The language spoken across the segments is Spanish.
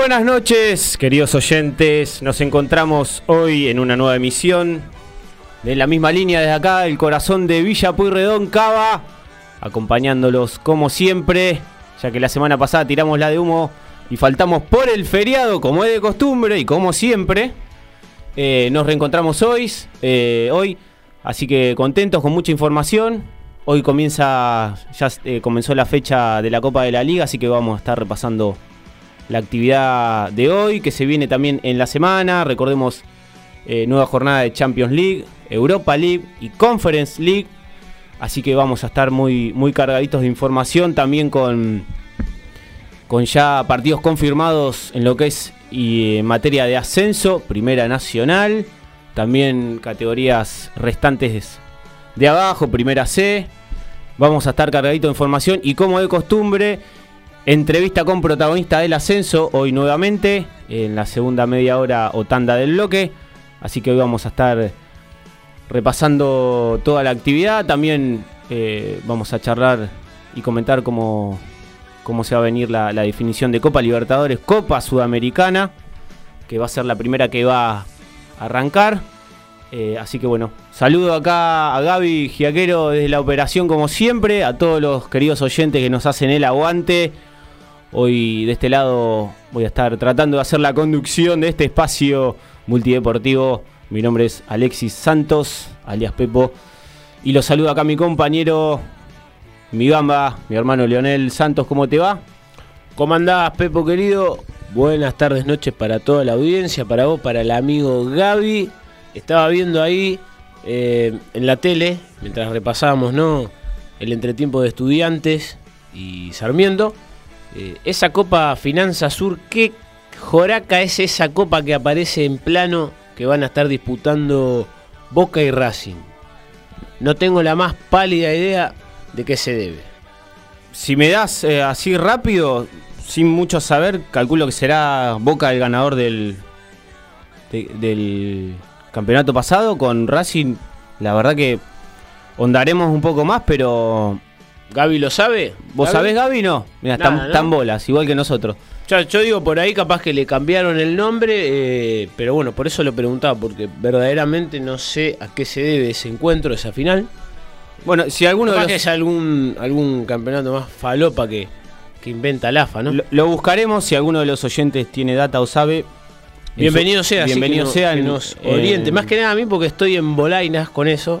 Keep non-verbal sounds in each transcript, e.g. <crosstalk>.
Buenas noches, queridos oyentes. Nos encontramos hoy en una nueva emisión de la misma línea desde acá, el corazón de Villa Puyredón, Cava, acompañándolos como siempre, ya que la semana pasada tiramos la de humo y faltamos por el feriado, como es de costumbre y como siempre. Eh, nos reencontramos hoy, eh, hoy, así que contentos con mucha información. Hoy comienza, ya eh, comenzó la fecha de la Copa de la Liga, así que vamos a estar repasando la actividad de hoy, que se viene también en la semana. Recordemos nueva jornada de Champions League, Europa League y Conference League. Así que vamos a estar muy, muy cargaditos de información también con, con ya partidos confirmados en lo que es y en materia de ascenso, Primera Nacional, también categorías restantes de abajo, Primera C. Vamos a estar cargaditos de información y como de costumbre, entrevista con protagonista del ascenso hoy nuevamente, en la segunda media hora o tanda del bloque. Así que hoy vamos a estar repasando toda la actividad. También eh, vamos a charlar y comentar cómo, cómo se va a venir la, definición de Copa Libertadores, Copa Sudamericana, que va a ser la primera que va a arrancar. Eh, así que bueno, saludo acá a Gaby Giaquero desde la operación como siempre, a todos los queridos oyentes que nos hacen el aguante. Hoy de este lado voy a estar tratando de hacer la conducción de este espacio multideportivo mi nombre es Alexis Santos, alias Pepo, y lo saludo acá mi compañero, mi gamba, mi hermano Leonel Santos, ¿cómo te va? ¿Cómo andás, Pepo querido? Buenas tardes, noches para toda la audiencia, para vos, para el amigo Gaby. Estaba viendo ahí eh, en la tele, mientras repasábamos ¿no? el entretiempo de estudiantes y Sarmiento, eh, esa Copa Finanza Sur, ¿qué joraca es esa copa que aparece en plano que van a estar disputando Boca y Racing. No tengo la más pálida idea de qué se debe. Si me das eh, así rápido, sin mucho saber, calculo que será Boca el ganador del, del campeonato pasado con Racing. La verdad que ondaremos un poco más, pero... ¿Gaby lo sabe? ¿Vos sabés, Gaby? No. Mira, están bolas, igual que nosotros yo digo por ahí capaz que le cambiaron el nombre, eh, pero bueno, por eso lo preguntaba, porque verdaderamente no sé a qué se debe ese encuentro, esa final. Bueno, si alguno de los... que es algún, algún campeonato más falopa que, que inventa la AFA, ¿no? Lo, buscaremos si alguno de los oyentes tiene data o sabe. Bienvenido sea, bienvenido sea, que nos oriente. Más que nada a mí porque estoy en bolainas con eso.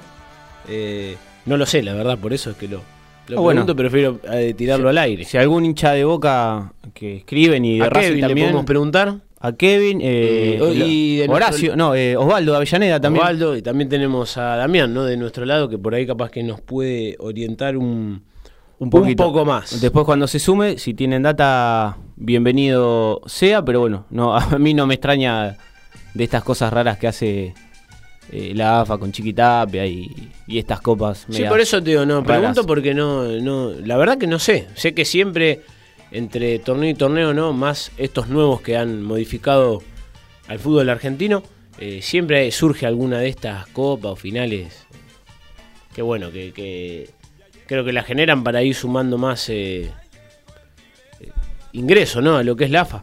Eh, no lo sé, la verdad, por eso es que lo, lo bueno, prefiero eh, tirarlo al aire. Si algún hincha de boca que escriben y de ¿A Kevin también, le podemos preguntar? A Kevin, eh, y Horacio, no, eh, Osvaldo Avellaneda también. Osvaldo, y también tenemos a Damián, ¿no? De nuestro lado, que por ahí capaz que nos puede orientar un, un, poco más. Después cuando se sume, si tienen data, bienvenido sea, pero bueno, no, <laughs> a mí no me extraña de estas cosas raras que hace eh, la AFA con Chiquitapia y, y estas copas. Sí, por eso te digo, no, pregunto porque no, no, la verdad que no sé. Sé que siempre entre torneo y torneo, ¿no? Más estos nuevos que han modificado al fútbol argentino, eh, siempre surge alguna de estas copas o finales que bueno, que, creo que la generan para ir sumando más eh, ingreso, ¿no? A lo que es la AFA.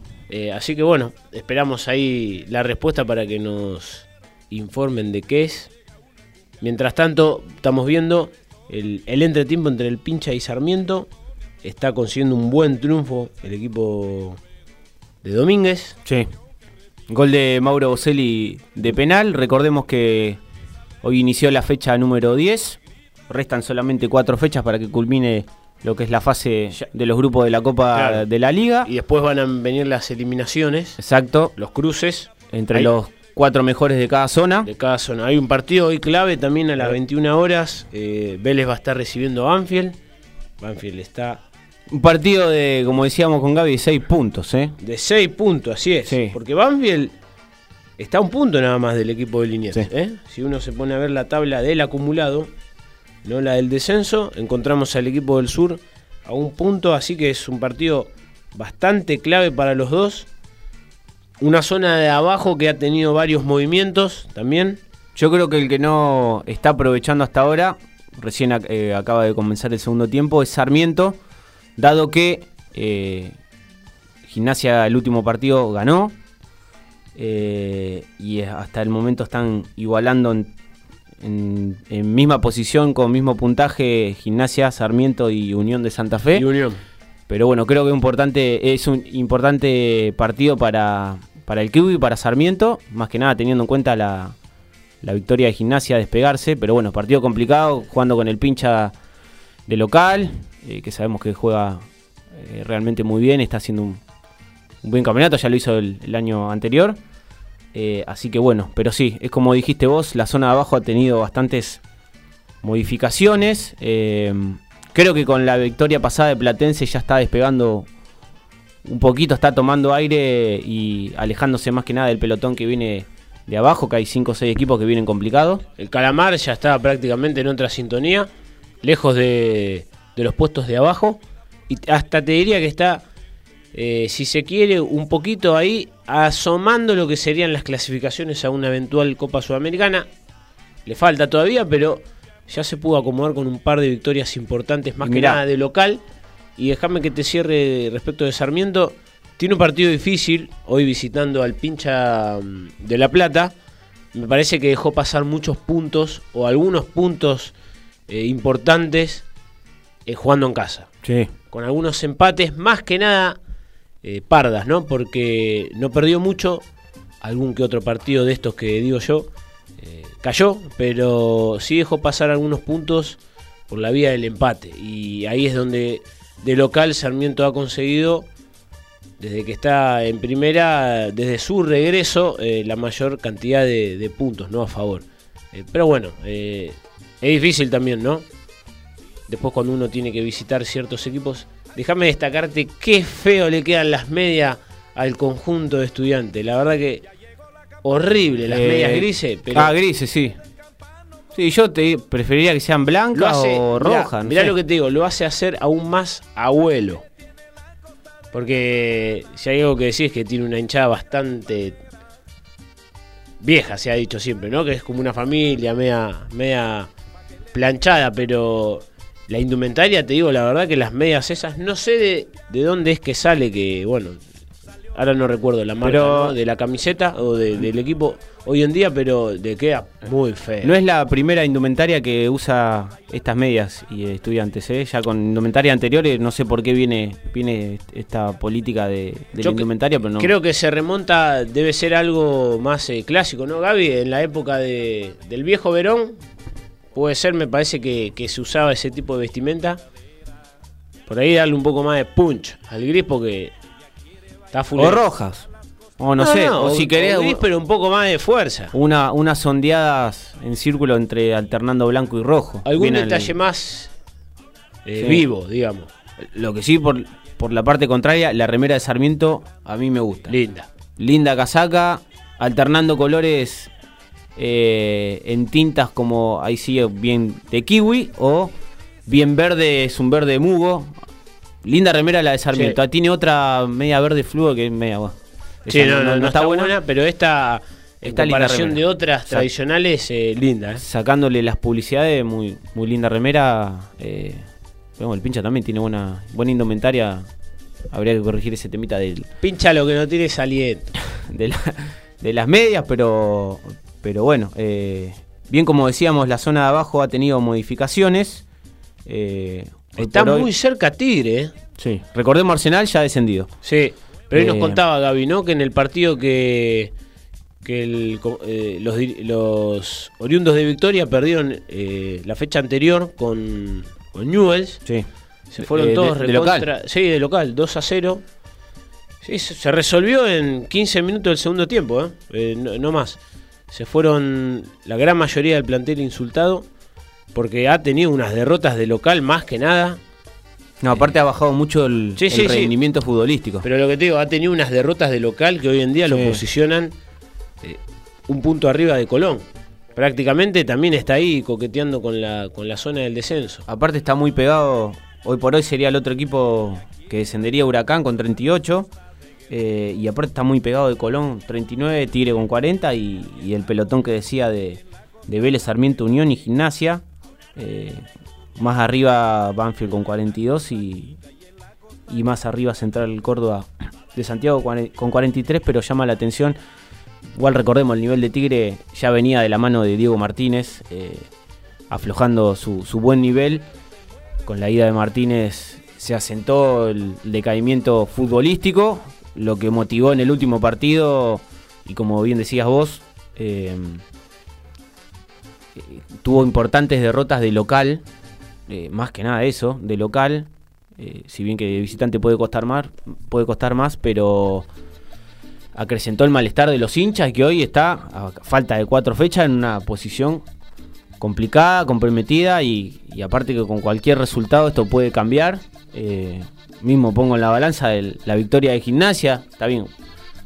así que bueno, esperamos ahí la respuesta para que nos informen de qué es. Mientras tanto, estamos viendo el, entretiempo entre el pincha y Sarmiento. Está consiguiendo un buen triunfo el equipo de Domínguez. Sí. Gol de Mauro Boselli de penal. Recordemos que hoy inició la fecha número 10. Restan solamente cuatro fechas para que culmine lo que es la fase de los grupos de la Copa de la Liga. Y después van a venir las eliminaciones. Exacto. Los cruces. Entre los cuatro mejores de cada zona. De cada zona. Hay un partido hoy clave también a las 21 horas. Eh, Vélez va a estar recibiendo a Banfield. Banfield está. Un partido de, como decíamos con Gaby, de 6 puntos, ¿eh? De 6 puntos, así es. Porque Banfield está a un punto nada más del equipo de Liniers. ¿eh? Si uno se pone a ver la tabla del acumulado, no la del descenso, encontramos al equipo del sur a un punto, así que es un partido bastante clave para los dos una zona de abajo que ha tenido varios movimientos también. Yo creo que el que no está aprovechando hasta ahora, recién eh, acaba de comenzar el segundo tiempo, es Sarmiento, dado que eh, Gimnasia el último partido ganó. eh, y hasta el momento están igualando en, en- en misma posición, con mismo puntaje, Gimnasia, Sarmiento y Unión de Santa Fe. Y Unión. Pero bueno, creo que importante, es un importante partido para, para el club y para Sarmiento, más que nada teniendo en cuenta la, la victoria de gimnasia, despegarse. Pero bueno, partido complicado, jugando con el pincha de local, eh, que sabemos que juega eh, realmente muy bien, está haciendo un, buen campeonato, ya lo hizo el, año anterior. Eh, así que bueno, pero sí, es como dijiste vos, la zona de abajo ha tenido bastantes modificaciones. creo que con la victoria pasada de Platense ya está despegando un poquito, está tomando aire y alejándose más que nada del pelotón que viene de abajo, que hay 5 o 6 equipos que vienen complicados. El Calamar ya está prácticamente en otra sintonía, lejos de, de los puestos de abajo. Y hasta te diría que está, eh, si se quiere, un poquito ahí asomando lo que serían las clasificaciones a una eventual Copa Sudamericana. Le falta todavía, pero ya se pudo acomodar con un par de victorias importantes, más que nada de local. Y déjame que te cierre respecto de Sarmiento. Tiene un partido difícil, hoy visitando al pincha mm, de La Plata. Me parece que dejó pasar muchos puntos o algunos puntos eh, importantes eh, jugando en casa. Sí. Con algunos empates, más que nada eh, pardas, ¿no? Porque no perdió mucho. Algún que otro partido de estos que digo yo cayó, pero sí dejó pasar algunos puntos por la vía del empate. Y ahí es donde de local Sarmiento ha conseguido, desde que está en primera, desde su regreso, eh, la mayor cantidad de, de puntos, ¿no? A favor. Eh, pero bueno, eh, es difícil también, ¿no? Después cuando uno tiene que visitar ciertos equipos, déjame destacarte qué feo le quedan las medias al conjunto de estudiantes. La verdad que horrible las medias grises, pero Ah, grises, sí. Sí, yo te preferiría que sean blancas hace, o mirá, rojas. no mirá sé. lo que te digo, lo hace hacer aún más abuelo. Porque si hay algo que decir es que tiene una hinchada bastante vieja, se ha dicho siempre, ¿no? Que es como una familia media, media planchada, pero la indumentaria, te digo la verdad que las medias esas, no sé de, de dónde es que sale, que bueno, ahora no recuerdo la marca Pero- ¿no? de la camiseta o de- del equipo hoy en día, pero de queda muy feo. No es la primera indumentaria que usa estas medias y estudiantes, ¿eh? Ya con indumentaria anteriores, no sé por qué viene, viene esta política de, de la indumentaria, pero no. Creo que se remonta, debe ser algo más eh, clásico, ¿no, Gaby? En la época de- del viejo Verón, puede ser, me parece que, que se usaba ese tipo de vestimenta. Por ahí darle un poco más de punch al gris porque está o rojas. O no, sé, o si querés gris, pero un poco más de fuerza. una, unas ondeadas en círculo entre alternando blanco y rojo. Algún Bien al- detalle más eh, Sí. vivo, digamos. Lo que sí, por, por la parte contraria, la remera de Sarmiento a mí me gusta. Linda. Linda casaca, alternando colores eh, en tintas como ahí sigue bien de kiwi o bien verde, es un verde mugo. Linda remera la de Sarmiento. Sí. Ah, Tiene otra media verde fluo que es media. bueno, Sí, no, no, no está buena, pero esta, en Está comparación de otras tradicionales, eh, linda. ¿eh? Sacándole las publicidades, muy, muy linda remera. Eh, bueno, el pincha también tiene buena, buena indumentaria. Habría que corregir ese temita del, Pincha lo que no tiene saliente. <laughs> de, la- de las medias, pero, pero bueno, eh, bien como decíamos, la zona de abajo ha tenido modificaciones. Eh, hoy Está hoy- muy cerca Tigre, ¿eh? Sí, recordemos Arsenal ya ha descendido. Sí, pero hoy nos Eh, contaba Gaby, ¿no? Que en el partido que, que el eh, los, oriundos de Victoria perdieron eh, la fecha anterior con, con Newells. Sí. Se fueron Eh, todos de- local. Sí, de local, 2 a 0. Sí, se resolvió en 15 minutos del segundo tiempo, ¿eh? Eh, no, no más. Se fueron la gran mayoría del plantel insultado porque ha tenido unas derrotas de local más que nada. No, aparte ha bajado mucho el, Sí, el sí, sí. rendimiento futbolístico. Pero lo que te digo, ha tenido unas derrotas de local que hoy en día lo posicionan eh, un punto arriba de Colón. Prácticamente también está ahí coqueteando con la, con la zona del descenso. Aparte está muy pegado. Hoy por hoy sería el otro equipo que descendería Huracán con 38. eh, y aparte está muy pegado de Colón 39, Tigre con 40 y, y el pelotón que decía de, de Vélez, Sarmiento, Unión y Gimnasia. Eh, más arriba Banfield con 42 y, y más arriba Central Córdoba de Santiago con 43, pero llama la atención. Igual recordemos, el nivel de Tigre ya venía de la mano de Diego Martínez, eh, aflojando su, buen nivel. Con la ida de Martínez se asentó el decaimiento futbolístico, lo que motivó en el último partido, y como bien decías vos, eh, tuvo importantes derrotas de local, eh, más que nada eso, de local, eh, si bien que de visitante puede costar más, puede costar más, pero acrecentó el malestar de los hinchas que hoy está a falta de cuatro fechas en una posición complicada, comprometida y, aparte que con cualquier resultado esto puede cambiar. Eh, mismo pongo en la balanza la victoria de Gimnasia, está bien,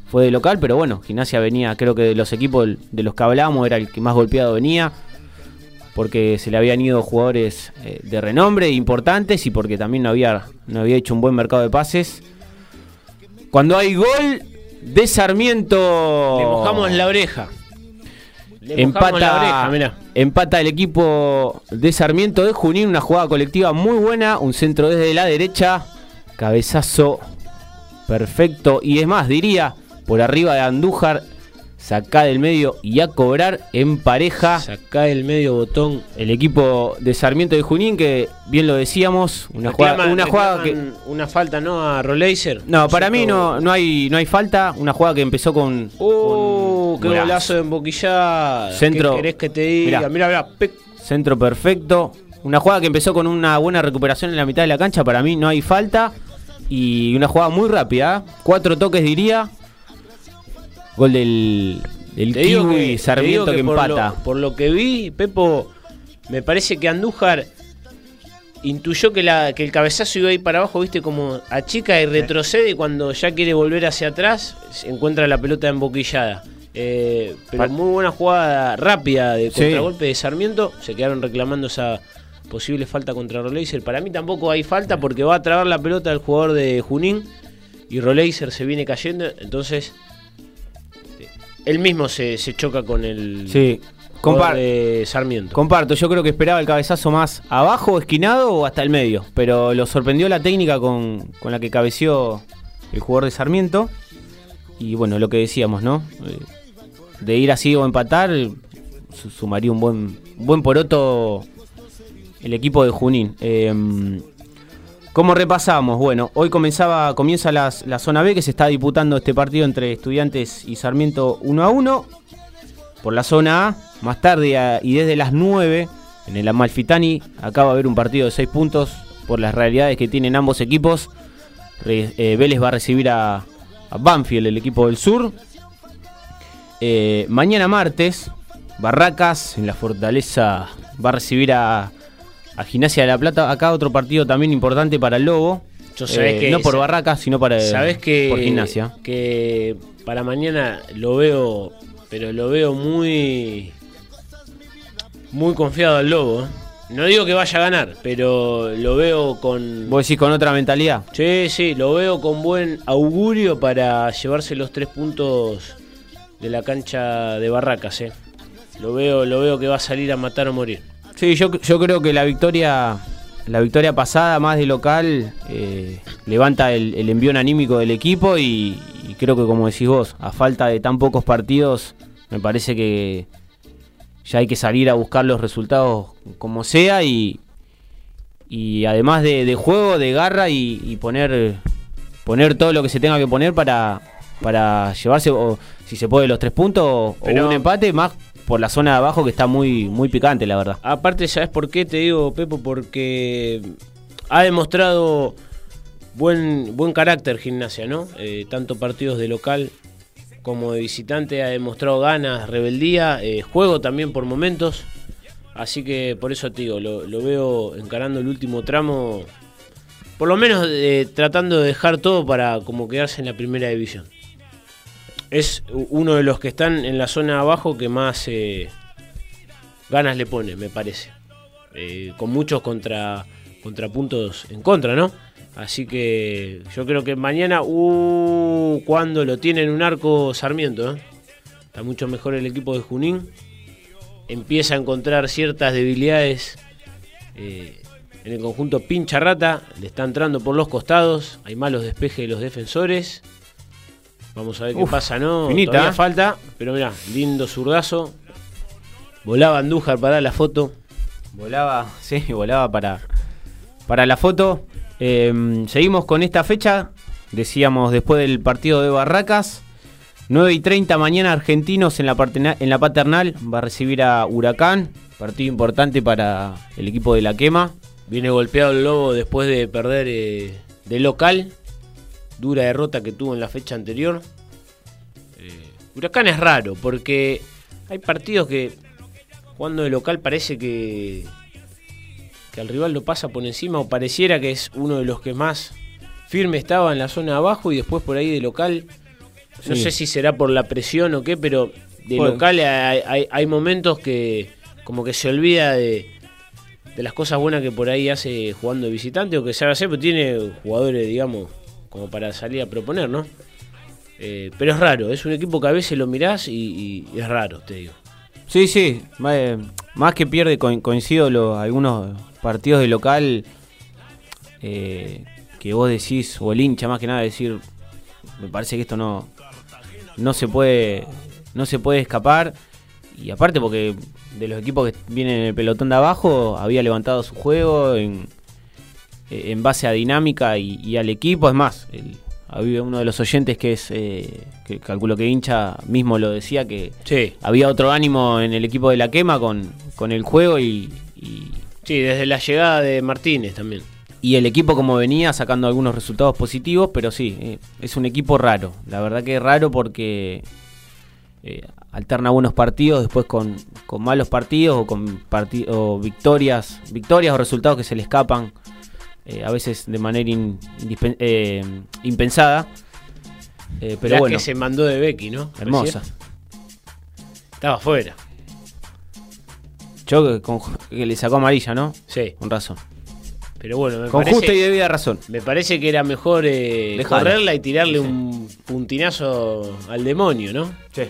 fue de local, pero bueno, Gimnasia venía, creo que de los equipos de los que hablábamos era el que más golpeado venía porque se le habían ido jugadores eh, de renombre importantes y porque también no había, no había hecho un buen mercado de pases. Cuando hay gol de Sarmiento. Le mojamos la oreja. empata, empata el equipo de Sarmiento de Junín, una jugada colectiva muy buena, un centro desde la derecha, cabezazo perfecto y es más, diría, por arriba de Andújar, Sacá del medio y a cobrar en pareja. Sacá del medio botón. El equipo de Sarmiento de Junín, que bien lo decíamos, una jugada, una jugada que. Una falta, ¿no? A Roleiser. No, para mí no, no, hay, no hay falta. Una jugada que empezó con. ¡Uh! ¡Qué golazo de emboquillada! Centro. ¿Qué querés que te diga? Mira, mira. Centro perfecto. Una jugada que empezó con una buena recuperación en la mitad de la cancha. Para mí no hay falta. Y una jugada muy rápida. ¿eh? Cuatro toques diría. Gol del, del Kiwi Sarmiento que, empata. por lo que vi, Pepo, me parece que Andújar intuyó que, la, que el cabezazo iba a ir para abajo, viste, como achica y retrocede y cuando ya quiere volver hacia atrás, se encuentra la pelota emboquillada. Eh, pero muy buena jugada rápida de contragolpe de Sarmiento. Se quedaron reclamando esa posible falta contra Roleiser. Para mí tampoco hay falta porque va a trabar la pelota el jugador de Junín y Roleiser se viene cayendo. Entonces él mismo se, choca con el sí. de Sarmiento. Comparto, yo creo que esperaba el cabezazo más abajo, esquinado o hasta el medio. Pero lo sorprendió la técnica con, la que cabeció el jugador de Sarmiento. Y bueno, lo que decíamos, ¿no? Eh, de ir así o empatar, sumaría un buen, buen poroto el equipo de Junín. Eh, ¿Cómo repasamos? Bueno, hoy comenzaba, comienza la zona B que se está disputando este partido entre Estudiantes y Sarmiento 1 a 1. Por la zona A, más tarde y desde las 9 en el Amalfitani acaba de haber un partido de 6 puntos por las realidades que tienen ambos equipos. Eh, Vélez va a recibir a, Banfield, el equipo del sur. Eh, mañana martes, Barracas en la Fortaleza va a recibir a a Gimnasia de la Plata. Acá otro partido también importante para el Lobo. Yo sabés eh, que no por Barracas, sino para ¿sabés que, por Gimnasia. Que para mañana lo veo, pero lo veo muy muy confiado al Lobo. ¿eh? No digo que vaya a ganar, pero lo veo con. ¿Vos decís con otra mentalidad? Sí, sí, lo veo con buen augurio para llevarse los tres puntos de la cancha de Barracas, eh. Lo veo, lo veo que va a salir a matar o morir. Sí, yo, yo creo que la victoria la victoria pasada, más de local, eh, levanta el, el, envío anímico del equipo y, creo que, como decís vos, a falta de tan pocos partidos, me parece que ya hay que salir a buscar los resultados como sea y, y además de, juego, de garra y, poner, poner todo lo que se tenga que poner para, para llevarse, o, si se puede, los tres puntos o un empate, más por la zona de abajo que está muy, muy picante, la verdad. Aparte, ¿sabes por qué te digo, Pepo? Porque ha demostrado buen, buen carácter gimnasia, ¿no? Eh, tanto partidos de local como de visitante ha demostrado ganas, rebeldía, eh, juego también por momentos. Así que por eso te digo, lo, veo encarando el último tramo, por lo menos eh, tratando de dejar todo para como quedarse en la primera división es uno de los que están en la zona abajo que más eh, ganas le pone, me parece. Eh, con muchos contra, contrapuntos en contra, ¿no? Así que yo creo que mañana, uh, cuando lo tiene en un arco Sarmiento, ¿eh? está mucho mejor el equipo de Junín. Empieza a encontrar ciertas debilidades en el conjunto pincha rata. Le está entrando por los costados. Hay malos despejes de los defensores Vamos a ver qué Uf, pasa, ¿no? finita, Todavía falta, pero mira, lindo zurdazo. Volaba Andújar para la foto. Volaba, sí, volaba para, para la foto. Eh, seguimos con esta fecha. Decíamos después del partido de Barracas. 9 y 30 mañana Argentinos en la, partena- en la paternal va a recibir a Huracán. Partido importante para el equipo de la quema. Viene golpeado el Lobo después de perder eh, de local. Dura derrota que tuvo en la fecha anterior. Eh, Huracán es raro porque hay partidos que jugando de local parece que, que al rival lo pasa por encima o pareciera que es uno de los que más firme estaba en la zona de abajo y después por ahí de local. No Sí. sé si será por la presión o qué, pero de Bueno. local hay, hay- hay momentos que como que se olvida de, de las cosas buenas que por ahí hace jugando de visitante o que sabe hacer, pero tiene jugadores, digamos, como para salir a proponer, ¿no? Eh, pero es raro, es un equipo que a veces lo mirás y, y es raro, te digo. Sí, sí, eh, más que pierde, co- coincido los, algunos partidos de local eh, que vos decís, o el hincha más que nada decir, me parece que esto no, no se puede, no se puede escapar. Y aparte porque de los equipos que vienen en el pelotón de abajo, había levantado su juego en, en base a dinámica y, y al equipo. Es más, el- había uno de los oyentes que es, eh, que calculo que hincha mismo lo decía, que Sí, había otro ánimo en el equipo de la quema con, con el juego y, y- sí, desde la llegada de Martínez también. y el equipo como venía sacando algunos resultados positivos, pero sí, eh, es un equipo raro. La verdad que es raro porque eh, alterna buenos partidos, después con, con malos partidos o con o victorias, victorias o resultados que se le escapan, eh, a veces de manera in- eh, impensada. Eh, pero La bueno, que se mandó de Becky, ¿no? hermosa. Estaba afuera. Yo que, con- que le sacó amarilla, ¿no? Sí, Con razón. pero bueno, me Con parece, justa y debida razón. me parece que era mejor eh, correrla y tirarle Sí. un puntinazo al demonio, ¿no? Sí.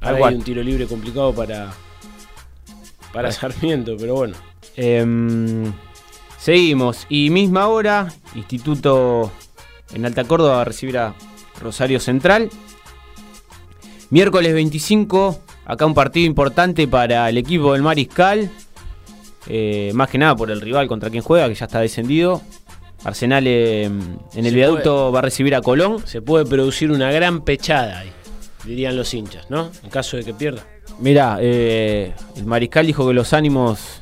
Ahora hay un tiro libre complicado para, para Sarmiento, pero bueno. Em, seguimos. Y misma hora, Instituto en Alta Córdoba va a recibir a Rosario Central. Miércoles 25, acá un partido importante para el equipo del Mariscal. Eh, más que nada por el rival contra quien juega, que ya está descendido. Arsenal em, en el Se viaducto va a recibir a Colón. Se puede producir una gran pechada ahí, dirían los hinchas, ¿no? En caso de que pierda. Mira, el Mariscal dijo que los ánimos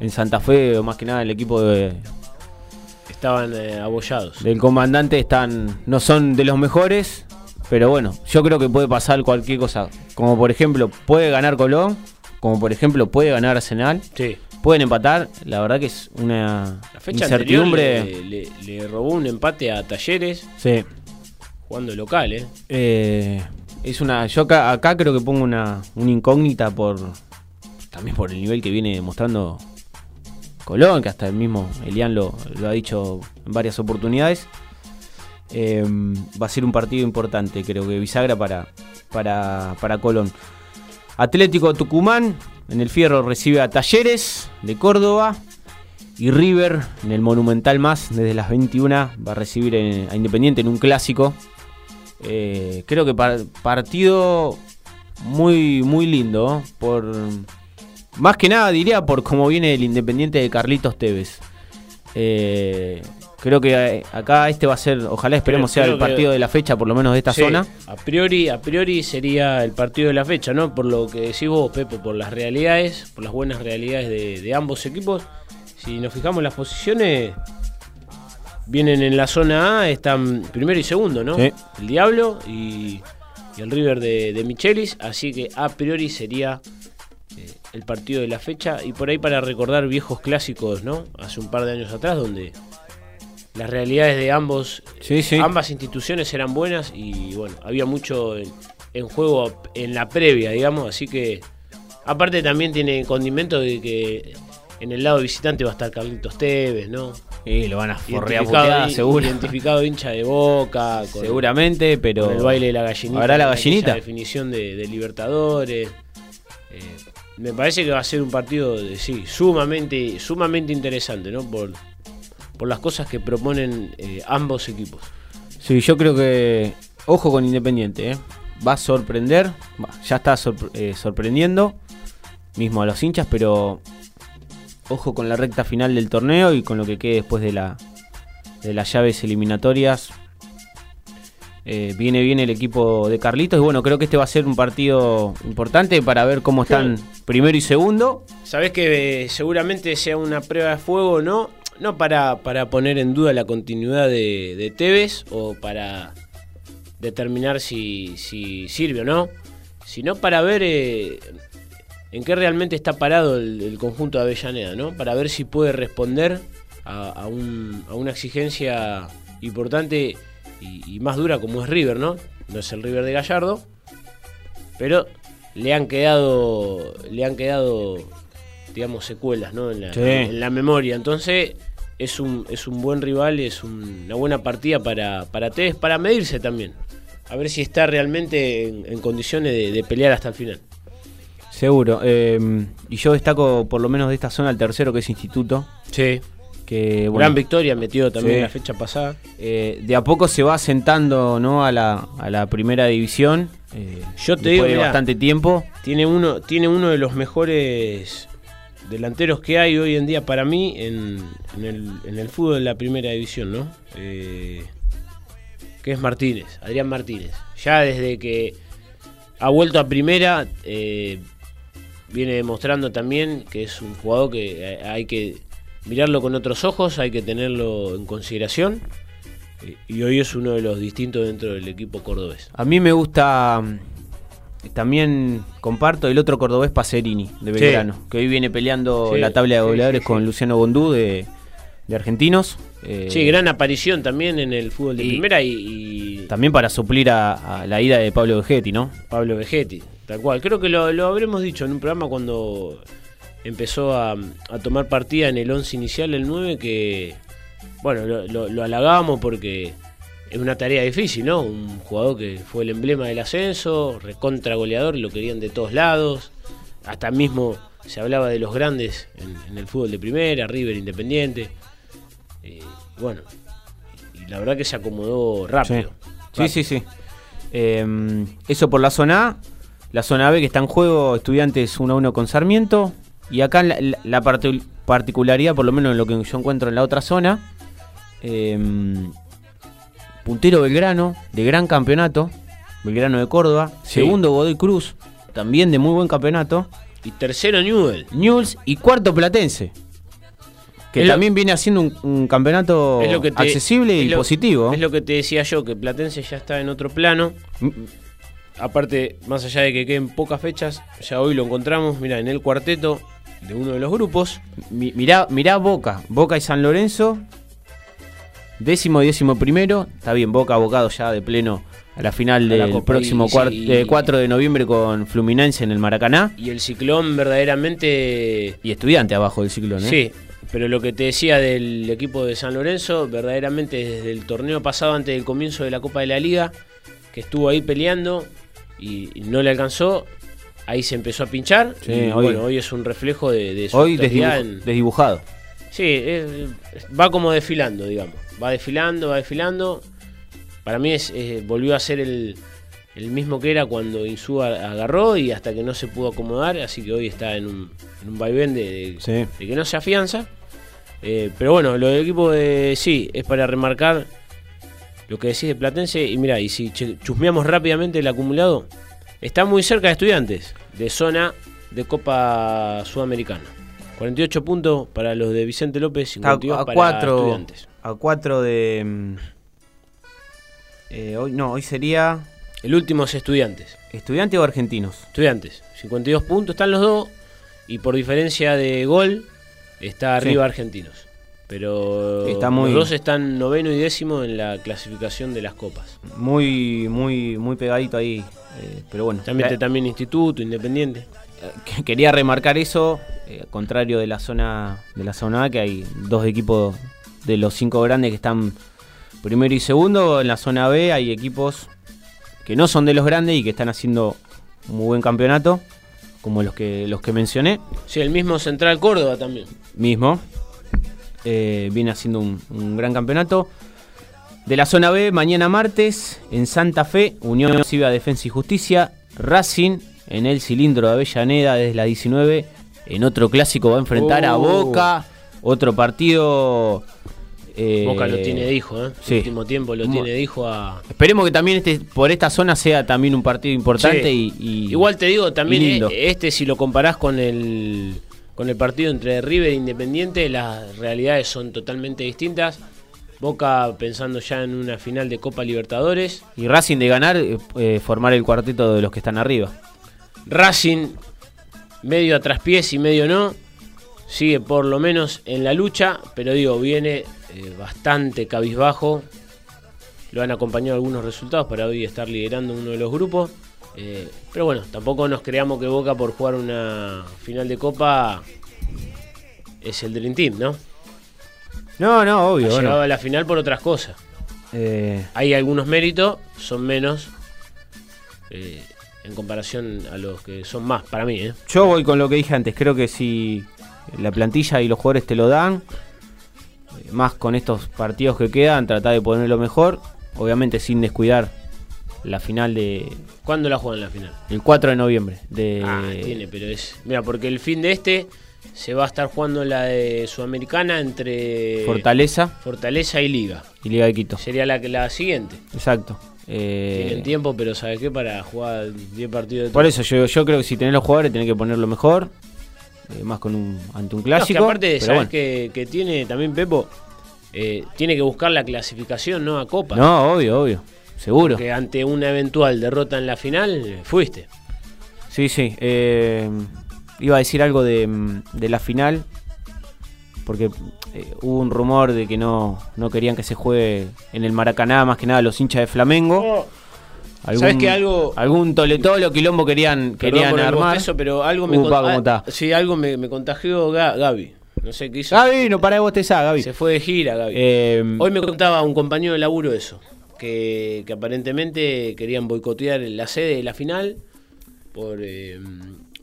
en Santa Fe, o más que nada el equipo de, Estaban eh, abollados. del comandante están no son de los mejores, pero bueno, yo creo que puede pasar cualquier cosa. Como por ejemplo, puede ganar Colón, como por ejemplo, puede ganar Arsenal, Sí. pueden empatar, la verdad que es una La fecha anterior incertidumbre. le, le- le robó un empate a Talleres Sí. jugando local, ¿eh? Eh, es una yo acá, acá creo que pongo una, una incógnita por también por el nivel que viene mostrando Colón, que hasta el mismo Elian lo, ha dicho en varias oportunidades. Eh, va a ser un partido importante, creo que bisagra para, para, para Colón. Atlético Tucumán en el Fierro recibe a Talleres de Córdoba. Y River en el Monumental Más desde las 21 va a recibir en- a Independiente en un clásico. Eh, creo que par- partido muy, muy lindo. Por, más que nada diría por cómo viene el Independiente de Carlitos Tevez. Eh, creo que eh, acá este va a ser, ojalá esperemos Creo- sea el que- partido de la fecha, por lo menos de esta Sí, zona. A priori, a priori sería el partido de la fecha, ¿no? Por lo que decís vos, Pepo, por las realidades, por las buenas realidades de, de ambos equipos. Si nos fijamos en las posiciones, vienen en la zona A, están primero y segundo, ¿no? Sí. El Diablo y, y el River de, de Michelis, así que a priori sería el partido de la fecha. Y por ahí para recordar viejos clásicos, ¿no? Hace un par de años atrás, donde las realidades de ambos Sí, sí. ambas instituciones eran buenas y bueno, había mucho en, en juego en la previa, digamos, así que aparte también tiene condimento de que en el lado visitante va a estar Carlitos Tevez, ¿no? Y lo van a forrear hi- seguro. identificado hincha de boca, <laughs> con, Seguramente, pero. con el baile de la gallinita. ¿Habrá la gallinita? definición de, de Libertadores. Eh, me parece que va a ser un partido, de, sí, sumamente, sumamente interesante, ¿no? Por, por las cosas que proponen eh, ambos equipos. Sí, yo creo que ojo con Independiente, ¿eh? va a sorprender, ya está eh, sorprendiendo, mismo a los hinchas, pero ojo con la recta final del torneo y con lo que quede después de, la, de las llaves eliminatorias. Eh, viene bien el equipo de Carlitos y bueno, creo que este va a ser un partido importante para ver cómo están primero y segundo. Sabes que seguramente sea una prueba de fuego, ¿no? No para, para poner en duda la continuidad de, de Tevez o para determinar si, si sirve o no, sino para ver eh, en qué realmente está parado el, conjunto de Avellaneda, ¿no? Para ver si puede responder a, una exigencia importante y, más dura como es River, ¿no? No es el River de Gallardo, pero le han quedado, le han quedado, digamos, secuelas, ¿no? En la, en la memoria. Entonces es un, es un buen rival, es una buena partida para, para Tevez, para medirse también. A ver si está realmente en, condiciones de, pelear hasta el final. Seguro. Eh, y yo destaco por lo menos de esta zona el tercero que es Instituto. Sí. Que, Gran victoria metido también la fecha pasada. Eh, de a poco se va asentando ¿no? a, la, a la primera división. Eh, yo te digo, bastante tiempo. Tiene uno, tiene uno de los mejores delanteros que hay hoy en día para mí en, el, en el, fútbol de la primera división, ¿no? Eh, que es Martínez, Adrián Martínez. Ya desde que ha vuelto a primera, eh, viene demostrando también que es un jugador que hay que mirarlo con otros ojos, hay que tenerlo en consideración. Y hoy es uno de los distintos dentro del equipo cordobés. A mí me gusta también comparto el otro cordobés Pacerini de Belgrano, que hoy viene peleando la tabla de goleadores con Luciano Bondú de, Argentinos. Eh, sí, gran aparición también en el fútbol de primera y, También para suplir a, la ida de Pablo Vegetti, ¿no? Pablo Vegetti, tal cual. Creo que lo, habremos dicho en un programa cuando empezó a, tomar partida en el 11 inicial, el 9, que, bueno, lo, lo halagábamos porque es una tarea difícil, ¿no? Un jugador que fue el emblema del ascenso, recontra goleador, lo querían de todos lados. Hasta mismo se hablaba de los grandes en, el fútbol de primera, River Independiente. Eh, bueno, y la verdad que se acomodó rápido. Sí, sí, sí. Em, eso por la zona A. La zona B que está en juego, estudiantes 1 a 1 con Sarmiento. Y acá la, la, particularidad, por lo menos en lo que yo encuentro en la otra zona, eh, puntero Belgrano, de gran campeonato, Belgrano de Córdoba, segundo Godoy Cruz, también de muy buen campeonato. Y tercero Newell. Newells y cuarto Platense. Que también viene haciendo un, campeonato accesible y positivo. Es lo que te decía yo, que Platense ya está en otro plano. Mm. Aparte, más allá de que queden pocas fechas, ya hoy lo encontramos, mira, en el cuarteto de uno de los grupos. mirá, mirá Boca, Boca y San Lorenzo Décimo y décimo primero. Está bien, Boca abocado ya de pleno a la final del próximo 4 eh, de noviembre con Fluminense en el Maracaná. Y el ciclón verdaderamente... Y estudiante abajo del ciclón, ¿eh? Sí, pero lo que te decía del equipo de San Lorenzo, verdaderamente desde el torneo pasado, antes del comienzo de la Copa de la Liga, que estuvo ahí peleando y, no le alcanzó, ahí se empezó a pinchar. y, hoy, bueno, hoy es un reflejo de, su Hoy desdibujado. Sí, va como desfilando, digamos va desfilando, va desfilando. Para mí es, volvió a ser el, mismo que era cuando Insúa agarró y hasta que no se pudo acomodar, así que hoy está en un, en vaivén de, que no se afianza. Eh, pero bueno, lo del equipo de sí, es para remarcar lo que decís de Platense. Y mira, y si chusmeamos rápidamente el acumulado, está muy cerca de estudiantes, de zona de Copa Sudamericana. 48 puntos para los de Vicente López, 52 para estudiantes a 4 de... Mm, eh, hoy, no, hoy sería... El último es Estudiantes. ¿Estudiantes o Argentinos? Estudiantes. 52 puntos, están los dos. Y por diferencia de gol, está arriba Argentinos. Pero está muy, los dos están noveno y décimo en la clasificación de las copas. Muy, muy, muy pegadito ahí. Eh, pero bueno. También, también Instituto, Independiente. Eh, quería remarcar eso, contrario de la zona de la zona A, que hay dos equipos de los cinco grandes que están primero y segundo. En la zona B hay equipos que no son de los grandes y que están haciendo un muy buen campeonato, como los que, los que mencioné. Sí, el mismo Central Córdoba también. Mismo. Eh, viene haciendo un, gran campeonato. De la zona B, mañana martes, en Santa Fe, Unión Cívica Defensa y Justicia, Racing en el cilindro de Avellaneda desde la 19. En otro clásico va a enfrentar a Oh. Boca. Otro partido. eh, Boca lo tiene de hijo, ¿eh? sí. último tiempo lo tiene de hijo a. Esperemos que también este, por esta zona sea también un partido importante Sí. y, y- Igual te digo, también eh, este, si lo comparás con el, con el partido entre River e Independiente, las realidades son totalmente distintas. Boca pensando ya en una final de Copa Libertadores. y Racing de ganar, eh, eh, formar el cuarteto de los que están arriba. Racing medio a traspiés y medio no. Sigue por lo menos en la lucha, pero digo, viene eh, bastante cabizbajo. Lo han acompañado algunos resultados para hoy estar liderando uno de los grupos. Eh, pero bueno, tampoco nos creamos que Boca por jugar una final de Copa es el Dream Team, ¿no? No, no, obvio. Ha bueno. llegado a la final por otras cosas. Eh, Hay algunos méritos, son menos eh, en comparación a los que son más para mí, ¿eh? yo voy con lo que dije antes. Creo que si la plantilla y los jugadores te lo dan, más con estos partidos que quedan, tratar de ponerlo mejor. Obviamente sin descuidar la final de ¿Cuándo la juegan la final? el 4 de noviembre. De, Ah, tiene, pero es. Mira, porque el fin de este se va a estar jugando la de Sudamericana entre Fortaleza Fortaleza y Liga. y Liga de Quito. Sería la, la siguiente. Exacto. Eh, Tienen tiempo, pero ¿sabes qué? Para jugar 10 partidos de por eso yo, yo creo que si tenés los jugadores tenés que ponerlo mejor. eh, más con un ante un No, es que clásico. aparte, ¿sabes bueno. que, que tiene también Pepo? Eh, tiene que buscar la clasificación, ¿no? A Copa. No, obvio, obvio. Seguro. Porque ante una eventual derrota en la final, fuiste. Sí, sí. eh, iba a decir algo de, de la final. Porque eh, hubo un rumor de que no, no querían que se juegue en el Maracaná, más que nada los hinchas de Flamengo. Algún, ¿Sabes que algo- Algún toletolo, quilombo querían, querían armar. bostezo, pero algo me, Upa, ¿cómo ah? Sí, algo me, me contagió Ga- Gaby. No sé qué hizo. Gaby, no para de bostezar, Gaby. Se fue de gira, Gaby. Eh, Hoy me contaba un compañero de laburo eso, que, que aparentemente querían boicotear la sede de la final por, eh,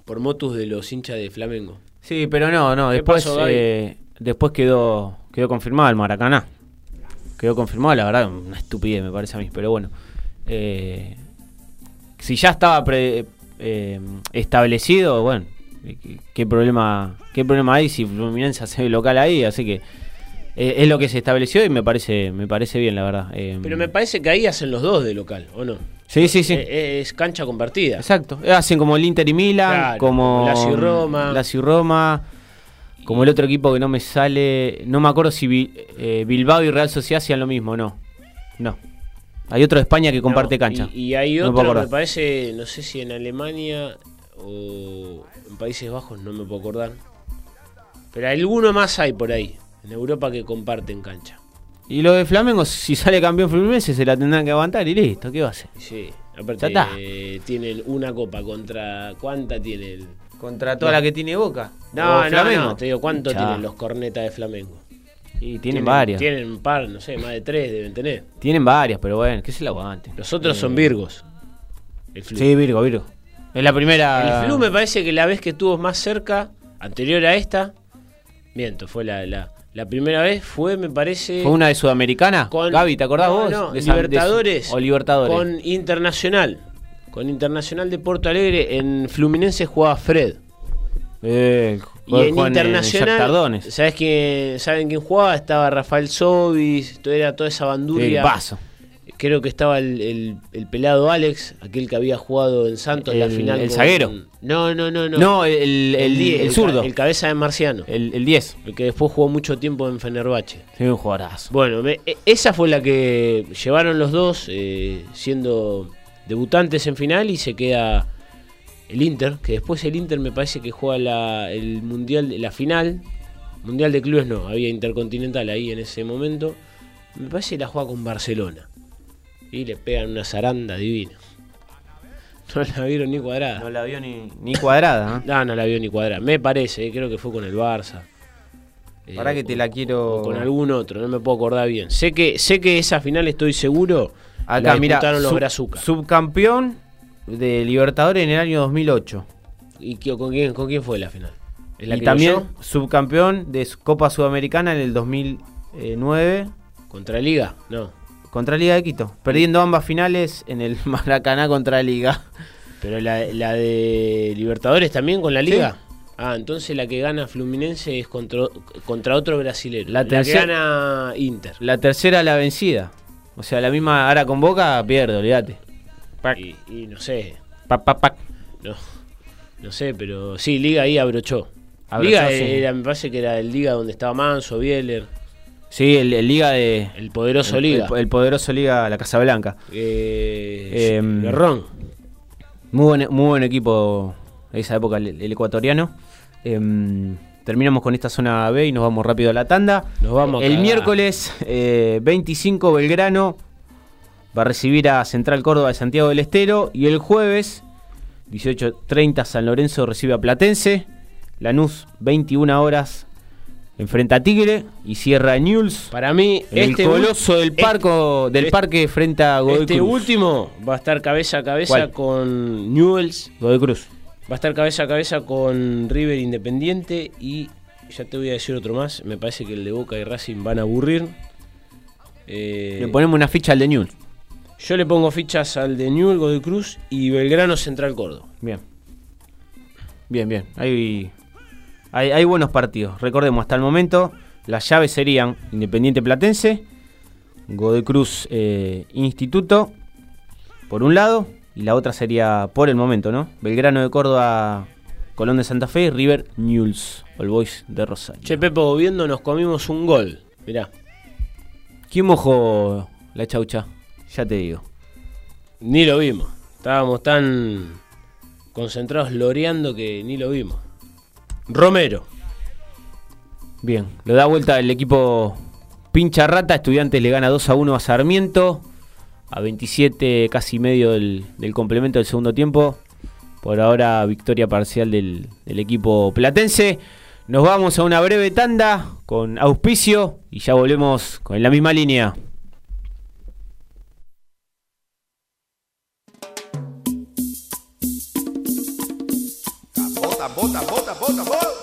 por motus de los hinchas de Flamengo. Sí, pero no, no. ¿Qué Después, pasó, eh, después quedó, quedó confirmado el Maracaná. Quedó confirmado, la verdad, una estupidez me parece a mí. Pero bueno, eh, si ya estaba pre- eh, establecido, bueno, ¿qué, qué problema, ¿qué problema hay si Fluminense hace local ahí? Así que eh, es lo que se estableció y me parece, me parece bien, la verdad. Eh, Pero me parece que ahí hacen los dos de local, ¿o no? Sí, sí, sí. Eh, Es, cancha compartida. Exacto. Hacen como el Inter y Milan, Claro, como Lazio y Roma. Lazio y Roma, como el otro equipo que no me sale, no me acuerdo si Bi- Bilbao y Real Sociedad hacían lo mismo, no. No. Hay otro de España que comparte No, cancha. Y, y hay No me otro, me acordar. parece, no sé si en Alemania o en Países Bajos, no me puedo acordar. Pero alguno más hay por ahí, en Europa que comparten cancha. Y lo de Flamengo, si sale campeón Fluminense, se la tendrán que aguantar y listo, ¿qué va a hacer? Sí, aparte eh, tienen una copa contra... ¿Cuánta tiene el...? Contra toda No. la que tiene Boca. No, no, Flamengo. no, te digo, ¿cuánto tienen los cornetas de Flamengo? Y tienen, varias. Tienen, Tienen un par, no sé, más de tres deben tener. varias, pero bueno, que se la aguanten. Los otros Eh, son Virgos. El Flu. Sí, Virgo, Virgo. Es la primera. El Flu me parece que la vez que estuvo más cerca, anterior a esta, miento, fue la, la, la primera vez, fue, me parece... ¿Fue una de Sudamericana? con- Gaby, ¿te acordás No, vos? no, De Libertadores. o Libertadores. Con Internacional. Con Internacional de Porto Alegre. En Fluminense jugaba Fred. Eh, Y en Internacional, Tardones. ¿sabes quién, ¿saben quién jugaba? Estaba Rafael Sobis, todo era toda esa El bandurria. vaso. Creo que estaba el, el- el pelado Alex, aquel que había jugado en Santos en la final. el con- zaguero. No, no, no, no. No, el, el, zurdo. El, cabeza de Marciano. El, El, el 10. que después jugó mucho tiempo en Fenerbahce. Sí, un jugadorazo. Bueno, me- e- esa fue la que llevaron los dos eh, siendo debutantes en final y se queda el Inter, que después el Inter me parece que juega la, el mundial, la final, mundial de clubes no, había intercontinental ahí en ese momento, me parece que la juega con Barcelona y le pegan una zaranda divina. <laughs> No la vieron ni cuadrada. No la vio ni, ni cuadrada. ¿eh? No, no la vio ni cuadrada. Me parece, eh, creo que fue con el Barça. Eh, Pará que te la quiero. con algún otro, no me puedo acordar bien. Sé que sé que esa final estoy seguro. Acá, la mira. los sub- subcampeón de Libertadores en el año 2008. ¿Y qué- con quién, con quién fue la final? ¿Es la y también ganó? subcampeón de Copa Sudamericana en el 2009. ¿Contra Liga? No. Contra Liga de Quito. Perdiendo ambas finales en el <laughs> Maracaná contra Liga. Pero la, la de Libertadores también con la Liga. Ah, entonces la que gana Fluminense es contra, contra otro brasilero. La La, que tercera- gana Inter. La tercera la vencida. O sea, la misma ahora con Boca pierde, olvídate. Y, y no sé, Pac, pac, pac. no, no sé, pero sí, Liga ahí abrochó. Abrochó, Liga sí. era, me parece que era el Liga donde estaba Manso, Bieler, Sí, el, el Liga de. el poderoso el, Liga. el- el poderoso Liga, la Casa Blanca. Eh, Em, Berrón. Muy buen, muy buen equipo de esa época, el, ecuatoriano. Em, terminamos con esta zona B y nos vamos rápido a la tanda. Nos vamos El miércoles eh, 25 Belgrano va a recibir a Central Córdoba de Santiago del Estero. Y el jueves 18.30 San Lorenzo recibe a Platense. Lanús 21 horas enfrenta a Tigre y cierra Newell's. Para mí, El este coloso del, este- parco, del este- parque frente a Godoy Este Cruz. último va a estar cabeza a cabeza ¿Cuál? con Newells, Godoy Cruz. va a estar cabeza a cabeza con River Independiente y ya te voy a decir otro más, me parece que el de Boca y Racing van a aburrir. Eh, Le ponemos una ficha al de Newell's. yo le pongo fichas al de Newell, Godoy Cruz y Belgrano Central Córdoba. Bien. Bien, bien. Hay, hay, hay buenos partidos. Recordemos, hasta el momento las llaves serían Independiente Platense, Godoy Cruz eh, Instituto, por un lado, y la otra sería, por el momento, ¿no? Belgrano de Córdoba, Colón de Santa Fe y River Newell's, All Boys de Rosario. Che, Pepo, viendo nos comimos un gol. Mirá, ¿Quién mojó la chaucha? Ya te digo. ni lo vimos. Estábamos tan concentrados loreando que ni lo vimos. Romero. Bien, lo da vuelta el equipo Pincha Rata. Estudiantes le gana 2 a 1 a Sarmiento. A 27 casi medio del, complemento del segundo tiempo. Por ahora victoria parcial del, del equipo platense. Nos vamos a una breve tanda con auspicio y ya volvemos con la misma línea. Bota, bota, bota, bota,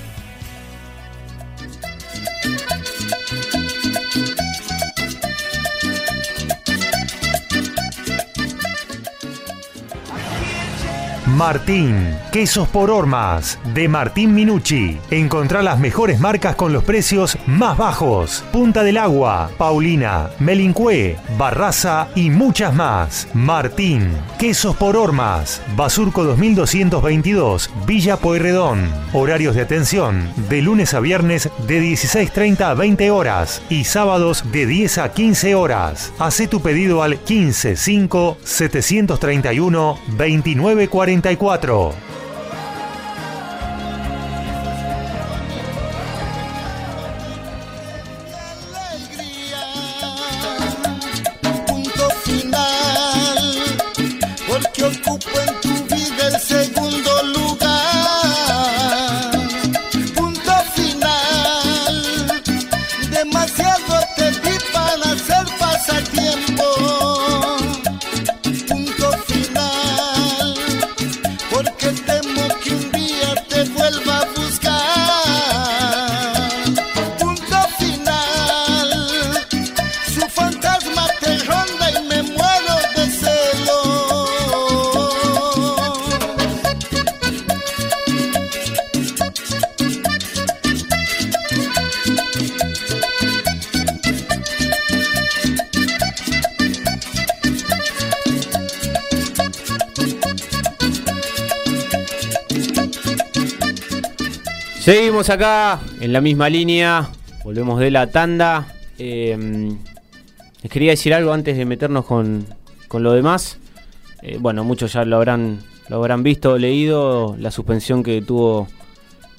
Martín, quesos por hormas, de Martín Minucci. Encontrá las mejores marcas con los precios más bajos. Punta del Agua, Paulina, Melincué, Barraza y muchas más. Martín, quesos por hormas, Basurco 2222, Villa Pueyrredón. Horarios de atención, de lunes a viernes de 16.30 a 20 horas y sábados de 10 a 15 horas. Hacé tu pedido al 155 731 2940 54. Acá en la misma línea. Volvemos de la tanda. Eh, les quería decir algo antes de meternos con, con lo demás. Eh, bueno, muchos ya lo habrán, lo habrán visto, leído. La suspensión que tuvo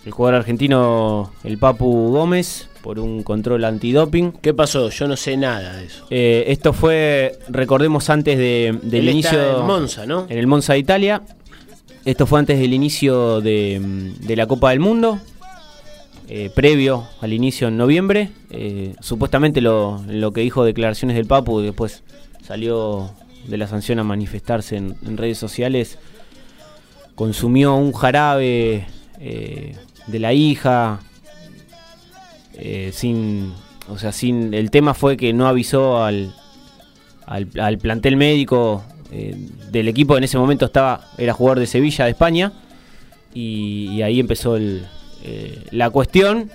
el jugador argentino, el Papu Gómez, por un control antidoping. ¿Qué pasó? Yo no sé nada de eso. Eh, esto fue, recordemos, antes de- del Él está inicio. en Monza, ¿no? En el Monza de Italia. Esto fue antes del inicio de, de la Copa del Mundo. Eh, previo al inicio en noviembre. Eh, supuestamente lo, lo que dijo declaraciones del Papu después salió de la sanción a manifestarse en, redes sociales. Consumió un jarabe eh, de la hija. sin. O sea, sin. El tema fue que no avisó al, al, al plantel médico del equipo en ese momento estaba era jugador de Sevilla de España y, y ahí empezó el, eh, la cuestión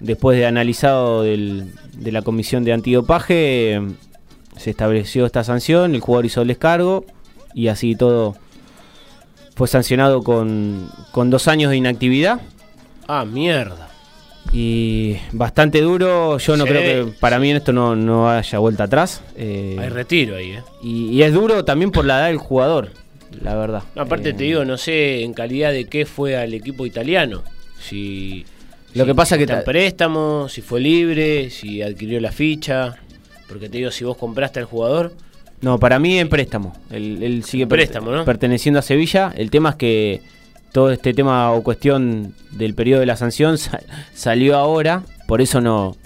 después de analizado del- de la comisión de antidopaje eh, se estableció esta sanción el jugador hizo el descargo y así todo fue sancionado con, con dos años de inactividad Ah, mierda. y bastante duro yo no Sí, creo que para mí en esto no, no haya vuelta atrás eh, Hay retiro ahí, ¿eh? y, y es duro también por la edad del jugador, la verdad. No, aparte Eh, te digo, no sé en calidad de qué fue al equipo italiano. Si. Lo si que pasa que está en ta- préstamo, si fue libre, si adquirió la ficha. Porque te digo, si vos compraste al jugador, No, para mí en préstamo. Él, él sigue per- préstamo, ¿no? perteneciendo a Sevilla. El tema es que todo este tema o cuestión del periodo de la sanción <laughs> sa- salió ahora. Por eso no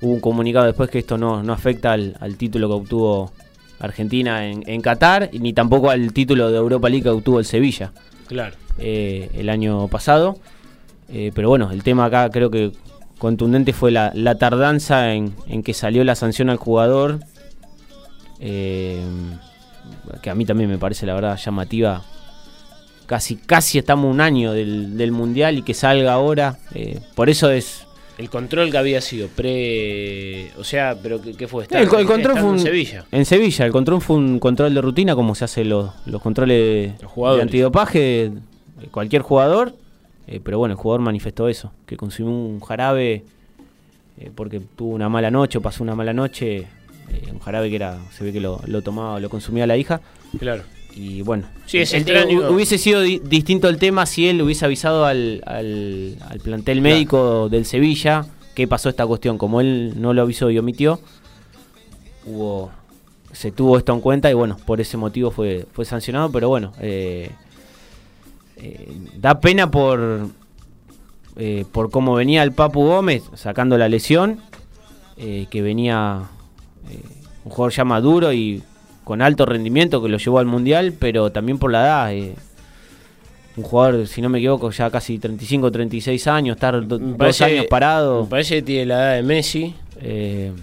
hubo un comunicado después que esto no, no afecta al, al título que obtuvo Argentina en, en Qatar, ni tampoco al título de Europa League que obtuvo el Sevilla. claro. eh, el año pasado. Eh, pero bueno, el tema acá creo que contundente fue la, la tardanza en, en que salió la sanción al jugador. eh, que a mí también me parece la verdad llamativa. Casi, casi estamos un año del, del mundial y que salga ahora. eh, por eso es. El control que había sido pre. O sea, pero ¿qué, qué fue? El, el control estando fue un- en Sevilla. En Sevilla, el control fue un control de rutina, como se hace los, los controles Los de antidopaje cualquier jugador. Eh, pero bueno, el jugador manifestó eso, que consumió un jarabe eh, porque tuvo una mala noche o pasó una mala noche. eh, un jarabe que era, se ve que lo, lo tomaba, lo consumía la hija. Claro. Y bueno, Sí, es el- extraño. hu- hubiese sido di- distinto el tema si él hubiese avisado al, al- al plantel médico del Sevilla que pasó esta cuestión. Como él no lo avisó y omitió, hubo se tuvo esto en cuenta y bueno, por ese motivo fue, fue sancionado. Pero bueno, eh, eh, da pena por, eh, por cómo venía el Papu Gómez sacando la lesión, eh, que venía eh, un jugador ya maduro y con alto rendimiento que lo llevó al Mundial, pero también por la edad. un jugador, si no me equivoco, ya casi 35, 36 años, estar do- dos años parado. Me parece que tiene la edad de Messi.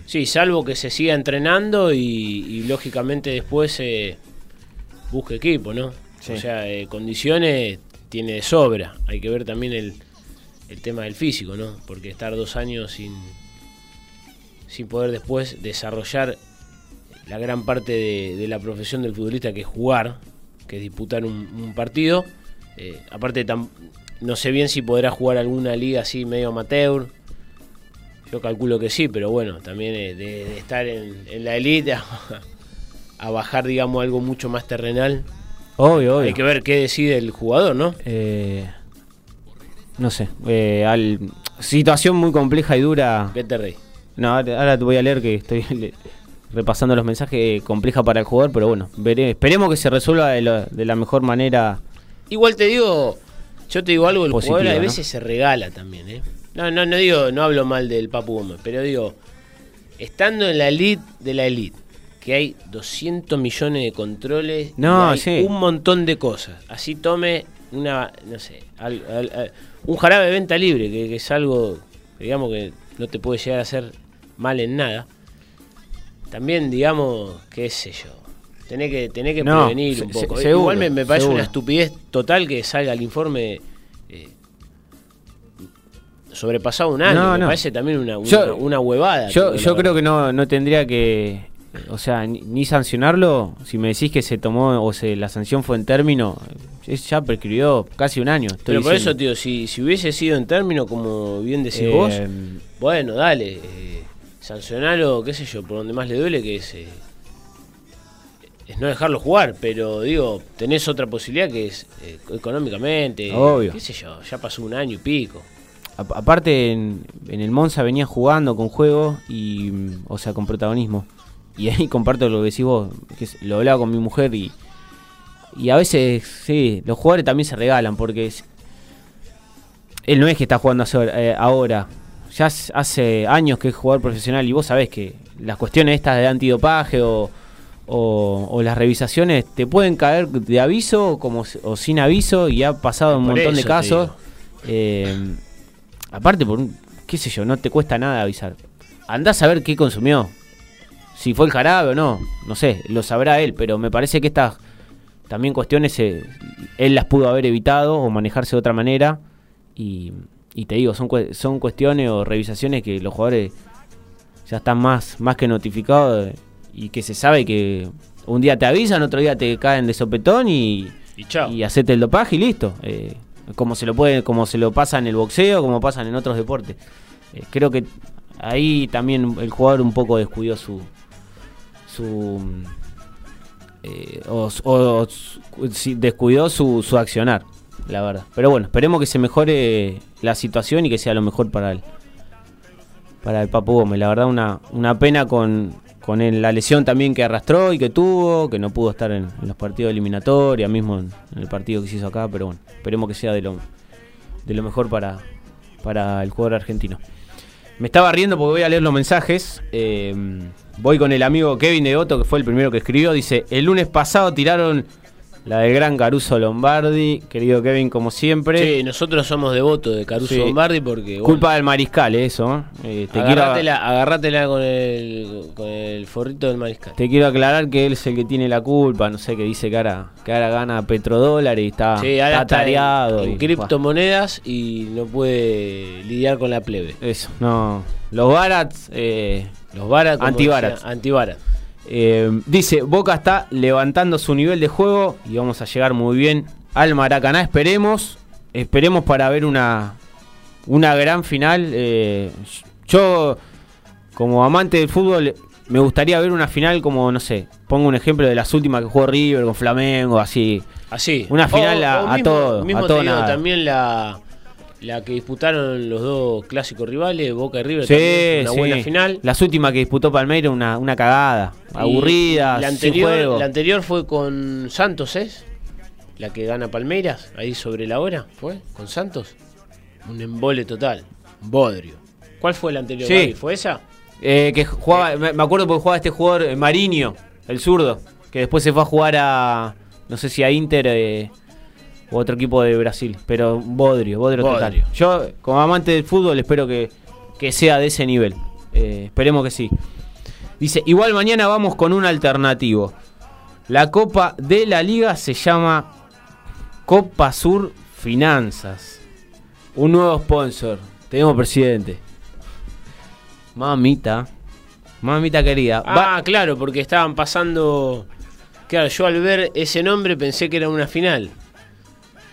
Sí, salvo que se siga entrenando y, y lógicamente después eh, busque equipo, ¿no? Sí. O sea, eh, condiciones tiene de sobra. Hay que ver también el, el tema del físico, ¿no? Porque estar dos años sin, sin poder después desarrollar la gran parte de, de la profesión del futbolista que es jugar, que es disputar un, un partido. Eh, aparte, tam- no sé bien si podrá jugar alguna liga así medio amateur. Yo calculo que sí, pero bueno, también de, de estar en, en la elite <laughs> a, a bajar, digamos, algo mucho más terrenal. Obvio, obvio. Hay que ver qué decide el jugador, ¿no? Eh, no sé, eh, al- situación muy compleja y dura. ¿Qué te reí? No, ahora, te voy a leer que estoy <laughs> le- repasando los mensajes. eh, compleja para el jugador, pero bueno, veré, esperemos que se resuelva de, la- de la mejor manera. Igual te digo, yo te digo algo, el jugador a ¿no? veces se regala también, ¿eh? No, no, no digo, no hablo mal del Papu Gómez, pero digo, estando en la elite de la elite, que hay 200 millones de controles, y No, hay sí. un montón de cosas. Así tome una, no sé, al- al- al- un jarabe de venta libre, que, que es algo, digamos, que no te puede llegar a hacer mal en nada. También, digamos, qué sé yo. Tenés que, tenés que No, prevenir se- un poco. se- seguro, Igual me, me parece seguro. una estupidez total que salga el informe eh, sobrepasado un año. No, me no. parece también una, una, Yo- una huevada. Yo, yo creo que no, no tendría que, o sea, ni, ni sancionarlo. Si me decís que se tomó o se la sanción fue en término, es, ya prescribió casi un año. Pero por eso, tío, si, si hubiese sido en término, como bien decís Eh, vos, bueno, dale. Eh, sancionalo, qué sé yo, por donde más le duele, que es, eh, es no dejarlo jugar. Pero digo, tenés otra posibilidad que es eh, económicamente. Obvio. Qué sé yo, ya pasó un año y pico. aparte en, en el Monza venía jugando con juego y, o sea, con protagonismo. Y ahí <laughs> comparto lo que decís vos, que lo hablaba con mi mujer y, y a veces, sí, los jugadores también se regalan porque es- él no es que está jugando hace- eh, ahora. Ya hace- años que es jugador profesional y vos sabés que las cuestiones estas de antidopaje o, o, o las revisaciones te pueden caer de aviso como, o sin aviso y ha pasado un Por montón de casos. Eh, aparte, por un- qué sé yo, no te cuesta nada avisar. Andás a ver qué consumió. Si fue el jarabe o no, no sé, lo sabrá él, pero me parece que estas también cuestiones eh, él las pudo haber evitado o manejarse de otra manera. Y, y te digo, son, son cuestiones o revisaciones que los jugadores ya están más, más que notificados eh, y que se sabe que un día te avisan, otro día te caen de sopetón y, Y chao. y hacete el dopaje y listo. Eh, como se lo puede, como se lo pasa en el boxeo, como pasan en otros deportes. Eh, creo que ahí también el jugador un poco descuidó su su eh, o, descuidó su, su accionar, la verdad. Pero bueno, esperemos que se mejore la situación y que sea lo mejor para él. Para el Papu Gómez, la verdad una, una pena con, con el- la lesión también que arrastró y que tuvo, que no pudo estar en, en los partidos eliminatorios, mismo en, en el partido que se hizo acá, pero bueno, esperemos que sea de lo, de lo mejor para, para el jugador argentino. Me estaba riendo porque voy a leer los mensajes. eh, voy con el amigo Kevin de Otto, que fue el primero que escribió. Dice, el lunes pasado tiraron la del gran Caruso Lombardi. Querido Kevin, como siempre. Sí, nosotros somos devotos de Caruso Sí. Lombardi porque. bueno, Culpa del mariscal, eh, eso. eh. te, quiero, agarrátela, con el, con el forrito del mariscal. te quiero aclarar que él es el que tiene la culpa. No sé, que dice que ahora, que ahora gana petrodólares y está, Sí, ahora está está en- en, y- criptomonedas y no puede lidiar con la plebe. Eso, no. Los Barats... eh, Los Barat. como Antibarat. Antibarat. Eh, dice, Boca está levantando su nivel de juego y vamos a llegar muy bien al Maracaná. Esperemos, esperemos para ver una, una gran final. Eh, yo, como amante del fútbol, me gustaría ver una final como, no sé, pongo un ejemplo de las últimas que jugó River con Flamengo, así. Así. Una final a- a todo, Mismo a todo digo, nada. también la, la que disputaron los dos clásicos rivales, Boca y River. Sí, también, una sí. buena final. Las últimas que disputó Palmeiras, una, una cagada, Y aburrida, La sin anterior, juego. la anterior fue con Santos, ¿es? La que gana Palmeiras, ahí sobre la hora, ¿fue? ¿Con Santos? Un embole total. Un bodrio. ¿Cuál fue la anterior? Sí. ¿Fue esa? Eh, que jugaba, me me acuerdo porque jugaba este jugador eh, Mariño, el zurdo, que después se fue a jugar a, no sé si a Inter eh, otro equipo de Brasil, pero Bodrio, Bodrio, total. Bodrio. Yo, como amante del fútbol, espero que, que sea de ese nivel. Eh, esperemos que sí. Dice, igual mañana vamos con un alternativo. La Copa de la Liga se llama Copa Sur Finanzas. Un nuevo sponsor. Tenemos presidente. Mamita. Mamita querida. Ah, Va- claro, porque estaban pasando. Claro, yo al ver ese nombre pensé que era una final.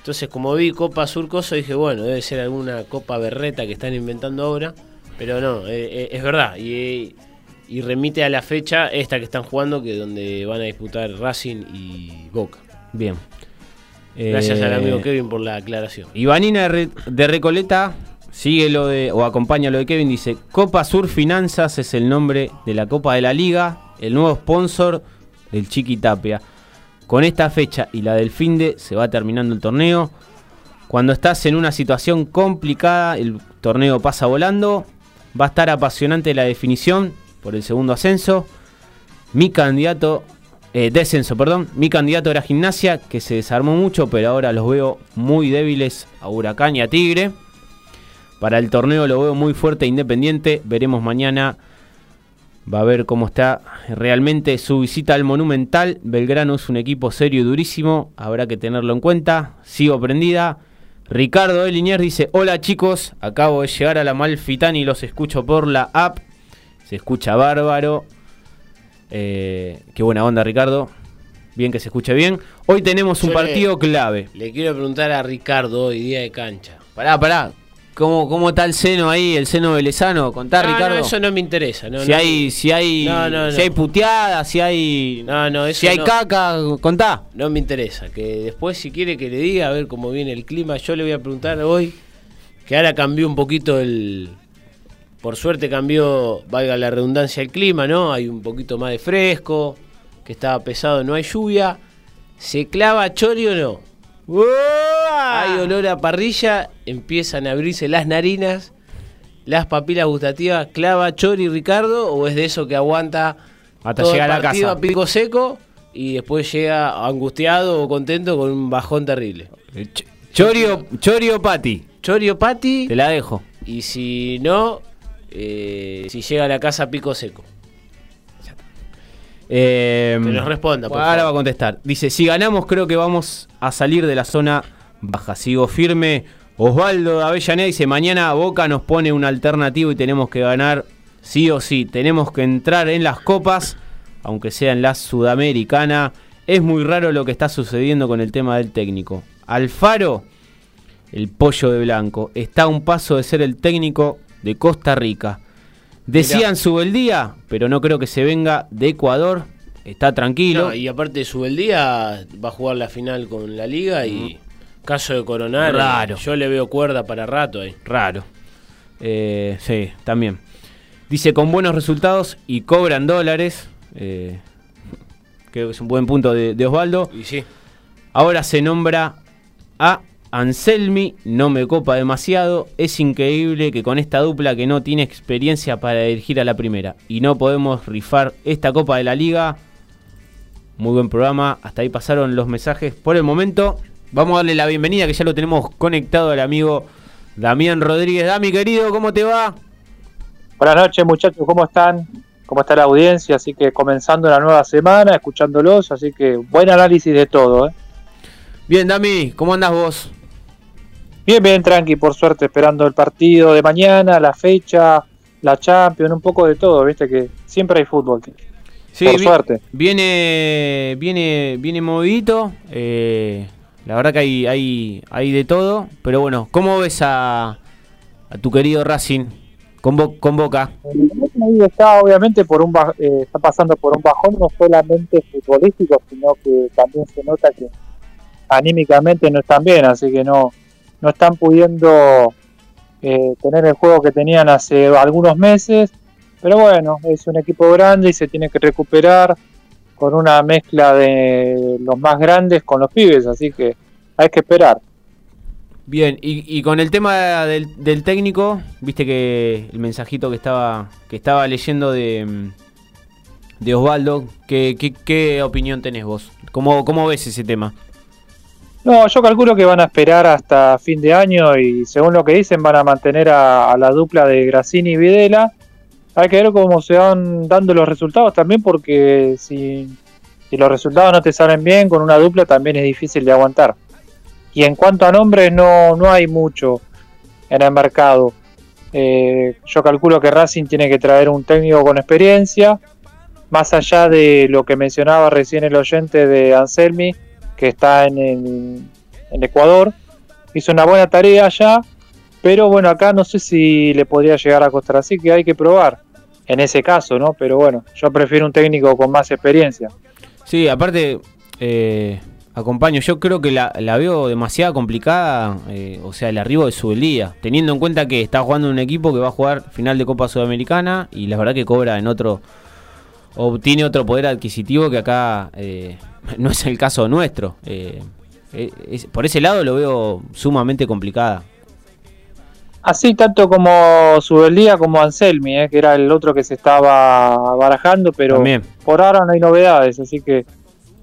Entonces, como vi Copa Surcoso, dije, bueno, debe ser alguna Copa Berreta que están inventando ahora. Pero no, eh, eh, es verdad. Y, y remite a la fecha esta que están jugando, que donde van a disputar Racing y Boca. Bien. Gracias Eh, al amigo Kevin por la aclaración. Ivanina de Recoleta sigue lo de, o acompaña lo de Kevin, dice, Copa Sur Finanzas es el nombre de la Copa de la Liga, el nuevo sponsor del Chiqui Tapia. Con esta fecha y la del fin de se va terminando el torneo. Cuando estás en una situación complicada, el torneo pasa volando. Va a estar apasionante la definición por el segundo ascenso. Mi candidato, eh, descenso, perdón. Mi candidato era Gimnasia, que se desarmó mucho, pero ahora los veo muy débiles a Huracán y a Tigre. Para el torneo lo veo muy fuerte e independiente. Veremos mañana. Va a ver cómo está realmente su visita al Monumental. Belgrano es un equipo serio y durísimo. Habrá que tenerlo en cuenta. Sigo prendida. Ricardo de Liniers dice: Hola chicos, acabo de llegar a la Malfitani y los escucho por la app. Se escucha bárbaro. Eh, qué buena onda, Ricardo. Bien que se escuche bien. Hoy tenemos un Yo le- partido clave. Le quiero preguntar a Ricardo hoy, día de cancha. Pará, pará. ¿Cómo, cómo está el seno ahí, el seno velezano? Contá, No, no, Ricardo. eso no me interesa. No, si, no. hay, si hay No, no, si hay puteada, si hay No, no, eso si hay caca, contá. No me interesa. Que después, si quiere que le diga, a ver cómo viene el clima, yo le voy a preguntar hoy que ahora cambió un poquito el... Por suerte cambió, valga la redundancia, el clima, ¿no? Hay un poquito más de fresco, que estaba pesado, no hay lluvia. ¿Se clava Chori o no? Hay olor a parrilla, empiezan a abrirse las narinas, las papilas gustativas, clava Chori Ricardo, o es de eso que aguanta Hasta todo llegar el a la casa. a pico seco y después llega angustiado o contento con un bajón terrible. Ch- Chorio, Chorio Pati, Chorio Pati, te la dejo. y si no, eh, si llega a la casa a pico seco. Eh, Que nos responda, por Ahora favor. va a contestar. Dice, si ganamos creo que vamos a salir de la zona baja. Sigo firme. Osvaldo de Avellaneda dice, mañana Boca nos pone un alternativo y tenemos que ganar sí o sí. Tenemos que entrar en las copas, aunque sea en la sudamericana. Es muy raro lo que está sucediendo con el tema del técnico. Alfaro, el pollo de blanco, está a un paso de ser el técnico de Costa Rica. Decían Subeldía, pero no creo que se venga de Ecuador. Está tranquilo. No, y aparte Subeldía va a jugar la final con la liga y caso de coronar, Raro. yo le veo cuerda para rato ahí. Raro. Eh, sí, también. Dice con buenos resultados y cobran dólares. Eh, <laughs> creo que es un buen punto de, de Osvaldo. Y sí, Ahora se nombra a Anselmi, no me copa demasiado. Es increíble que con esta dupla que no tiene experiencia para dirigir a la primera y no podemos rifar esta Copa de la Liga. Muy buen programa, hasta ahí pasaron los mensajes por el momento. Vamos a darle la bienvenida que ya lo tenemos conectado al amigo Damián Rodríguez. Dami, querido, ¿cómo te va? Buenas noches muchachos, ¿cómo están? ¿Cómo está la audiencia? Así que comenzando la nueva semana, escuchándolos, así que buen análisis de todo. ¿eh? Bien, Dami, ¿cómo andas vos? Bien, bien, tranqui, por suerte, esperando el partido de mañana, la fecha, la Champions, un poco de todo, viste que siempre hay fútbol. Sí, por vi- suerte. Viene, viene, viene movidito. eh, la verdad que hay, hay, hay de todo. Pero bueno, ¿cómo ves a, a tu querido Racing con, Bo- con Boca? Ahí está obviamente por un eh, está pasando por un bajón no solamente futbolístico, sino que también se nota que anímicamente no están bien, así que no, no están pudiendo eh, tener el juego que tenían hace algunos meses. Pero bueno, es un equipo grande y se tiene que recuperar con una mezcla de los más grandes con los pibes, así que hay que esperar. Bien, y, con el tema del, técnico, viste que el mensajito que estaba, que estaba leyendo de, de Osvaldo, ¿qué, qué, qué opinión tenés vos? ¿Cómo, ¿Cómo ves ese tema? No, yo calculo que van a esperar hasta fin de año y según lo que dicen van a mantener a, la dupla de Grassini y Videla. Hay que ver cómo se van dando los resultados también porque si, si los resultados no te salen bien con una dupla también es difícil de aguantar. Y en cuanto a nombres no, no hay mucho en el mercado. Eh, yo calculo que Racing tiene que traer un técnico con experiencia, más allá de lo que mencionaba recién el oyente de Anselmi, que está en, en Ecuador. Hizo una buena tarea allá, pero bueno, acá no sé si le podría llegar a costar, así que hay que probar en ese caso, ¿no? Pero bueno, yo prefiero un técnico con más experiencia. Sí, aparte, eh, acompaño, yo creo que la, la veo demasiado complicada, eh, o sea, el arribo de Subeldía, teniendo en cuenta que está jugando un equipo que va a jugar final de Copa Sudamericana y la verdad que cobra en otro, obtiene otro poder adquisitivo que acá eh, no es el caso nuestro. eh, eh, es- por ese lado lo veo sumamente complicada. Así tanto como Subeldía como Anselmi, ¿eh? que era el otro que se estaba barajando, pero También. por ahora no hay novedades, así que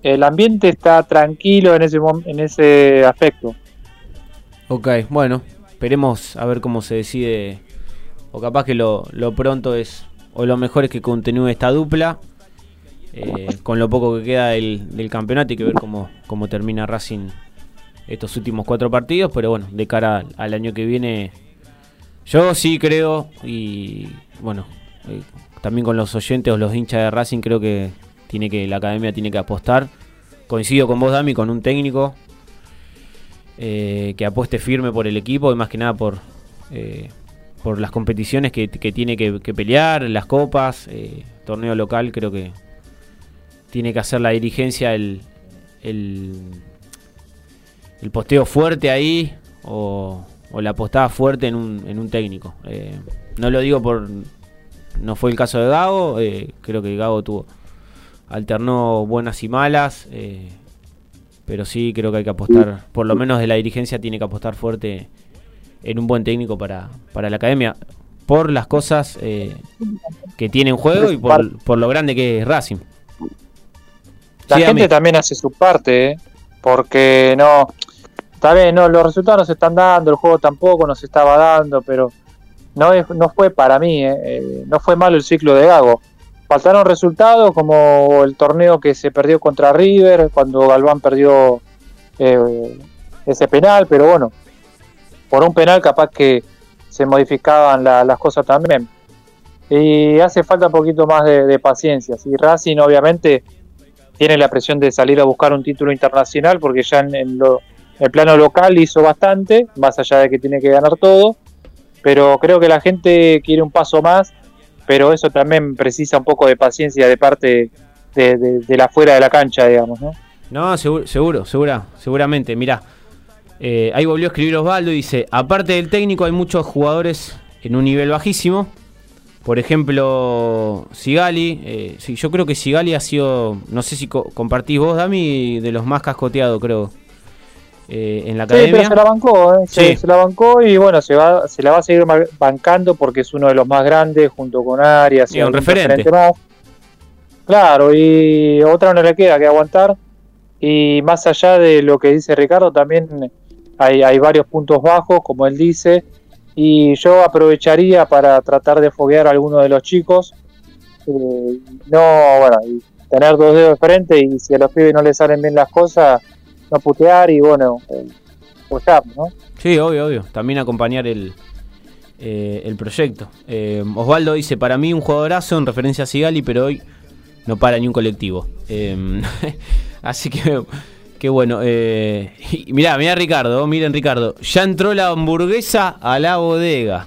el ambiente está tranquilo en ese, en ese aspecto. Ok, bueno, esperemos a ver cómo se decide. O capaz que lo, lo pronto es, o lo mejor es que continúe esta dupla. Eh, con lo poco que queda del, campeonato, hay que ver cómo, termina Racing estos últimos cuatro partidos. Pero bueno, de cara al, año que viene, yo sí creo, y bueno, eh, también con los oyentes o los hinchas de Racing, creo que tiene que la academia tiene que apostar. Coincido con vos, Dami, con un técnico eh, que apueste firme por el equipo y más que nada por, las competiciones que, tiene que, que pelear, las copas, torneo local, creo que tiene que hacer la dirigencia el, el, el posteo fuerte ahí o, o la apostaba fuerte en un, en un técnico. Eh, no lo digo por. No fue el caso de Gago, eh, creo que Gago tuvo. Alternó buenas y malas, eh, pero sí creo que hay que apostar, por lo menos de la dirigencia tiene que apostar fuerte en un buen técnico para, para la academia, por las cosas que tiene en juego y por, por lo grande que es Racing. La Sí, gente también hace su parte, ¿eh? porque no, está bien, no, los resultados no se están dando, el juego tampoco nos estaba dando, pero no, es- no fue para mí, ¿eh? Eh, no fue malo el ciclo de Gago. Faltaron resultados como el torneo que se perdió contra River, cuando Galván perdió eh, ese penal, pero bueno, por un penal capaz que se modificaban la- las cosas también. Y hace falta un poquito más de, de paciencia. Y Racing obviamente tiene la presión de salir a buscar un título internacional porque ya en, lo- en el plano local hizo bastante, más allá de que tiene que ganar todo, pero creo que la gente quiere un paso más, pero eso también precisa un poco de paciencia de parte de, de- de la fuera de la cancha, digamos, ¿no? No, seguro, seguro, segura, seguramente. Mirá, eh, ahí volvió a escribir Osvaldo y dice, aparte del técnico hay muchos jugadores en un nivel bajísimo. Por ejemplo, Sigali. eh, sí, yo creo que Sigali ha sido, no sé si co- compartís vos, Dami, de los más cascoteados, creo, eh, en la Sí, pero se la bancó, ¿eh? se, Sí. se la bancó y bueno, se va se la va a seguir bancando porque es uno de los más grandes junto con Arias Y un referente. más. Claro, y otra no le queda que aguantar. Y más allá de lo que dice Ricardo, también hay, hay varios puntos bajos, como él dice. Y yo aprovecharía para tratar de foguear a alguno de los chicos. Eh, no, bueno, tener dos dedos de frente y si a los pibes no les salen bien las cosas, no putear y bueno, eh, apoyar, ¿no? Sí, obvio, obvio. También acompañar el, eh, el proyecto. Eh, Osvaldo dice, para mí un jugadorazo en referencia a Sigali, pero hoy no para ni un colectivo. <laughs> Así que, que bueno. Eh, y <laughs> mirá, mirá Ricardo, miren Ricardo. Ya entró la hamburguesa a la bodega.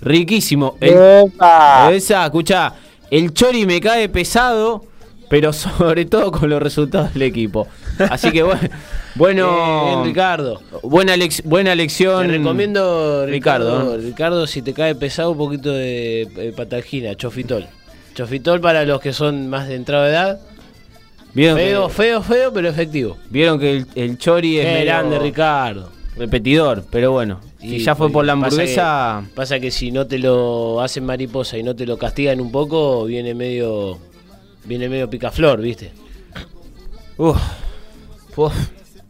Riquísimo. El- ¡Epa! esa, escuchá, el chori me cae pesado, pero <laughs> sobre todo con los resultados del equipo. Así que bueno, <laughs> bueno Bien, Ricardo. buena, buena lección. Te recomiendo, Ricardo, Ricardo, si te cae pesado, un poquito de eh, patalgina, chofitol. Chofitol para los que son más de entrada de edad. Vieron Feo, que, feo, feo, pero efectivo. vieron que el, el chori es medio grande, Ricardo. repetidor, pero bueno, si ya fue por la pasa hamburguesa, que- Pasa que si no te lo hacen mariposa y no te lo castigan un poco, viene medio. Viene medio picaflor, ¿viste? uf, uf.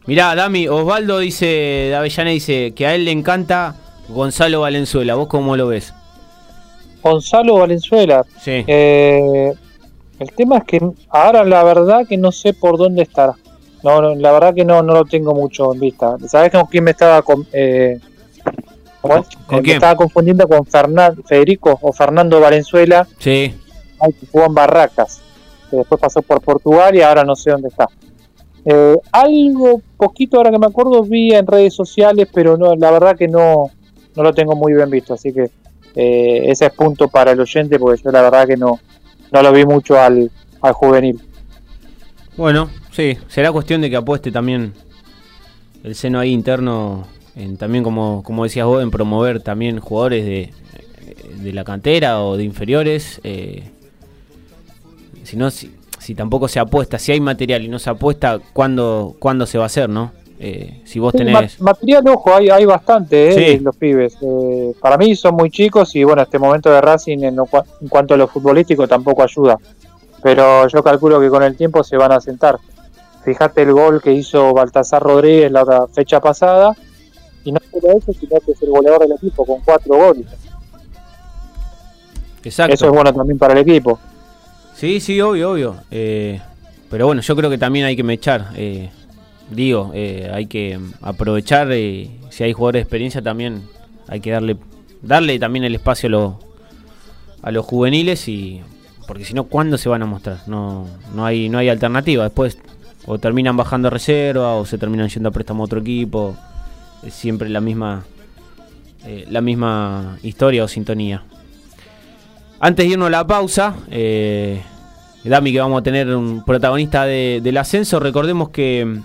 Mirá, Dami, Osvaldo dice, de Avellana dice que a él le encanta Gonzalo Valenzuela. ¿Vos cómo lo ves? Gonzalo Valenzuela. Sí. Eh, el tema es que ahora la verdad que no sé por dónde estará. No, no, la verdad que no, no lo tengo mucho en vista. ¿Sabes con quién me estaba con, eh, ¿cómo es? ¿Con Eh, me estaba confundiendo con Fernan- Federico o Fernando Valenzuela, Sí. que jugó en Barracas, que después pasó por Portugal y ahora no sé dónde está. Eh, algo poquito ahora que me acuerdo vi en redes sociales, pero no, la verdad que no, no lo tengo muy bien visto, así que eh, ese es punto para el oyente, porque yo la verdad que no, no lo vi mucho al, al juvenil. Bueno, sí, será cuestión de que apueste también el seno ahí interno, en, también como, como decías vos, en promover también jugadores de, de la cantera o de inferiores. eh, si no, si, si tampoco se apuesta, si hay material y no se apuesta, ¿cuándo, cuándo se va a hacer, no? Eh, si vos Sí, tenés... material, ojo, hay, hay bastante, eh, Sí. los pibes. Eh, para mí son muy chicos y bueno, este momento de Racing en, lo cua- en cuanto a lo futbolístico tampoco ayuda. Pero yo calculo que con el tiempo se van a sentar. Fíjate el gol que hizo Baltasar Rodríguez la otra fecha pasada. Y no solo eso, sino que es el goleador del equipo con cuatro goles. Exacto. Eso es bueno también para el equipo. Sí, sí, obvio, obvio. Eh, pero bueno, yo creo que también hay que mechar. eh, digo, eh, hay que aprovechar. eh, si hay jugadores de experiencia, también hay que darle darle también el espacio a, los a los juveniles. y Porque si no, ¿cuándo se van a mostrar? No, no, hay, no hay alternativa. Después o terminan bajando reserva o se terminan yendo a préstamo a otro equipo. Es siempre la misma, eh, la misma historia o sintonía. Antes de irnos a la pausa, Dami, que vamos a tener un protagonista de- del ascenso. Recordemos que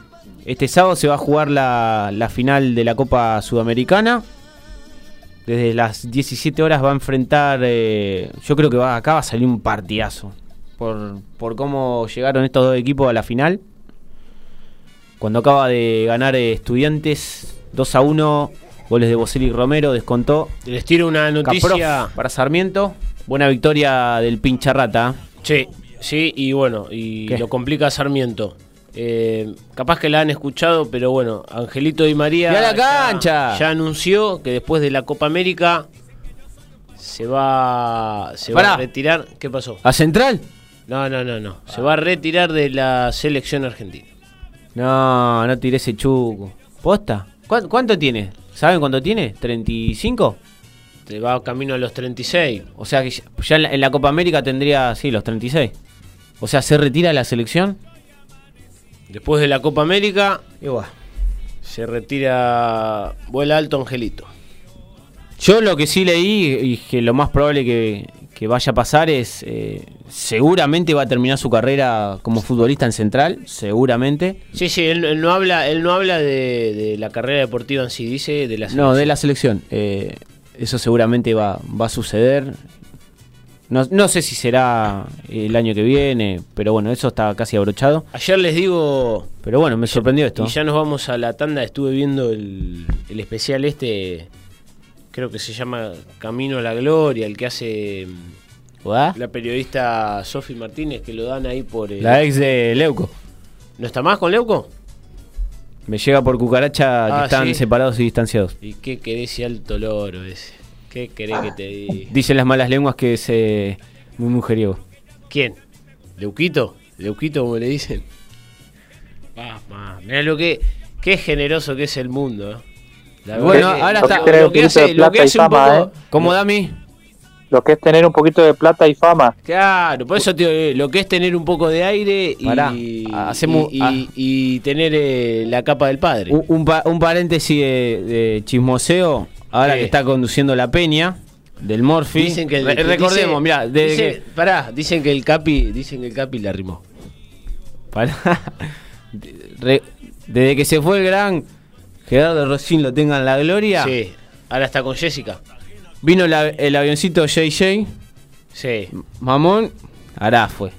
este sábado se va a jugar la, la final de la Copa Sudamericana desde las 17 horas va a enfrentar, eh, yo creo que va, acá va a salir un partidazo, por, por cómo llegaron estos dos equipos a la final. Cuando acaba de ganar eh, Estudiantes 2 a 1, goles de Boselli Romero, descontó. Les tiro una noticia. Caprof para Sarmiento, buena victoria del Pincharrata. Sí, sí, y bueno, y ¿Qué? lo complica Sarmiento. Eh, capaz que la han escuchado, pero bueno, Angelito Di María ¡Y a la ya- cancha! Ya, anunció que después de la Copa América se va, se va a retirar. ¿Qué pasó? ¿A Central? No, no, no, no. Se va a retirar de la selección argentina. No, no tiré ese chuco. ¿Posta? ¿Cuánto, cuánto tiene? ¿Saben cuánto tiene? ¿35? Se va camino a los 36. O sea que ya, ya en, la, en la Copa América tendría, sí, los 36. O sea, ¿se retira de la selección? Después de la Copa América Igual. se retira, vuela alto Angelito. Yo lo que sí leí y que lo más probable que, que vaya a pasar es, eh, seguramente va a terminar su carrera como futbolista en Central, seguramente. Sí, sí, él, él no habla, él no habla de, de la carrera deportiva en sí, dice de la No, de selección. la selección. Eh, eso seguramente va, va a suceder. No, no sé si será el año que viene, pero bueno, eso está casi abrochado. Ayer les digo, Pero bueno, me sorprendió esto. y ya nos vamos a la tanda, estuve viendo el, el especial este, creo que se llama Camino a la Gloria, el que hace la periodista Sofi Martínez, que lo dan ahí por... eh, La ex de Leuco. ¿No está más con Leuco? Me llega por cucaracha que Ah, están sí. separados y distanciados. ¿Y qué querés ese alto loro ese? ¿Qué querés que te diga? Dicen las malas lenguas que es eh, muy mujeriego. ¿Quién? ¿Leuquito? ¿Leuquito como le dicen? Ah, ma, mirá lo que... Qué generoso que es el mundo. ¿eh? La Bueno, que ahora lo- está- lo, que poquito hace, lo que hace un fama, poco... ¿eh? ¿Cómo, Dami? Lo que es tener un poquito de plata y fama. Claro, por eso tío, eh, lo que es tener un poco de aire y, Pará, y, hacemos- y- ah. y tener eh, la capa del padre. Un, un pa- un paréntesis de, de chismoseo. Ahora ¿Qué? que está conduciendo la peña del Morphy. Dicen que el, Re- recordemos, mira, dice- pará, dicen que el Capi, dicen que el Capi la arrimó. Pará. <laughs> Re- desde que se fue el gran Gerardo Rosín, lo tenga en la gloria. Sí, ahora está con Jessica. Vino la- el avioncito JJ, Sí. Mamón, ahora fue.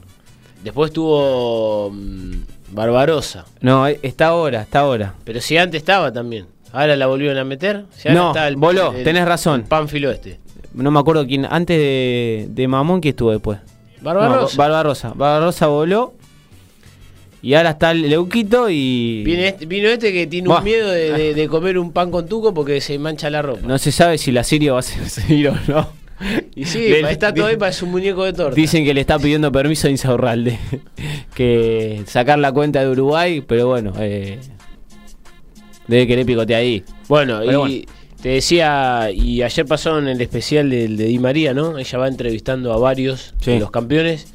Después tuvo mm, Barbarosa. No, eh, está ahora, está ahora. Pero si antes estaba también. Ahora la volvieron a meter. Si ahora No, está el, voló, el- tenés razón. Pánfilo este. No me acuerdo quién, antes de, de Mamón, ¿quién estuvo después? Barbarosa. No, Barbarosa. Barbarosa voló. Y ahora está el Leuquito y. Este- vino este que tiene un miedo de, de- de <laughs> comer un pan con tuco porque se mancha la ropa. No se sabe si la Sirio va a <laughs> seguir o no. y sí, está todo ahí parece un muñeco de torta. Dicen que le está pidiendo permiso a Insaurralde. <laughs> que sacar la cuenta de Uruguay, pero bueno. Eh, debe querer picotear ahí. Bueno, y bueno. te decía, y ayer pasó en el especial del de Di María, ¿no? Ella va entrevistando a varios Sí. de los campeones.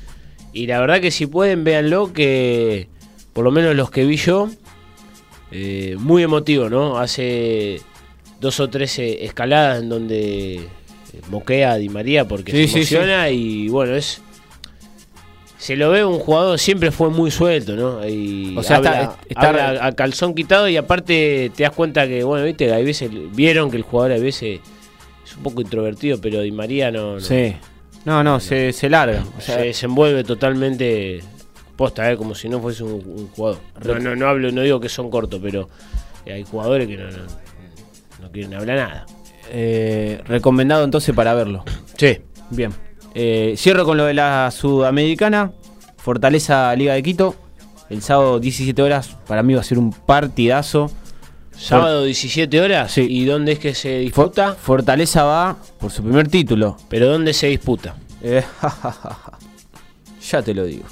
Y la verdad que si pueden, véanlo, que por lo menos los que vi yo, eh, muy emotivo, ¿no? Hace dos o tres eh, escaladas en donde eh, moquea a Di María porque Sí, se sí. emociona y bueno, es... Se lo ve un jugador, siempre fue muy suelto, ¿no? Y O sea, está- habla- está- habla a calzón quitado y aparte te das cuenta que, bueno, viste, hay veces, vieron que el jugador a veces es un poco introvertido, pero Di María no, no. Sí. No, no, se, se larga. O sea, se desenvuelve totalmente posta, ¿eh? como si no fuese un, un jugador. No, no, no hablo, no digo que son cortos, pero hay jugadores que no, no, no quieren hablar nada. eh, recomendado entonces para verlo. Sí. Bien. Eh, cierro con lo de la Sudamericana. Fortaleza Liga de Quito. El sábado 17 horas. Para mí va a ser un partidazo. Sábado 17 horas. Sí. ¿Y dónde es que se disputa? Fortaleza va por su primer título. Pero ¿dónde se disputa? Eh, <laughs> ya te lo digo.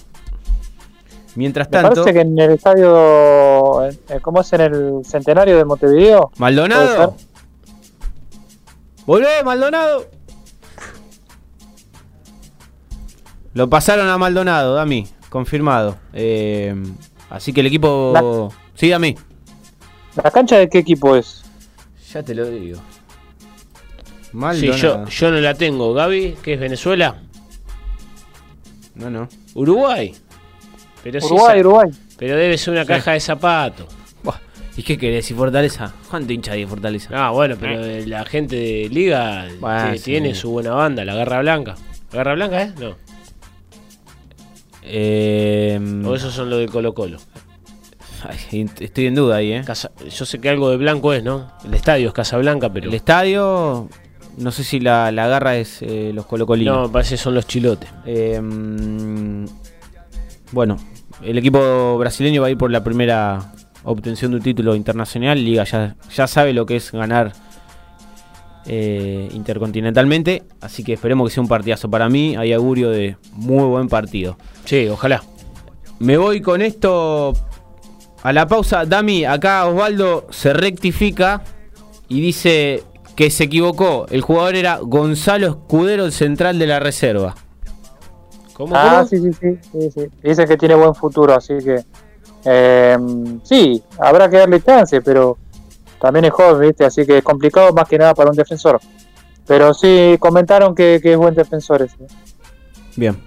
Mientras Me tanto, parece que en el estadio, ¿cómo es en el centenario de Montevideo? Maldonado. Volvé, Maldonado. Lo pasaron a Maldonado, Dami, confirmado. Eh, así que el equipo. Sí, Dami. ¿La cancha de qué equipo es? Ya te lo digo. Sí, Maldonado. yo, yo no la tengo. Gaby, que es Venezuela. No, no. Uruguay. Pero sí Uruguay, sa- Uruguay. Pero debe ser una caja de zapatos. ¿Y qué querés? ¿Y Fortaleza? ¿Cuánto hincha de Fortaleza? Ah, bueno, pero eh, la gente de Liga Bueno, sí. tiene su buena banda, la Garra Blanca. ¿La Garra Blanca, eh? No. Eh, O esos son los de Colo Colo. ay, estoy en duda ahí, ¿eh? Casa- yo sé que algo de blanco es, ¿no? El estadio es Casablanca, pero. El estadio, no sé si la, la garra es eh, los colocolinos. No, me parece que son los chilotes. Eh, mm, bueno, el equipo brasileño va a ir por la primera obtención de un título internacional. Liga ya, ya sabe lo que es ganar eh, intercontinentalmente. Así que esperemos que sea un partidazo. Para mí hay augurio de muy buen partido. Sí, ojalá. Me voy con esto a la pausa. Dami, acá Osvaldo se rectifica y dice que se equivocó. El jugador era Gonzalo Escudero, el central de la reserva. ¿Cómo? Ah, cómo? sí, sí, sí, sí, sí. Dice que tiene buen futuro, así que eh, sí, habrá que darle chance, pero también es joven, ¿viste? Así que es complicado más que nada para un defensor. Pero sí, comentaron que, que es buen defensor ese. Bien.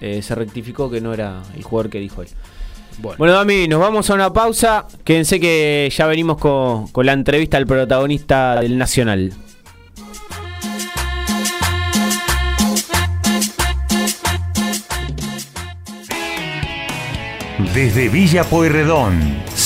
Eh, se rectificó que no era el jugador que dijo él. Bueno. Bueno, Dami, nos vamos a una pausa. Quédense que ya venimos con, con la entrevista al protagonista del Nacional. Desde Villa Pueyrredón,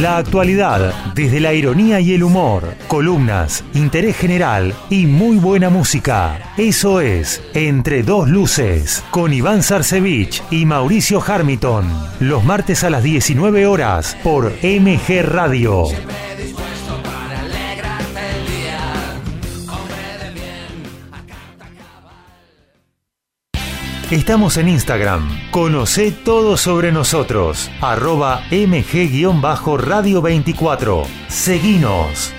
La actualidad, desde la ironía y el humor, columnas, interés general y muy buena música. Eso es Entre dos luces, con Iván Sarcevich y Mauricio Harmiton. Los martes a las 19 horas por MG Radio. Estamos en Instagram. Conoce todo sobre nosotros. Arroba mg-radio 24. Seguinos.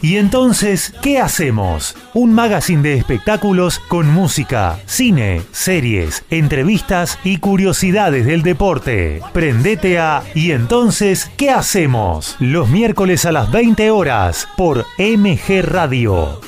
Y entonces, ¿qué hacemos? Un magazine de espectáculos con música, cine, series, entrevistas y curiosidades del deporte. Prendete a Y entonces, ¿qué hacemos? Los miércoles a las 20 horas por MG Radio.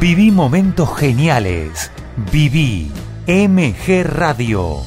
Viví momentos geniales. Viví MG Radio.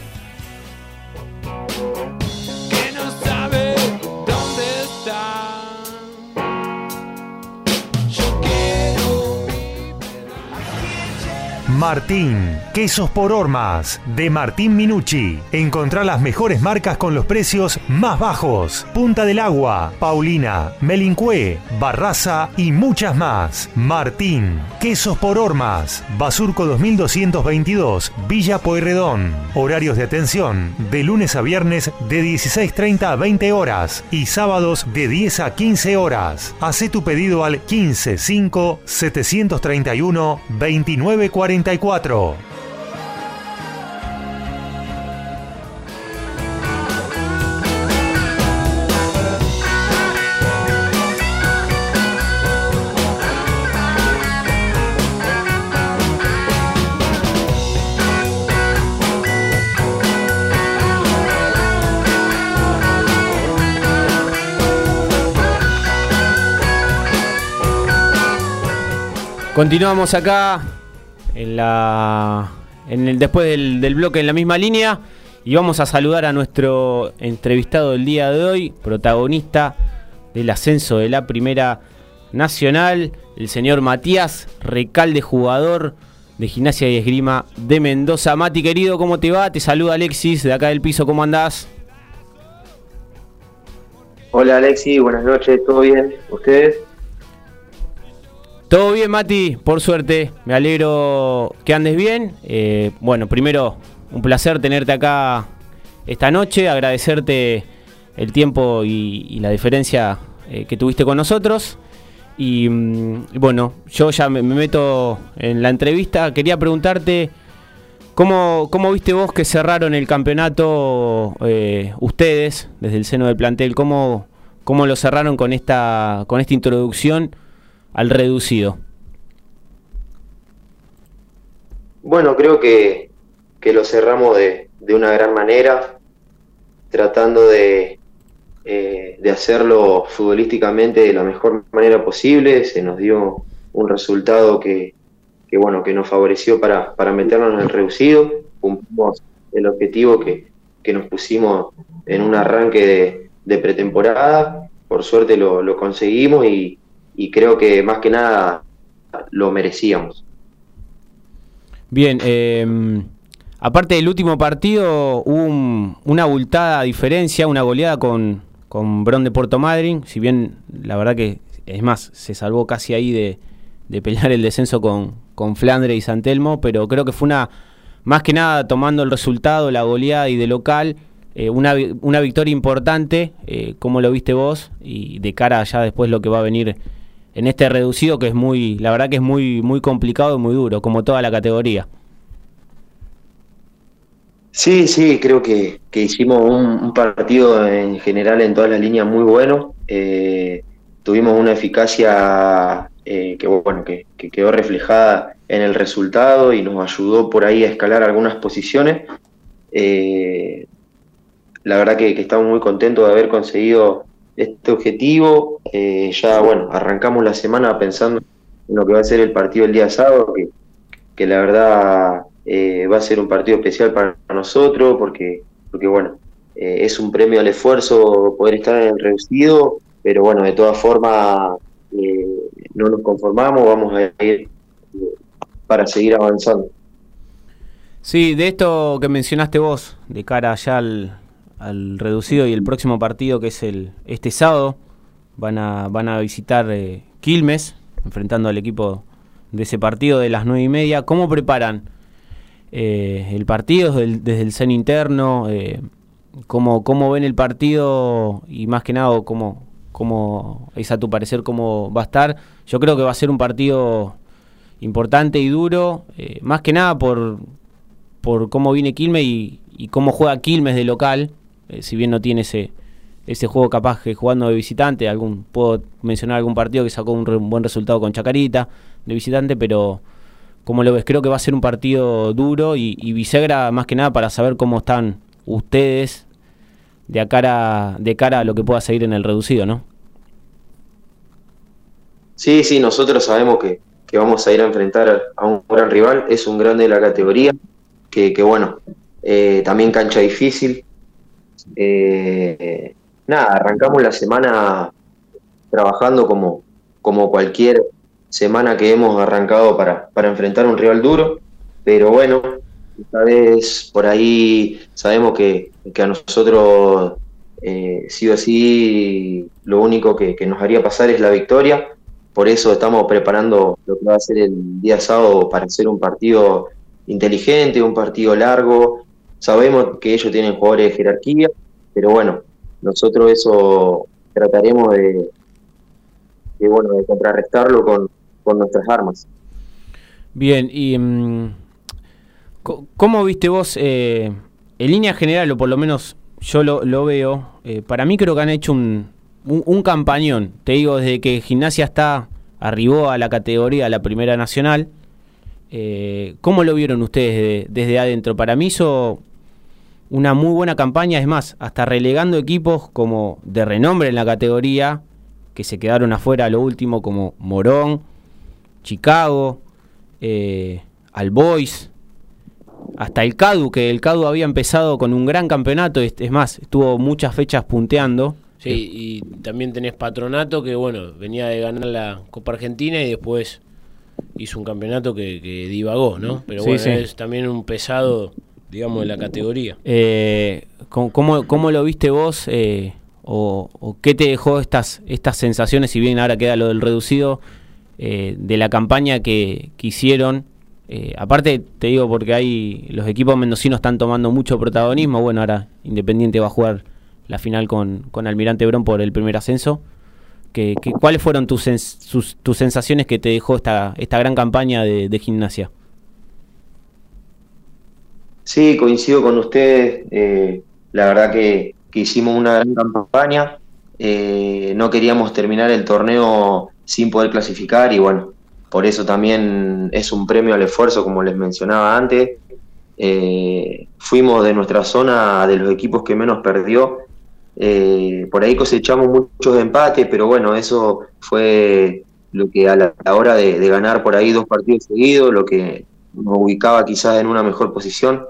Martín, quesos por hormas, de Martín Minucci. Encontrá las mejores marcas con los precios más bajos. Punta del Agua, Paulina, Melincue, Barraza y muchas más. Martín, quesos por hormas, Basurco 2222, Villa Pueyrredón. Horarios de atención, de lunes a viernes de 16.30 a 20 horas y sábados de 10 a 15 horas. Hacé tu pedido al 155 731 2944. Continuamos acá en la en el después del, bloque en la misma línea y vamos a saludar a nuestro entrevistado del día de hoy, protagonista del ascenso de la Primera Nacional, el señor Matías Recalde, jugador de Gimnasia y Esgrima de Mendoza. Mati querido, ¿cómo te va? Te saluda Alexis de acá del piso, ¿cómo andás? Hola Alexi, buenas noches, ¿todo bien? ¿Ustedes? Todo bien, Mati, por suerte. Me alegro que andes bien. Eh, bueno, primero, un placer tenerte acá esta noche, agradecerte el tiempo y, la diferencia eh, que tuviste con nosotros. Y, mm, bueno, yo ya me, me meto en la entrevista. Quería preguntarte, ¿cómo, cómo viste vos que cerraron el campeonato eh, ustedes desde el seno del plantel? ¿Cómo, cómo lo cerraron con esta, con esta introducción? Al reducido? Bueno, creo que, que lo cerramos de, de, una gran manera, tratando de, eh, de hacerlo futbolísticamente de la mejor manera posible. Se nos dio un resultado que, que bueno, que nos favoreció para, para meternos en el reducido. Cumplimos el objetivo que, que nos pusimos en un arranque de, de pretemporada. Por suerte lo, lo conseguimos y, y creo que más que nada lo merecíamos. Bien, eh, aparte del último partido, hubo un, una abultada diferencia, una goleada con, con Bron de Puerto Madryn, si bien la verdad que, es más, se salvó casi ahí de, de pelear el descenso con, con Flandre y San Telmo, pero creo que fue una, más que nada tomando el resultado, la goleada y de local, eh, una, una victoria importante, eh, ¿cómo lo viste vos? Y de cara allá después lo que va a venir en este reducido que es muy, la verdad que es muy, muy complicado y muy duro, como toda la categoría. Sí, sí, creo que, que hicimos un, partido en general en todas las líneas muy bueno. Eh, tuvimos una eficacia eh, que bueno que, que, quedó reflejada en el resultado y nos ayudó por ahí a escalar algunas posiciones. Eh, la verdad que estamos muy contentos de haber conseguido este objetivo. Eh, ya, bueno, arrancamos la semana pensando en lo que va a ser el partido el día sábado, que, que la verdad eh, va a ser un partido especial para nosotros, porque, porque bueno, eh, es un premio al esfuerzo poder estar en el reducido, pero bueno, de todas formas no nos conformamos, vamos a ir para seguir avanzando. Sí, de esto que mencionaste vos, de cara allá al, al reducido y el próximo partido que es el este sábado van a van a visitar eh, Quilmes enfrentando al equipo de ese partido de las nueve y media. Cómo preparan eh, el partido desde el, desde el CEN interno eh, cómo, cómo ven el partido y más que nada cómo cómo es a tu parecer cómo va a estar yo creo que va a ser un partido importante y duro eh, más que nada por por cómo viene Quilmes y, y cómo juega Quilmes de local eh, si bien no tiene ese, ese juego capaz que jugando de visitante, algún puedo mencionar algún partido que sacó un, buen resultado con Chacarita de visitante, pero ¿cómo lo ves? Creo que va a ser un partido duro y, y bisagra más que nada para saber cómo están ustedes de, cara, de cara a lo que pueda seguir en el reducido, ¿no? Sí, sí, nosotros sabemos que, que vamos a ir a enfrentar a un gran rival, es un grande de la categoría, que, que bueno, eh, también cancha difícil. Eh, nada, arrancamos la semana trabajando como, como cualquier semana que hemos arrancado para, para enfrentar un rival duro, pero bueno, esta vez por ahí sabemos que, que a nosotros eh, sí o sí lo único que, que nos haría pasar es la victoria. Por eso estamos preparando lo que va a ser el día sábado para hacer un partido inteligente, un partido largo. Sabemos que ellos tienen jugadores de jerarquía, pero bueno, nosotros eso trataremos de, bueno, de contrarrestarlo con, con nuestras armas. Bien, y mm, ¿cómo viste vos, eh, en línea general, o por lo menos yo lo, veo, eh, para mí creo que han hecho un, un, un campañón, te digo, desde que Gimnasia está, arribó a la categoría, a la Primera Nacional, eh, ¿cómo lo vieron ustedes de- desde adentro? Para mí hizo una muy buena campaña, es más, hasta relegando equipos como de renombre en la categoría, que se quedaron afuera a lo último, como Morón, Chicago, eh, al Boys, hasta el CADU, que el CADU había empezado con un gran campeonato, es, es más, estuvo muchas fechas punteando. Sí, y también tenés Patronato, que bueno, venía de ganar la Copa Argentina y después hizo un campeonato que, que divagó, ¿no? Pero Sí, bueno, sí. es también un pesado, digamos, de la categoría. Eh, ¿cómo, cómo, lo viste vos? eh, o, qué te dejó estas, estas sensaciones, si bien ahora queda lo del reducido, eh, de la campaña que, que hicieron? Eh, aparte, te digo, porque hay los equipos mendocinos están tomando mucho protagonismo. Bueno, ahora Independiente va a jugar la final con, con Almirante Brón por el primer ascenso. ¿Qué, qué- cuáles fueron tus, tus sensaciones que te dejó esta, esta gran campaña de gimnasia? Sí, coincido con ustedes. eh, la verdad que, que hicimos una gran campaña. eh, no queríamos terminar el torneo sin poder clasificar y bueno, por eso también es un premio al esfuerzo, como les mencionaba antes. Eh, fuimos de nuestra zona de los equipos que menos perdió. Por ahí cosechamos muchos empates, pero bueno, eso fue lo que a la, hora de ganar por ahí dos partidos seguidos, lo que nos ubicaba quizás en una mejor posición.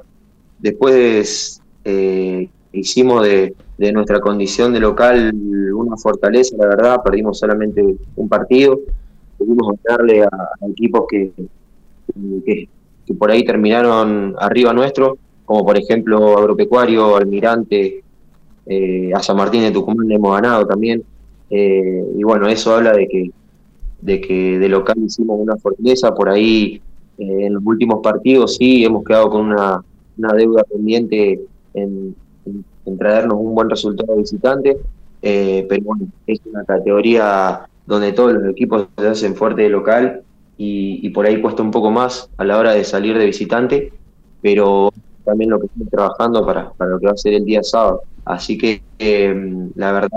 Después eh, hicimos de, nuestra condición de local una fortaleza, la verdad, perdimos solamente un partido, pudimos ganarle a, equipos que por ahí terminaron arriba nuestro, como por ejemplo Agropecuario, Almirante, eh, a San Martín de Tucumán le hemos ganado también. Eh, y bueno, eso habla de que, de que de local hicimos una fortaleza. Por ahí eh, en los últimos partidos sí hemos quedado con una, una deuda pendiente en, en- traernos un buen resultado visitante. Eh, pero bueno, es una categoría donde todos los equipos se hacen fuerte de local y, y por ahí cuesta un poco más a la hora de salir de visitante, pero también lo que estamos trabajando para, para lo que va a ser el día sábado. Así que eh, la verdad,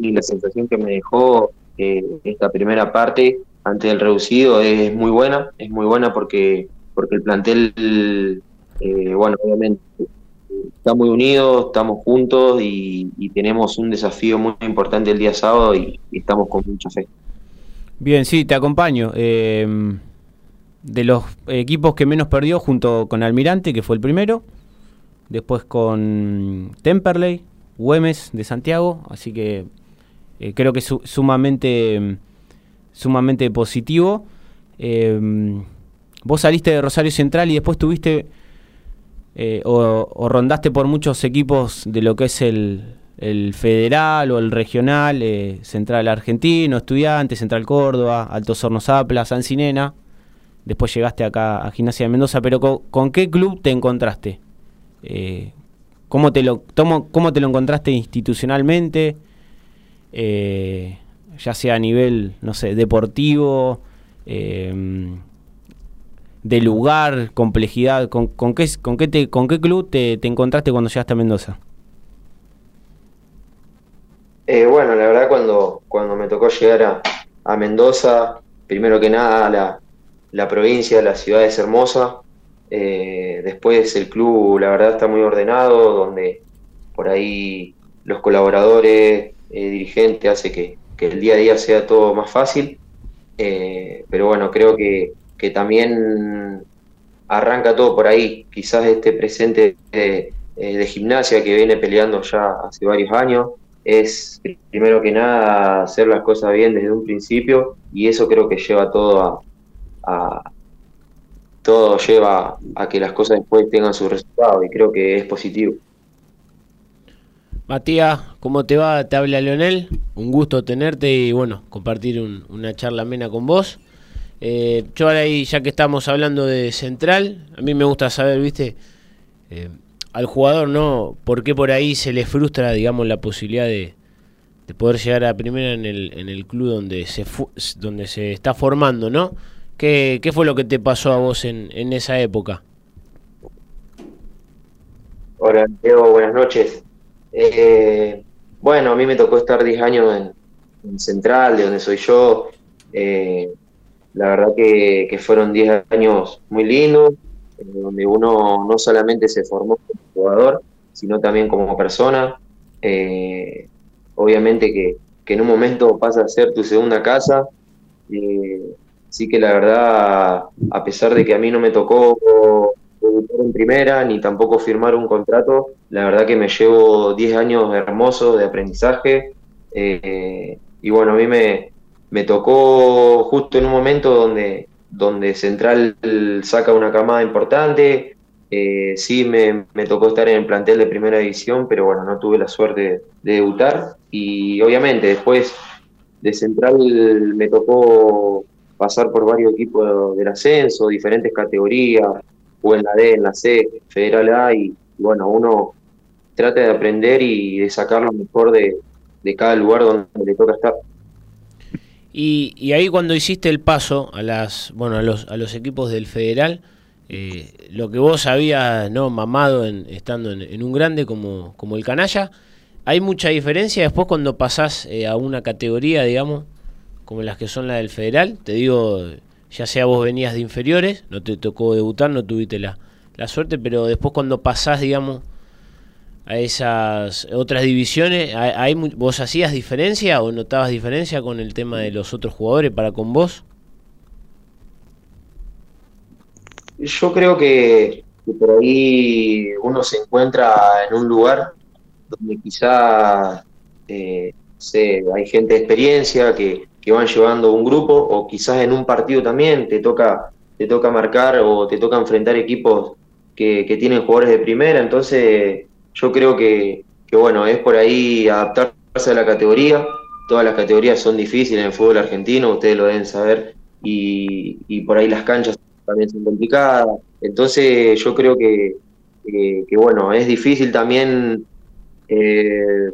la sensación que me dejó eh, esta primera parte ante el reducido es muy buena, es muy buena porque, porque el plantel, eh, bueno, obviamente está muy unido, estamos juntos y, tenemos un desafío muy importante el día sábado y, estamos con mucha fe. Bien, sí, te acompaño. Eh, de los equipos que menos perdió, junto con Almirante, que fue el primero, después con Temperley, Güemes de Santiago, así que eh, creo que su- sumamente, sumamente positivo. Eh, vos saliste de Rosario Central y después tuviste eh, o, rondaste por muchos equipos de lo que es el, federal o el regional, eh, Central Argentino, Estudiantes, Central Córdoba, Altos Hornos Apla, San Cinena. Después llegaste acá a Gimnasia de Mendoza, pero ¿con, qué club te encontraste? Eh, ¿cómo, te lo, tomo- ¿Cómo te lo encontraste institucionalmente? Ya sea a nivel, no sé, deportivo, eh, de lugar, complejidad, ¿con, con qué, con qué, te, con qué club te, te encontraste cuando llegaste a Mendoza? Eh, bueno, la verdad cuando, cuando me tocó llegar a, a Mendoza, primero que nada la, la provincia, la ciudad es hermosa. Eh, después el club, la verdad, está muy ordenado, donde por ahí los colaboradores, eh, dirigentes, hace que, que el día a día sea todo más fácil. Eh, pero bueno, creo que, que también arranca todo por ahí. Quizás este presente de, eh, de gimnasia que viene peleando ya hace varios años es primero que nada hacer las cosas bien desde un principio y eso creo que lleva todo a, a- todo lleva a que las cosas después tengan su resultado y creo que es positivo. Matías, ¿cómo te va? Te habla Leonel. Un gusto tenerte y bueno, compartir un- una charla amena con vos. Eh, yo ahora ahí, ya que estamos hablando de central, a mí me gusta saber, viste, eh, al jugador, ¿no? ¿Por qué por ahí se le frustra, digamos, la posibilidad de, de poder llegar a primera en el, en el club donde se, fu- donde se está formando, ¿no? ¿Qué, qué fue lo que te pasó a vos en, en esa época? Hola, Diego, buenas noches. Eh, bueno, a mí me tocó estar 10 años en, en Central, de donde soy yo. Eh, la verdad que, fueron 10 años muy lindos, eh, donde uno no solamente se formó como jugador, sino también como persona. Eh, obviamente que, en un momento pasa a ser tu segunda casa. Eh, sí que la verdad, a pesar de que a mí no me tocó debutar en primera ni tampoco firmar un contrato, la verdad que me llevo 10 años hermosos de aprendizaje. eh, y bueno, a mí me, me tocó justo en un momento donde, donde Central saca una camada importante. eh, sí, me, me tocó estar en el plantel de primera división, pero bueno, no tuve la suerte de debutar. Y obviamente después de Central me tocó pasar por varios equipos del ascenso, diferentes categorías, o en la D, en la C, Federal A, y, y bueno, uno trata de aprender y de sacar lo mejor de, de cada lugar donde le toca estar. Y, ahí cuando hiciste el paso a las bueno a los, a los equipos del federal, eh, lo que vos habías no mamado en, estando en, en un grande como, como el canalla, ¿hay mucha diferencia después cuando pasás eh, a una categoría, digamos, como las que son la del federal? Te digo, ya sea vos venías de inferiores, no te tocó debutar, no tuviste la, la suerte, pero después cuando pasás, digamos, a esas otras divisiones, ¿hay, ¿vos hacías diferencia o notabas diferencia con el tema de los otros jugadores para con vos? Yo creo que, por ahí uno se encuentra en un lugar donde quizá, eh, hay gente de experiencia que, que van llevando un grupo, o quizás en un partido también te toca, te toca marcar o te toca enfrentar equipos que, que tienen jugadores de primera, entonces yo creo que, que bueno, es por ahí adaptarse a la categoría, todas las categorías son difíciles en el fútbol argentino, ustedes lo deben saber, y, y por ahí las canchas también son complicadas. Entonces yo creo que, que, bueno, es difícil también eh,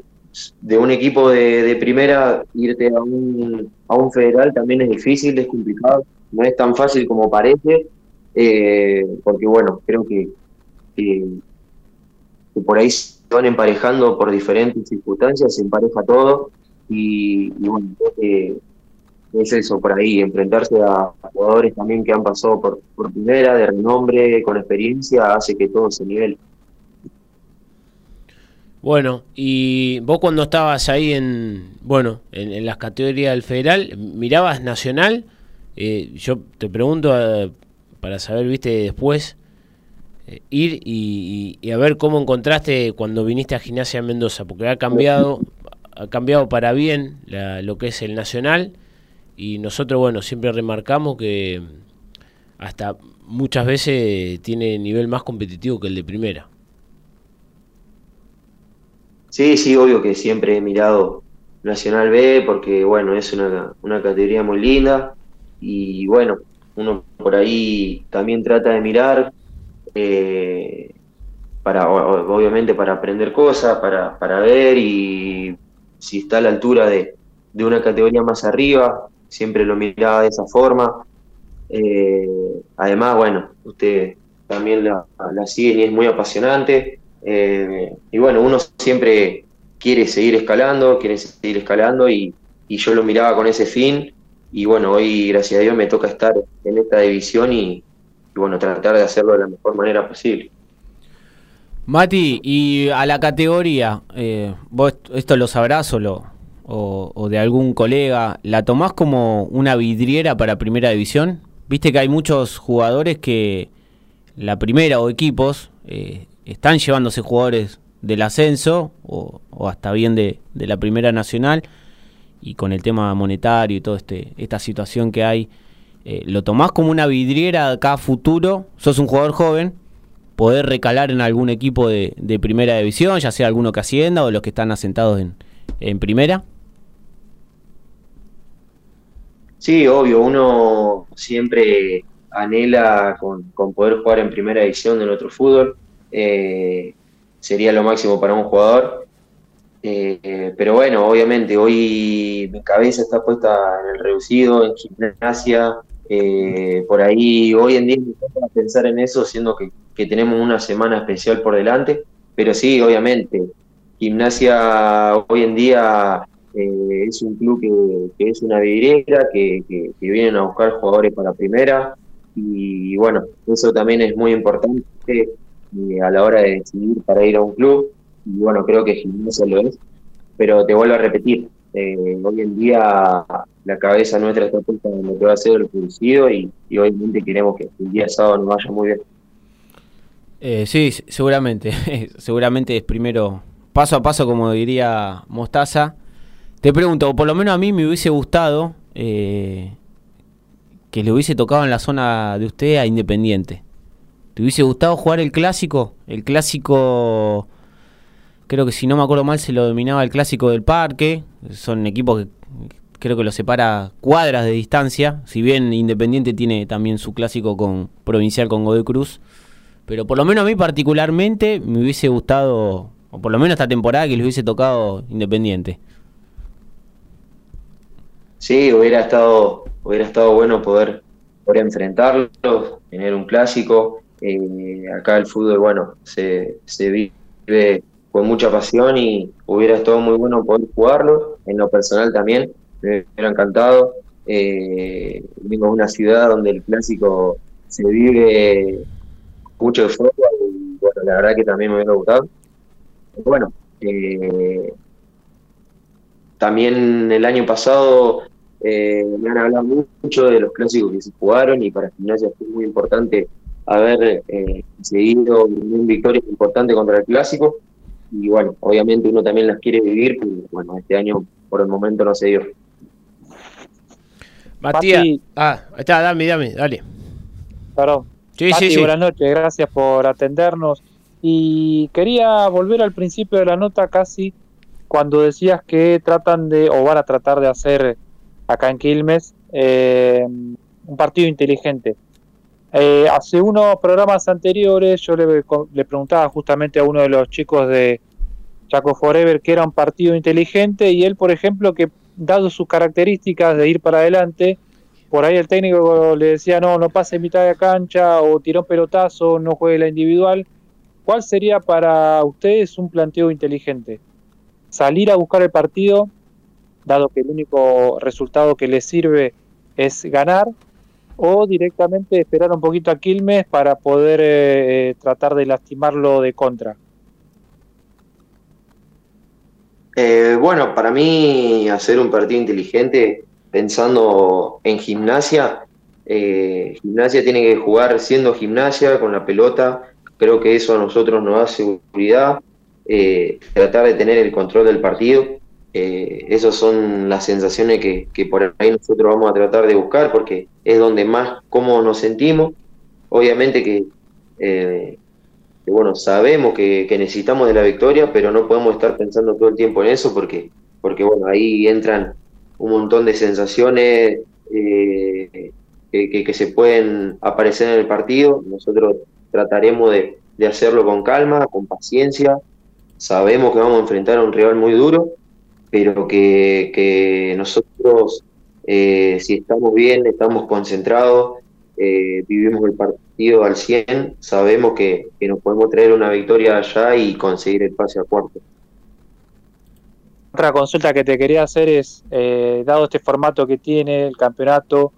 de un equipo de, de primera irte a un, a un federal también es difícil, es complicado, no es tan fácil como parece, eh, porque bueno, creo que, que por ahí se van emparejando por diferentes circunstancias, se empareja todo y, bueno, que es eso por ahí, enfrentarse a jugadores también que han pasado por, por primera, de renombre, con experiencia, hace que todo se nivele. Bueno, y vos cuando estabas ahí en, bueno, en, en las categorías del federal, mirabas nacional, eh, yo te pregunto eh, para saber, viste, después, eh, ir y, a ver cómo encontraste cuando viniste a Gimnasia Mendoza, porque ha cambiado, ha cambiado para bien la- lo que es el nacional, y nosotros, bueno, siempre remarcamos que hasta muchas veces tiene nivel más competitivo que el de primera. Sí, sí, obvio que siempre he mirado Nacional B porque, bueno, es una, una categoría muy linda y, bueno, uno por ahí también trata de mirar eh, para, obviamente, para aprender cosas, para, para ver y si está a la altura de, de una categoría más arriba, siempre lo miraba de esa forma. Eh, además, bueno, usted también la, la sigue y es muy apasionante. Eh, y bueno, uno siempre quiere seguir escalando, quiere seguir escalando y, y yo lo miraba con ese fin y bueno, hoy gracias a Dios me toca estar en esta división y, y bueno, tratar de hacerlo de la mejor manera posible. Mati, y a la categoría, eh, vos esto lo sabrás o, lo, o, o de algún colega, ¿la tomás como una vidriera para primera división? Viste que hay muchos jugadores que la primera o equipos eh, están llevándose jugadores del ascenso o, o hasta bien de, de la primera nacional y con el tema monetario y toda este, esta situación que hay, eh, ¿lo tomás como una vidriera acá futuro? Sos un jugador joven, poder recalar en algún equipo de, de primera división, ya sea alguno que ascienda o los que están asentados en, en primera. Sí, obvio, uno siempre anhela con, con poder jugar en primera división de nuestro fútbol. Eh, sería lo máximo para un jugador. Eh, pero bueno, obviamente hoy mi cabeza está puesta en el reducido, en gimnasia. Eh, por ahí hoy en día pensar en eso, siendo que, que tenemos una semana especial por delante. Pero sí, obviamente, gimnasia hoy en día eh, es un club que, es una vidriera, que, que, vienen a buscar jugadores para primera. Y bueno, eso también es muy importante eh, a la hora de decidir para ir a un club. Y bueno, creo que Gimnasia lo es. Pero te vuelvo a repetir, hoy en día la cabeza nuestra está puesta en lo que va a ser el producido y, obviamente queremos que el día sábado nos vaya muy bien. Eh, sí, seguramente. <laughs> seguramente es primero paso a paso, como diría Mostaza. Te pregunto, por lo menos a mí me hubiese gustado eh, que le hubiese tocado en la zona de usted a Independiente. ¿Te hubiese gustado jugar el clásico? El clásico, creo que si no me acuerdo mal, se lo dominaba el clásico del parque. Son equipos que creo que los separa cuadras de distancia. Si bien Independiente tiene también su clásico con provincial con Godoy Cruz. Pero por lo menos a mí particularmente me hubiese gustado, o por lo menos esta temporada, que les hubiese tocado Independiente. Sí, hubiera estado, hubiera estado bueno poder, poder enfrentarlos, tener un clásico. Eh, acá el fútbol, bueno, se, se vive con mucha pasión y hubiera estado muy bueno poder jugarlo. En lo personal también, me hubiera encantado. Eh, vengo de una ciudad donde el clásico se vive mucho de fútbol y bueno, la verdad que también me hubiera gustado. Bueno, eh, también el año pasado eh, me han hablado mucho de los clásicos que se jugaron y para Gimnasia fue muy importante haber eh, seguido un victoria importante contra el clásico. Y bueno, obviamente uno también las quiere vivir, pero bueno, este año por el momento no se dio. Matías. Mati. Ah, ahí está, dame, dame, dale. Perdón. Sí, Mati, sí, sí. buenas noches, gracias por atendernos. Y quería volver al principio de la nota casi cuando decías que tratan de, o van a tratar de hacer acá en Quilmes, eh, un partido inteligente. Eh, hace unos programas anteriores yo le, le preguntaba justamente a uno de los chicos de Chaco Forever que era un partido inteligente y él, por ejemplo, que dado sus características de ir para adelante, por ahí el técnico le decía no, no pase mitad de cancha o tiró un pelotazo, no juegue la individual. ¿Cuál sería para ustedes un planteo inteligente? Salir a buscar el partido, dado que el único resultado que les sirve es ganar, o directamente esperar un poquito a Quilmes para poder eh, tratar de lastimarlo de contra. Eh, bueno, para mí hacer un partido inteligente pensando en gimnasia, eh, gimnasia tiene que jugar siendo gimnasia con la pelota, creo que eso a nosotros nos da seguridad, eh, tratar de tener el control del partido, eh, esas son las sensaciones que, que por ahí nosotros vamos a tratar de buscar porque es donde más cómodos nos sentimos, obviamente que que bueno, sabemos que, que necesitamos de la victoria, pero no podemos estar pensando todo el tiempo en eso porque, porque bueno, ahí entran un montón de sensaciones eh, que, que- se pueden aparecer en el partido. Nosotros trataremos de, de hacerlo con calma, con paciencia. Sabemos que vamos a enfrentar a un rival muy duro, pero que, que nosotros, eh, si estamos bien, estamos concentrados, eh, vivimos el partido al 100, sabemos que, que nos podemos traer una victoria allá y conseguir el pase a cuarto. otra consulta que te quería hacer es, eh, dado este formato que tiene el campeonato,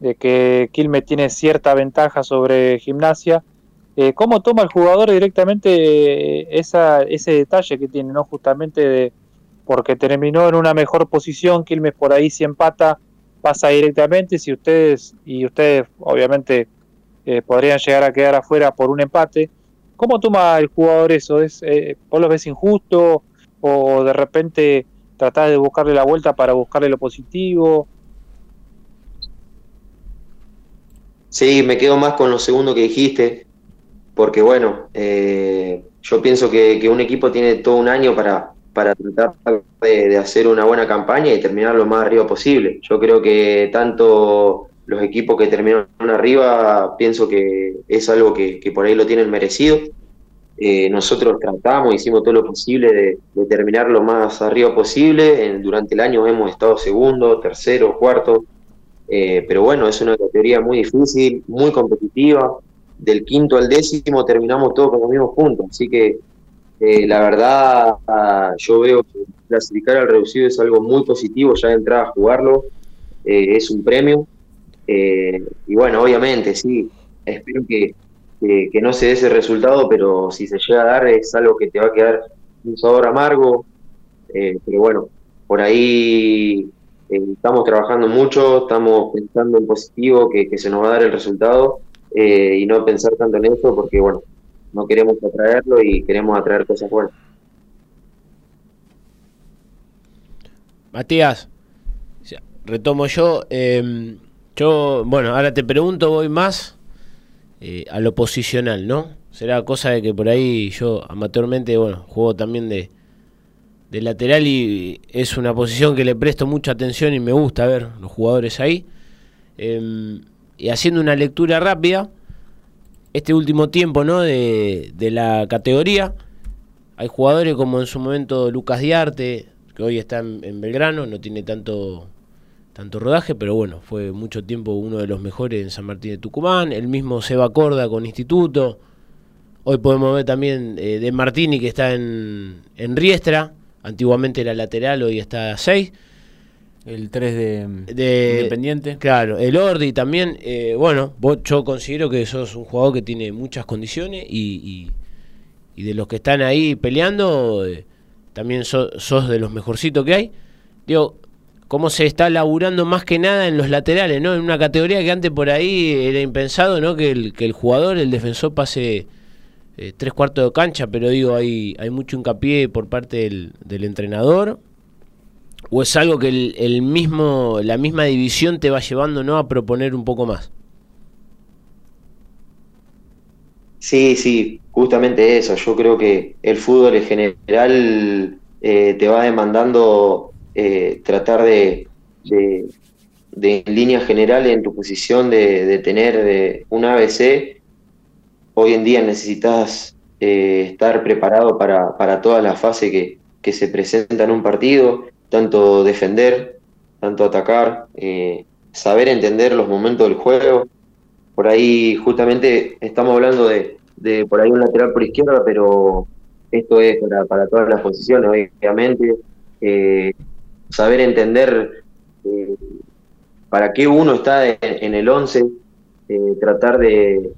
de que Quilmes tiene cierta ventaja sobre gimnasia, eh, ¿cómo toma el jugador directamente eh, esa, ese detalle que tiene, no justamente de porque terminó en una mejor posición, Quilmes por ahí si empata, pasa directamente, si ustedes, y ustedes obviamente eh, podrían llegar a quedar afuera por un empate, ¿cómo toma el jugador eso? ¿Es, eh, ¿Vos lo ves injusto o de repente tratás de buscarle la vuelta para buscarle lo positivo? Sí, me quedo más con lo segundo que dijiste, porque bueno, eh, yo pienso que, un equipo tiene todo un año para, para tratar de hacer una buena campaña y terminar lo más arriba posible. Yo creo que tanto los equipos que terminaron arriba, pienso que es algo que, por ahí lo tienen merecido. Eh, nosotros tratamos, hicimos todo lo posible de, de terminar lo más arriba posible. Durante el año hemos estado segundo, tercero, cuarto. Eh, pero bueno, es una categoría muy difícil, muy competitiva. Del quinto al décimo terminamos todos con los mismos puntos. Así que eh, la verdad, yo veo que clasificar al reducido es algo muy positivo, ya de entrada a jugarlo es un premio. Eh, y bueno, obviamente, sí, espero que, que- no se dé ese resultado, pero si se llega a dar es algo que te va a quedar un sabor amargo. Eh, pero bueno, por ahí eh, estamos trabajando mucho, estamos pensando en positivo, que, que se nos va a dar el resultado y no pensar tanto en eso, porque bueno, no queremos atraerlo y queremos atraer cosas buenas. Matías, retomo yo. eh, yo, bueno, ahora te pregunto, voy más eh, a lo posicional, ¿no? Será cosa de que por ahí yo amateurmente, bueno, juego también de, de lateral y es una posición que le presto mucha atención y me gusta ver los jugadores ahí. Eh, y haciendo una lectura rápida, este último tiempo, ¿no? De, de la categoría, hay jugadores como en su momento Lucas Diarte, que hoy está en Belgrano, no tiene tanto, tanto rodaje, pero bueno, fue mucho tiempo uno de los mejores en San Martín de Tucumán, el mismo Seba Corda con Instituto, hoy podemos ver también eh, de Martini que está en, en Riestra, antiguamente era lateral, hoy está a 6. El 3 de, De- Independiente. Claro, el Ordi también, eh, bueno, vos, yo considero que sos un jugador que tiene muchas condiciones y, y- y de los que están ahí peleando, eh, también so- sos de los mejorcitos que hay. Digo, cómo se está laburando más que nada en los laterales, ¿no? En una categoría que antes por ahí era impensado, ¿no? Que el, jugador, el defensor pase eh, tres cuartos de cancha, pero digo, hay, hay mucho hincapié por parte del, entrenador. ¿O es algo que el, el mismo, la misma división te va llevando ¿no? a proponer un poco más? Sí, sí, justamente eso. Yo creo que el fútbol en general eh, te va demandando eh, tratar de, de, de, en línea general, en tu posición, de, de tener eh, un ABC. Hoy en día necesitas eh, estar preparado para, para toda la fase que, que se presenta en un partido, tanto defender, tanto atacar, eh, saber entender los momentos del juego. Por ahí justamente estamos hablando de, de por ahí un lateral por izquierda, pero esto es para, para todas las posiciones, obviamente. Eh, saber entender eh, para qué uno está en, el 11, eh, tratar de,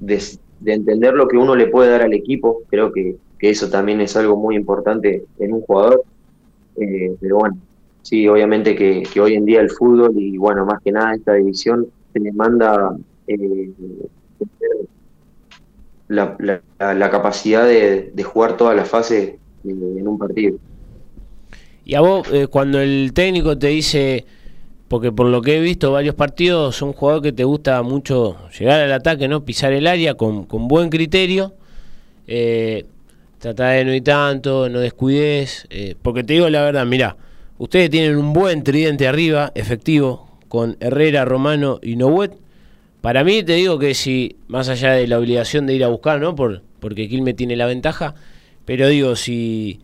de, de, entender lo que uno le puede dar al equipo. Creo que, que eso también es algo muy importante en un jugador. Eh, pero bueno, sí, obviamente que, que, hoy en día el fútbol y bueno, más que nada esta división se le manda la, la, la, capacidad de, de, jugar toda la fase en un partido. Y a vos, eh, cuando el técnico te dice, porque por lo que he visto varios partidos, un jugador que te gusta mucho llegar al ataque, no pisar el área con, con buen criterio, eh, tratar de no ir tanto, no descuides, eh, porque te digo la verdad, mira, ustedes tienen un buen tridente arriba, efectivo, con Herrera, Romano y Nohuet. Para mí te digo que si, más allá de la obligación de ir a buscar, ¿no? Por, porque Quilme tiene la ventaja, pero digo, si,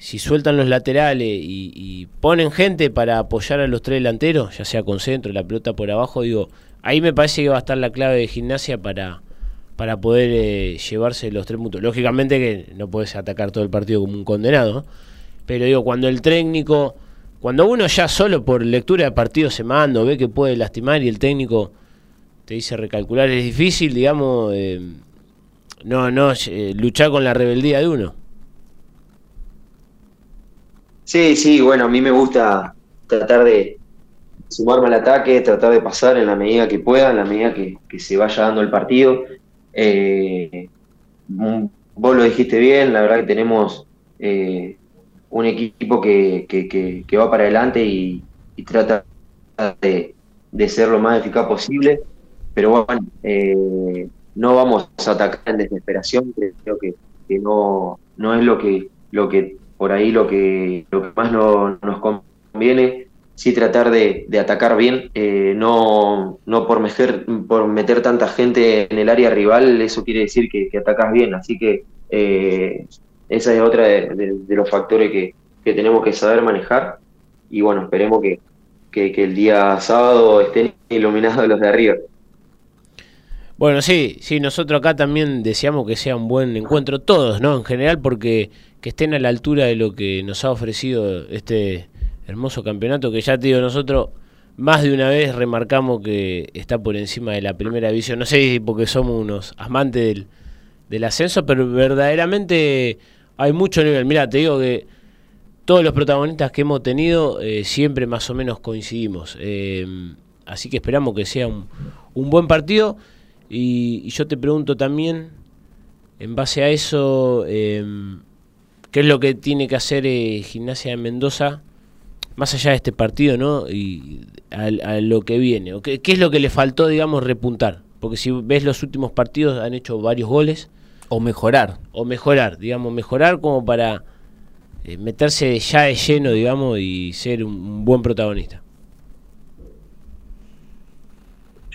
si sueltan los laterales y, y, ponen gente para apoyar a los tres delanteros, ya sea con centro, la pelota por abajo, digo, ahí me parece que va a estar la clave de gimnasia para, para poder eh, llevarse los tres puntos. Lógicamente que no puedes atacar todo el partido como un condenado. Pero digo, cuando el técnico, cuando uno ya solo por lectura de partido se manda ve que puede lastimar y el técnico te dice recalcular, es difícil, digamos, eh, no, no, eh, luchar con la rebeldía de uno. Sí, sí, bueno, a mí me gusta tratar de sumarme al ataque, tratar de pasar en la medida que pueda, en la medida que, se vaya dando el partido. Eh, vos lo dijiste bien, la verdad que tenemos eh, un equipo que, va para adelante y, trata de, ser lo más eficaz posible, pero bueno, eh, no vamos a atacar en desesperación, creo que no, no es lo que, lo que por ahí lo que, lo que más no- nos conviene, sí tratar de, atacar bien, eh, no, no por, meter, por meter tanta gente en el área rival, eso quiere decir que, atacas bien, así que eh, esa es otra de los factores que, que tenemos que saber manejar y bueno, esperemos que, que, que el día sábado estén iluminados los de arriba. Bueno, sí, sí, nosotros acá también deseamos que sea un buen encuentro, todos, ¿no? En general, porque que estén a la altura de lo que nos ha ofrecido este hermoso campeonato, que ya te digo, nosotros más de una vez remarcamos que está por encima de la primera división, no sé si porque somos unos amantes del, del ascenso, pero verdaderamente hay mucho nivel. Mira, te digo que todos los protagonistas que hemos tenido eh, siempre más o menos coincidimos. Eh, así que esperamos que sea un, un buen partido. Y, y yo te pregunto también, en base a eso, eh, ¿qué es lo que tiene que hacer eh, Gimnasia de Mendoza, más allá de este partido, ¿no? Y a, a lo que viene. ¿O qué, qué es lo que le faltó, digamos, repuntar? Porque si ves los últimos partidos, han hecho varios goles. O mejorar. O mejorar, digamos, mejorar como para eh, meterse ya de lleno, digamos, y ser un, un buen protagonista.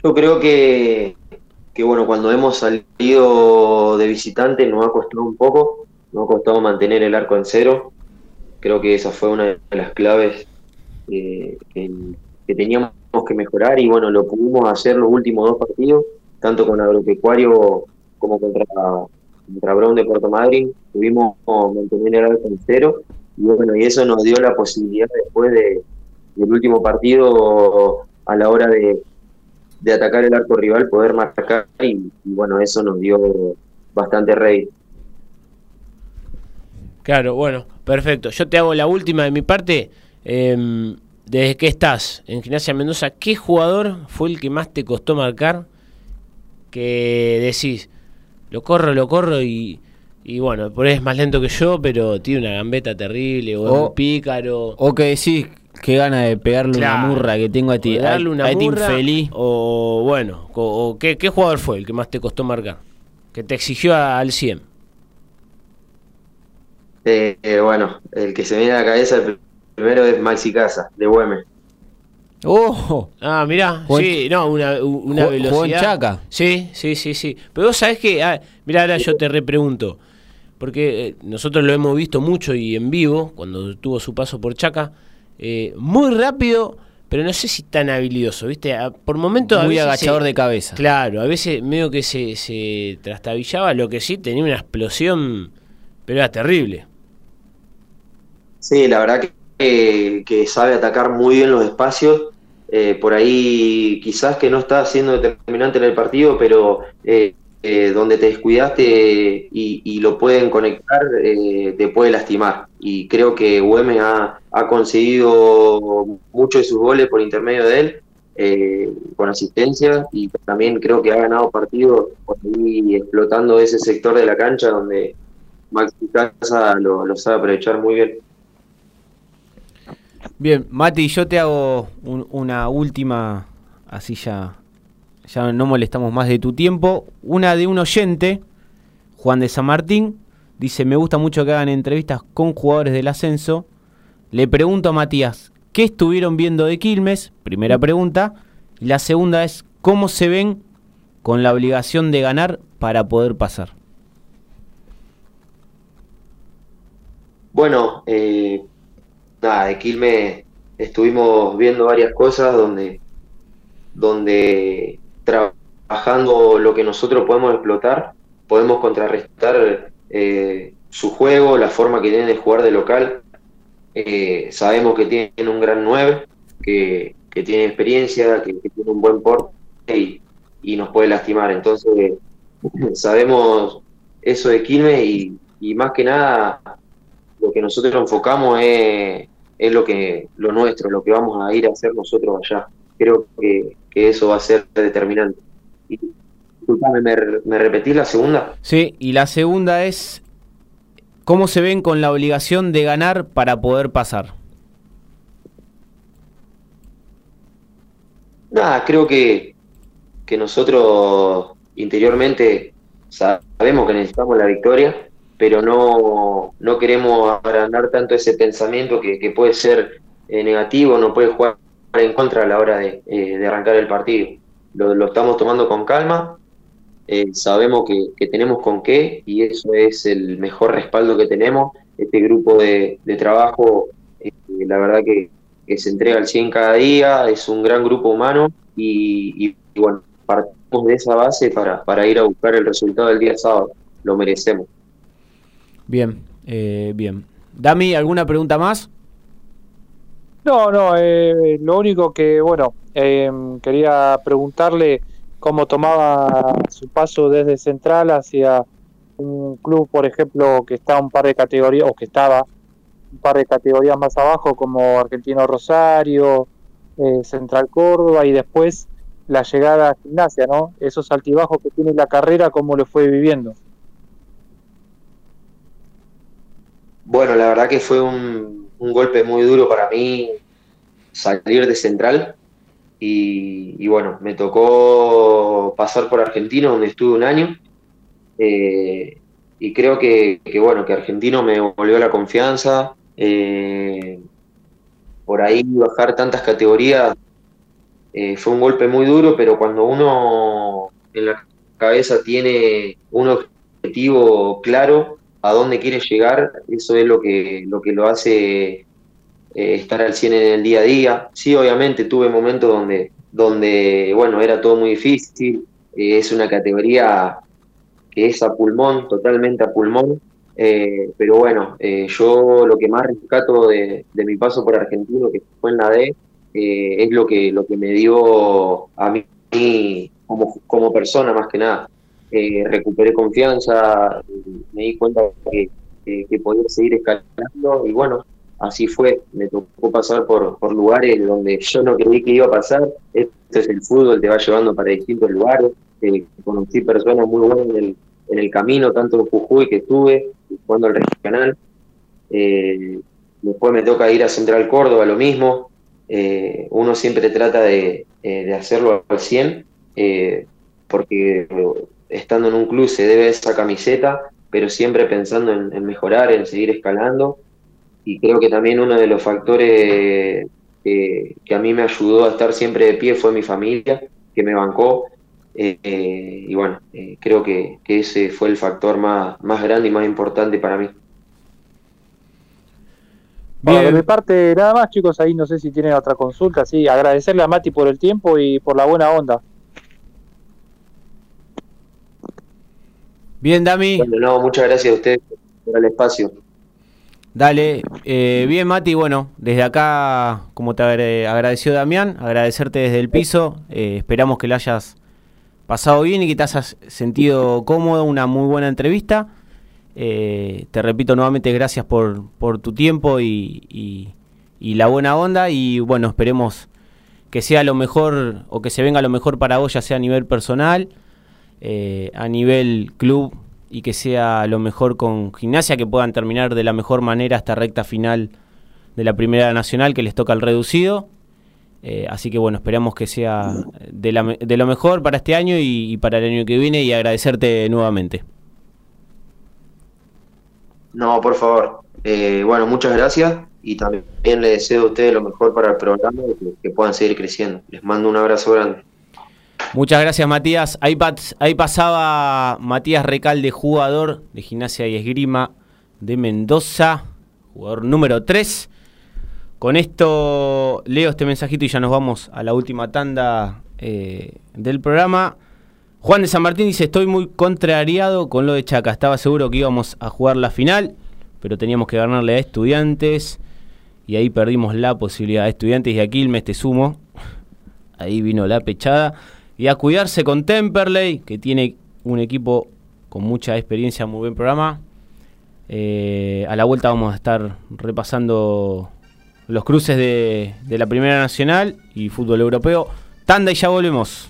Yo creo que, que, bueno, cuando hemos salido de visitante nos ha costado un poco, nos ha costado mantener el arco en cero. Creo que esa fue una de las claves eh, que, teníamos que mejorar y bueno, lo pudimos hacer los últimos dos partidos, tanto con Agropecuario como contra, contra Brown de Puerto Madryn, pudimos mantener el arco en cero y bueno, y eso nos dio la posibilidad después de, del último partido a la hora de, de atacar el arco rival, poder marcar y, y, bueno, eso nos dio bastante rey. Claro, bueno, perfecto. Yo te hago la última de mi parte. Eh, desde que estás en Gimnasia Mendoza, ¿qué jugador fue el que más te costó marcar? Que decís, lo corro, lo corro y, y bueno, por ahí es más lento que yo, pero tiene una gambeta terrible o, es O- un pícaro. O que decís, qué gana de pegarle Claro. una murra que tengo a ti. o de darle a- una a este murra, infeliz. O bueno, o, o ¿qué, ¿qué jugador fue el que más te costó marcar? Que te exigió a- al 100. Eh, eh, bueno, el que se viene a la cabeza el primero es Maxi Casa, de Güemes. ¡Oh! Ah, mirá, Jugó en- sí, no, una, una jugó- velocidad. jugó en Chaca. Sí, sí, sí, sí. Pero vos sabés que, ah, mirá, ahora yo te repregunto, porque eh, nosotros lo hemos visto mucho y en vivo, cuando tuvo su paso por Chaca, eh, muy rápido, pero no sé si tan habilidoso, ¿viste? Por momentos... a Muy veces agachador se- de cabeza. Claro, a veces medio que se, se trastabillaba, lo que sí tenía una explosión, pero era terrible. Sí, la verdad que, que sabe atacar muy bien los espacios. eh, por ahí quizás que no está siendo determinante en el partido, pero eh, eh, donde te descuidaste y, lo pueden conectar, eh, te puede lastimar. Y creo que Güemes ha, conseguido muchos de sus goles por intermedio de él, eh, con asistencia, y también creo que ha ganado partidos por ahí explotando ese sector de la cancha donde Maxi Casa lo, lo sabe aprovechar muy bien. Bien, Mati, yo te hago un- una última, así ya, ya no molestamos más de tu tiempo. Una de un oyente, Juan de San Martín, dice, me gusta mucho que hagan entrevistas con jugadores del ascenso. Le pregunto a Matías, ¿qué estuvieron viendo de Quilmes? Primera pregunta. Y la segunda es, ¿cómo se ven con la obligación de ganar para poder pasar? Bueno, eh, nada, de Quilmes estuvimos viendo varias cosas donde, donde trabajando lo que nosotros podemos explotar, podemos contrarrestar eh, su juego, la forma que tienen de jugar de local. Eh, sabemos que tiene un gran 9, que, que tiene experiencia, que, que tiene un buen porte y, y nos puede lastimar. Entonces, <laughs> sabemos eso de Quilmes y, y más que nada lo que nosotros enfocamos es, es lo que lo nuestro, lo que vamos a ir a hacer nosotros allá. Creo que, que eso va a ser determinante. Y, disculpame, ¿me, ¿me repetís la segunda? Sí, y la segunda es, ¿cómo se ven con la obligación de ganar para poder pasar? Nada, creo que, que nosotros interiormente sabemos que necesitamos la victoria, pero no, no queremos agrandar tanto ese pensamiento que, que puede ser eh, negativo, no puede jugar en contra a la hora de, eh, de arrancar el partido. Lo, lo, estamos tomando con calma, eh, sabemos que, que, tenemos con qué y eso es el mejor respaldo que tenemos. Este grupo de, de trabajo, eh, la verdad que, que, se entrega al 100 cada día, es un gran grupo humano y, y, bueno, partimos de esa base para, para ir a buscar el resultado del día sábado, lo merecemos. Bien, bien. Dami, ¿alguna pregunta más? No, no, eh, lo único que, bueno, eh, quería preguntarle cómo tomaba su paso desde Central hacia un club, por ejemplo, que está un par de categorías, o que estaba un par de categorías más abajo, como Argentino Rosario, eh, Central Córdoba, y después la llegada a gimnasia, ¿no? Esos altibajos que tiene la carrera, ¿cómo lo fue viviendo? Bueno, la verdad que fue un, un golpe muy duro para mí salir de Central. Y, bueno, me tocó pasar por Argentino donde estuve un año. Eh, y creo que, que, bueno, que Argentino me volvió la confianza, eh, por ahí bajar tantas categorías eh, fue un golpe muy duro, pero cuando uno en la cabeza tiene un objetivo claro, a dónde quiere llegar, eso es lo que lo, que lo hace eh, estar al 100 en el día a día. Sí, obviamente tuve momentos donde, donde bueno, era todo muy difícil, eh, es una categoría que es a pulmón, totalmente a pulmón, eh, pero bueno, yo lo que más rescato de, de, mi paso por Argentino, que fue en la D, es lo que, lo que me dio a mí como, como persona más que nada eh, recuperé confianza, me di cuenta que, que, podía seguir escalando y bueno, así fue, me tocó pasar por, por lugares donde yo no creí que iba a pasar, este es el fútbol, te va llevando para distintos lugares, eh, conocí personas muy buenas en el, en el camino, tanto en Jujuy que estuve, jugando al regional, eh, después me toca ir a Central Córdoba, lo mismo, eh, uno siempre trata de, de hacerlo al 100, porque estando en un club se debe esa camiseta, pero siempre pensando en, en, mejorar, en seguir escalando. Y creo que también uno de los factores que, que a mí me ayudó a estar siempre de pie fue mi familia, que me bancó. Eh, eh, y bueno, eh, creo que, que, ese fue el factor más, más grande y más importante para mí. Bueno, de mi parte nada más chicos, ahí no sé si tienen otra consulta, sí, agradecerle a Mati por el tiempo y por la buena onda. Bien, Dami. Bueno, no, muchas gracias a ustedes por el espacio. Dale, eh, bien Mati, bueno, desde acá, como te agradeció Damián, agradecerte desde el piso, eh, esperamos que lo hayas pasado bien y que te hayas sentido cómodo, una muy buena entrevista. Eh, te repito nuevamente, gracias por, por tu tiempo y, y, y, la buena onda y bueno, esperemos que sea lo mejor o que se venga lo mejor para vos, ya sea a nivel personal eh, a nivel club y que sea lo mejor con gimnasia, que puedan terminar de la mejor manera esta recta final de la Primera Nacional que les toca el reducido. Eh, así que bueno, esperamos que sea de, la, de lo mejor para este año y, para el año que viene y agradecerte nuevamente. No, por favor. Eh, bueno, muchas gracias y también le deseo a ustedes lo mejor para el programa y que puedan seguir creciendo. Les mando un abrazo grande. Muchas gracias, Matías. Ahí, pasaba Matías Recalde, jugador de Gimnasia y Esgrima de Mendoza, jugador número 3. Con esto leo este mensajito y ya nos vamos a la última tanda eh, del programa. Juan de San Martín dice, estoy muy contrariado con lo de Chaca. Estaba seguro que íbamos a jugar la final, pero teníamos que ganarle a estudiantes. y ahí perdimos la posibilidad. Estudiantes y a Quilmes, te sumo. <laughs> Ahí vino la pechada. Y a cuidarse con Temperley, que tiene un equipo con mucha experiencia, muy buen programa. Eh, a la vuelta vamos a estar repasando los cruces de, de la Primera Nacional y fútbol europeo. Tanda y ya volvemos.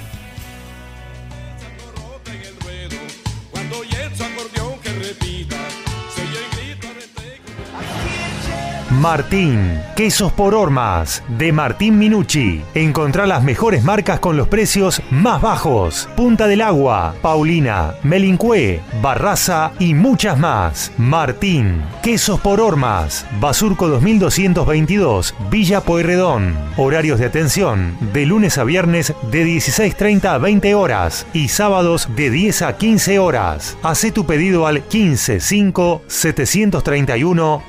Martín, quesos por hormas, de Martín Minucci. Encontrá las mejores marcas con los precios más bajos. Punta del Agua, Paulina, Melincue, Barraza y muchas más. Martín, quesos por hormas, Basurco 2222, Villa Pueyrredón. Horarios de atención, de lunes a viernes de 16.30 a 20 horas y sábados de 10 a 15 horas. Hacé tu pedido al 155 731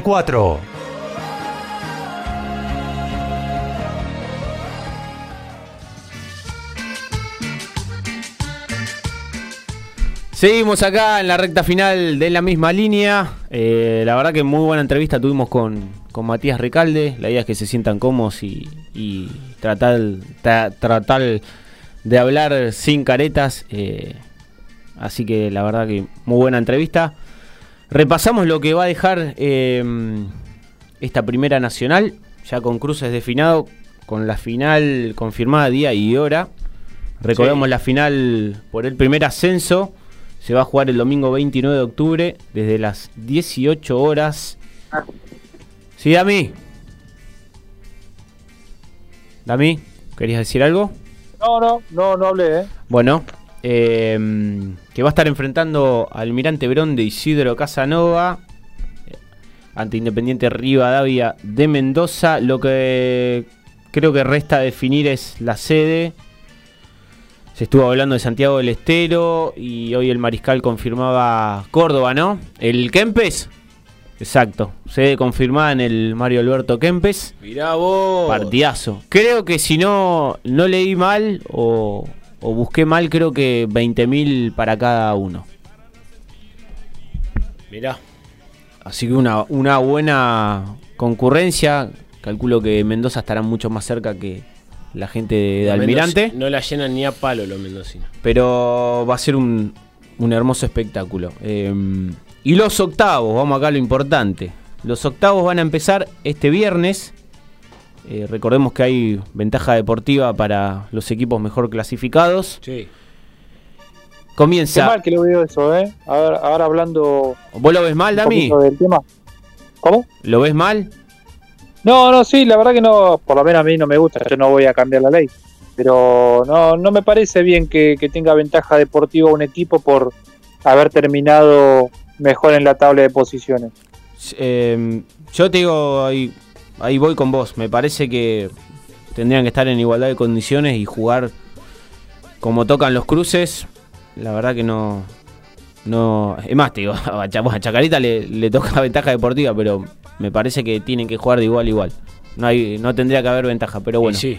2944. Seguimos acá en la recta final de la misma línea. Eh, la verdad que muy buena entrevista tuvimos con, con Matías Recalde. La idea es que se sientan cómodos y, tratar, tra- tratar de hablar sin caretas. eh, así que la verdad que muy buena entrevista. Repasamos lo que va a dejar eh, esta primera nacional, ya con cruces definados, con la final confirmada día y hora. Recordemos Sí. la final por el primer ascenso. Se va a jugar el domingo 29 de octubre desde las 18 horas. Sí, Dami. Dami, ¿querías decir algo? No, no, no, no hablé, ¿eh? Bueno, eh, que va a estar enfrentando al Almirante Verón de Isidro Casanova ante Independiente Rivadavia de Mendoza. Lo que creo que resta definir es la sede. Se estuvo hablando de Santiago del Estero y hoy el Mariscal confirmaba Córdoba, ¿no? El Kempes. Exacto, sede confirmada en el Mario Alberto Kempes. Mirá vos. Partidazo. Creo que si no, no leí mal o, o busqué mal, creo que 20.000 para cada uno. Mirá. Así que una, una buena concurrencia. Calculo que Mendoza estará mucho más cerca que la gente de, Almirante. No la llenan ni a palo los mendocinos. Pero va a ser un, un hermoso espectáculo. Eh, y los octavos, vamos acá a lo importante. Los octavos van a empezar este viernes. Eh, recordemos que hay ventaja deportiva para los equipos mejor clasificados. Sí. Qué Comienza. mal que lo veo eso, ¿eh? Ahora, ahora hablando ¿Vos lo ves mal, Dami? del tema. ¿Cómo? ¿Lo ves mal? No, no, sí, la verdad que no, por lo menos a mí no me gusta, yo no voy a cambiar la ley. Pero no, no me parece bien que, que tenga ventaja deportiva un equipo por haber terminado mejor en la tabla de posiciones. Eh, yo te digo, ahí, ahí voy con vos. Me parece que tendrían que estar en igualdad de condiciones y jugar como tocan los cruces. La verdad que no. no es más, te digo, <laughs> a Cha- a Chacarita le, le toca <laughs> ventaja deportiva, pero me parece que tienen que jugar de igual a igual. No, hay, no tendría que haber ventaja, pero bueno. Sí.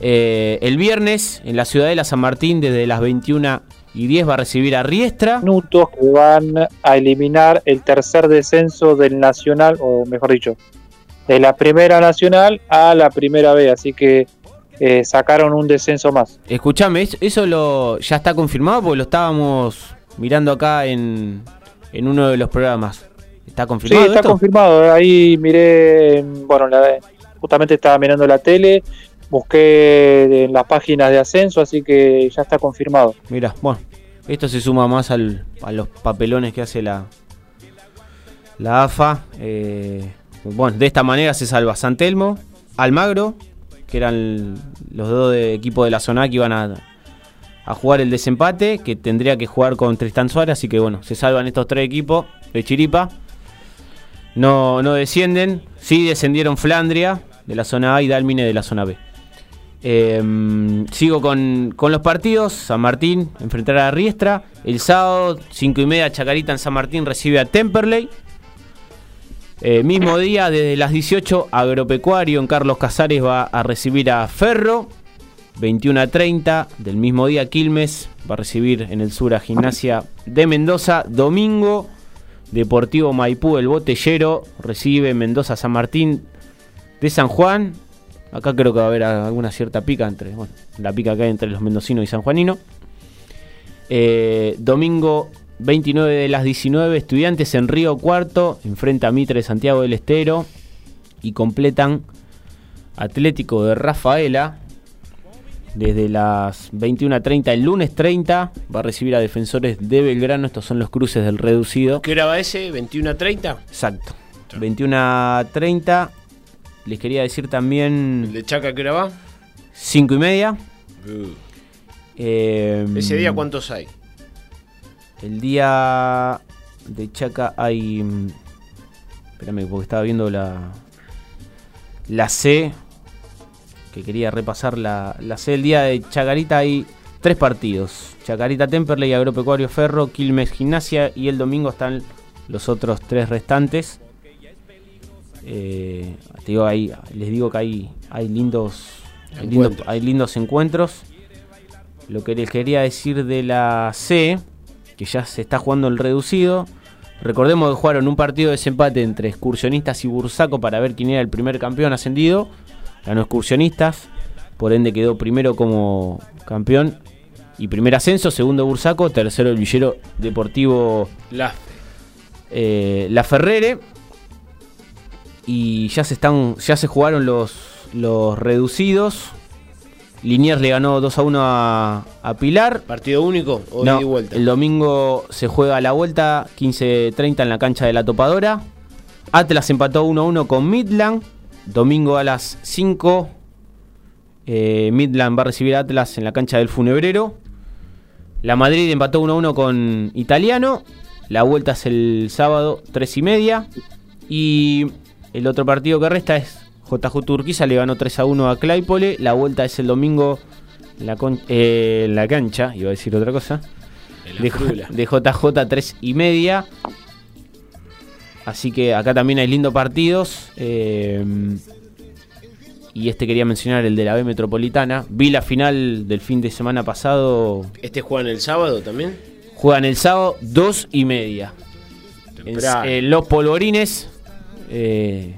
Eh, el viernes en la Ciudadela San Martín, desde las 21 y 10, va a recibir a Riestra. Minutos que van a eliminar el tercer descenso del Nacional, o mejor dicho, de la Primera Nacional a la Primera B, así que eh, sacaron un descenso más. Escuchame, ¿es- ¿eso lo ya está confirmado? Porque lo estábamos mirando acá en, en uno de los programas. ¿Está Sí, confirmado está esto? confirmado. Ahí miré, en- bueno, la- justamente estaba mirando la tele, busqué en las páginas de ascenso, así que ya está confirmado. Mira, bueno, esto se suma más al- a los papelones que hace la, la AFA. Eh, bueno, de esta manera se salva San Telmo, Almagro, que eran los dos de equipo de la zona que iban a, a jugar el desempate, que tendría que jugar con Tristan Suárez, así que bueno, se salvan estos tres equipos de Chiripa. No, no descienden, sí descendieron Flandria de la zona A y Dalmine de la zona B. Eh, sigo con, con los partidos. San Martín enfrentará a Riestra. El sábado, 5 y media, Chacarita en San Martín recibe a Temperley. Eh, mismo día, desde las 18, Agropecuario en Carlos Casares va a recibir a Ferro. 21 a 30 del mismo día, Quilmes va a recibir en el sur a Gimnasia de Mendoza. Domingo, Deportivo Maipú, el Botellero, recibe Mendoza San Martín de San Juan. Acá creo que va a haber alguna cierta pica entre, bueno, la pica que hay entre los mendocinos y sanjuaninos. Eh, domingo 29 de las 19, estudiantes en Río Cuarto, enfrenta a Mitre de Santiago del Estero y completan Atlético de Rafaela. Desde las 21.30 el lunes 30 va a recibir a defensores de Belgrano. Estos son los cruces del reducido. ¿Qué hora va ese? ¿21 a 30? Exacto. 21.30. Les quería decir también ¿El de Chaca qué hora va? 5 y media. Uh, Eh, ¿Ese día cuántos hay? El día de Chaca hay. mm, Espérame, porque estaba viendo la. La C. Que quería repasar la, la C. El día de Chacarita hay tres partidos: Chacarita Temperley, Agropecuario Ferro, Quilmes Gimnasia. Y el domingo están los otros tres restantes. Eh, te digo, ahí, les digo que hay, hay lindos. Hay lindos, hay lindos encuentros. Lo que les quería decir de la C, que ya se está jugando el reducido. Recordemos que jugaron un partido de desempate entre excursionistas y Bursaco para ver quién era el primer campeón ascendido. Ganó excursionistas, por ende quedó primero como campeón. Y primer ascenso, segundo Bursaco, tercero el Villero Deportivo La eh, La Ferrere. Y ya se están. Ya se jugaron los, los reducidos. Liniers le ganó 2 a 1 a, a Pilar. ¿Partido único o No, vuelta? El domingo se juega la vuelta 15-30 en la cancha de la Topadora. Atlas empató 1-1 con Midland. Domingo a las 5. eh, Midland va a recibir a Atlas en la cancha del Funebrero. La Madrid empató 1-1 con Italiano. La vuelta es el sábado 3 y media. Y el otro partido que resta es JJ Turquiza le ganó 3 a 1 a Claypole. La vuelta es el domingo en la, con- eh, en la cancha, iba a decir otra cosa. De, JJ 3 y media. Así que acá también hay lindos partidos. eh, y este quería mencionar el de la B Metropolitana. Vi la final del fin de semana pasado. ¿Este juegan el sábado también? Juegan el sábado 2 y media. En, eh, los polvorines. eh,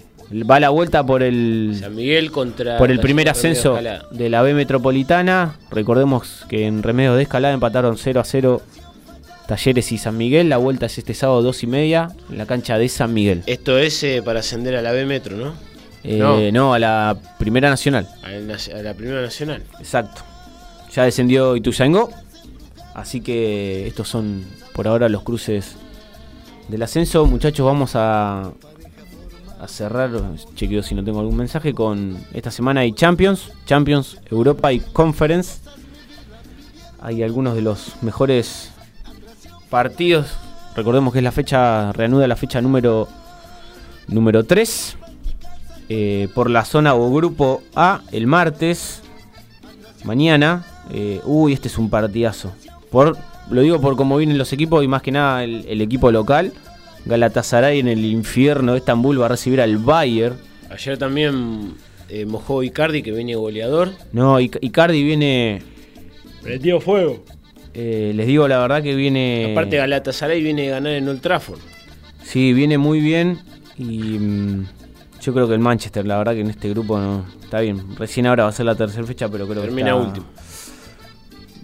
va la vuelta por el San Miguel contra. por el primer ascenso de la B Metropolitana. Recordemos que en Remedios de Escalada empataron 0 a 0 Talleres y San Miguel. La vuelta es este sábado 2 y media en la cancha de San Miguel. Esto es eh, para ascender a la B Metro, ¿no? Eh, no. no. a la Primera Nacional. A la, a la Primera Nacional. Exacto. Ya descendió Ituzaingó. Así que estos son por ahora los cruces del ascenso. Muchachos, vamos a, a cerrar. Chequeo si no tengo algún mensaje. Con esta semana hay Champions, Champions, Europa y Conference. Hay algunos de los mejores partidos. Recordemos que es la fecha, reanuda la fecha número, número 3. eh, por la zona o grupo A el martes. Mañana. eh, uy, este es un partidazo. Por, lo digo por cómo vienen los equipos y más que nada el, el equipo local. Galatasaray en el infierno de Estambul va a recibir al Bayern. Ayer también eh, mojó Icardi, que viene goleador. No, Ic- Icardi viene. Prendió fuego. eh, les digo la verdad que viene. Aparte, Galatasaray viene a ganar en Old Trafford. Sí, viene muy bien. Y mm, yo creo que el Manchester, la verdad que en este grupo no. Está bien. Recién ahora va a ser la tercera fecha, pero creo Termina que. está- último.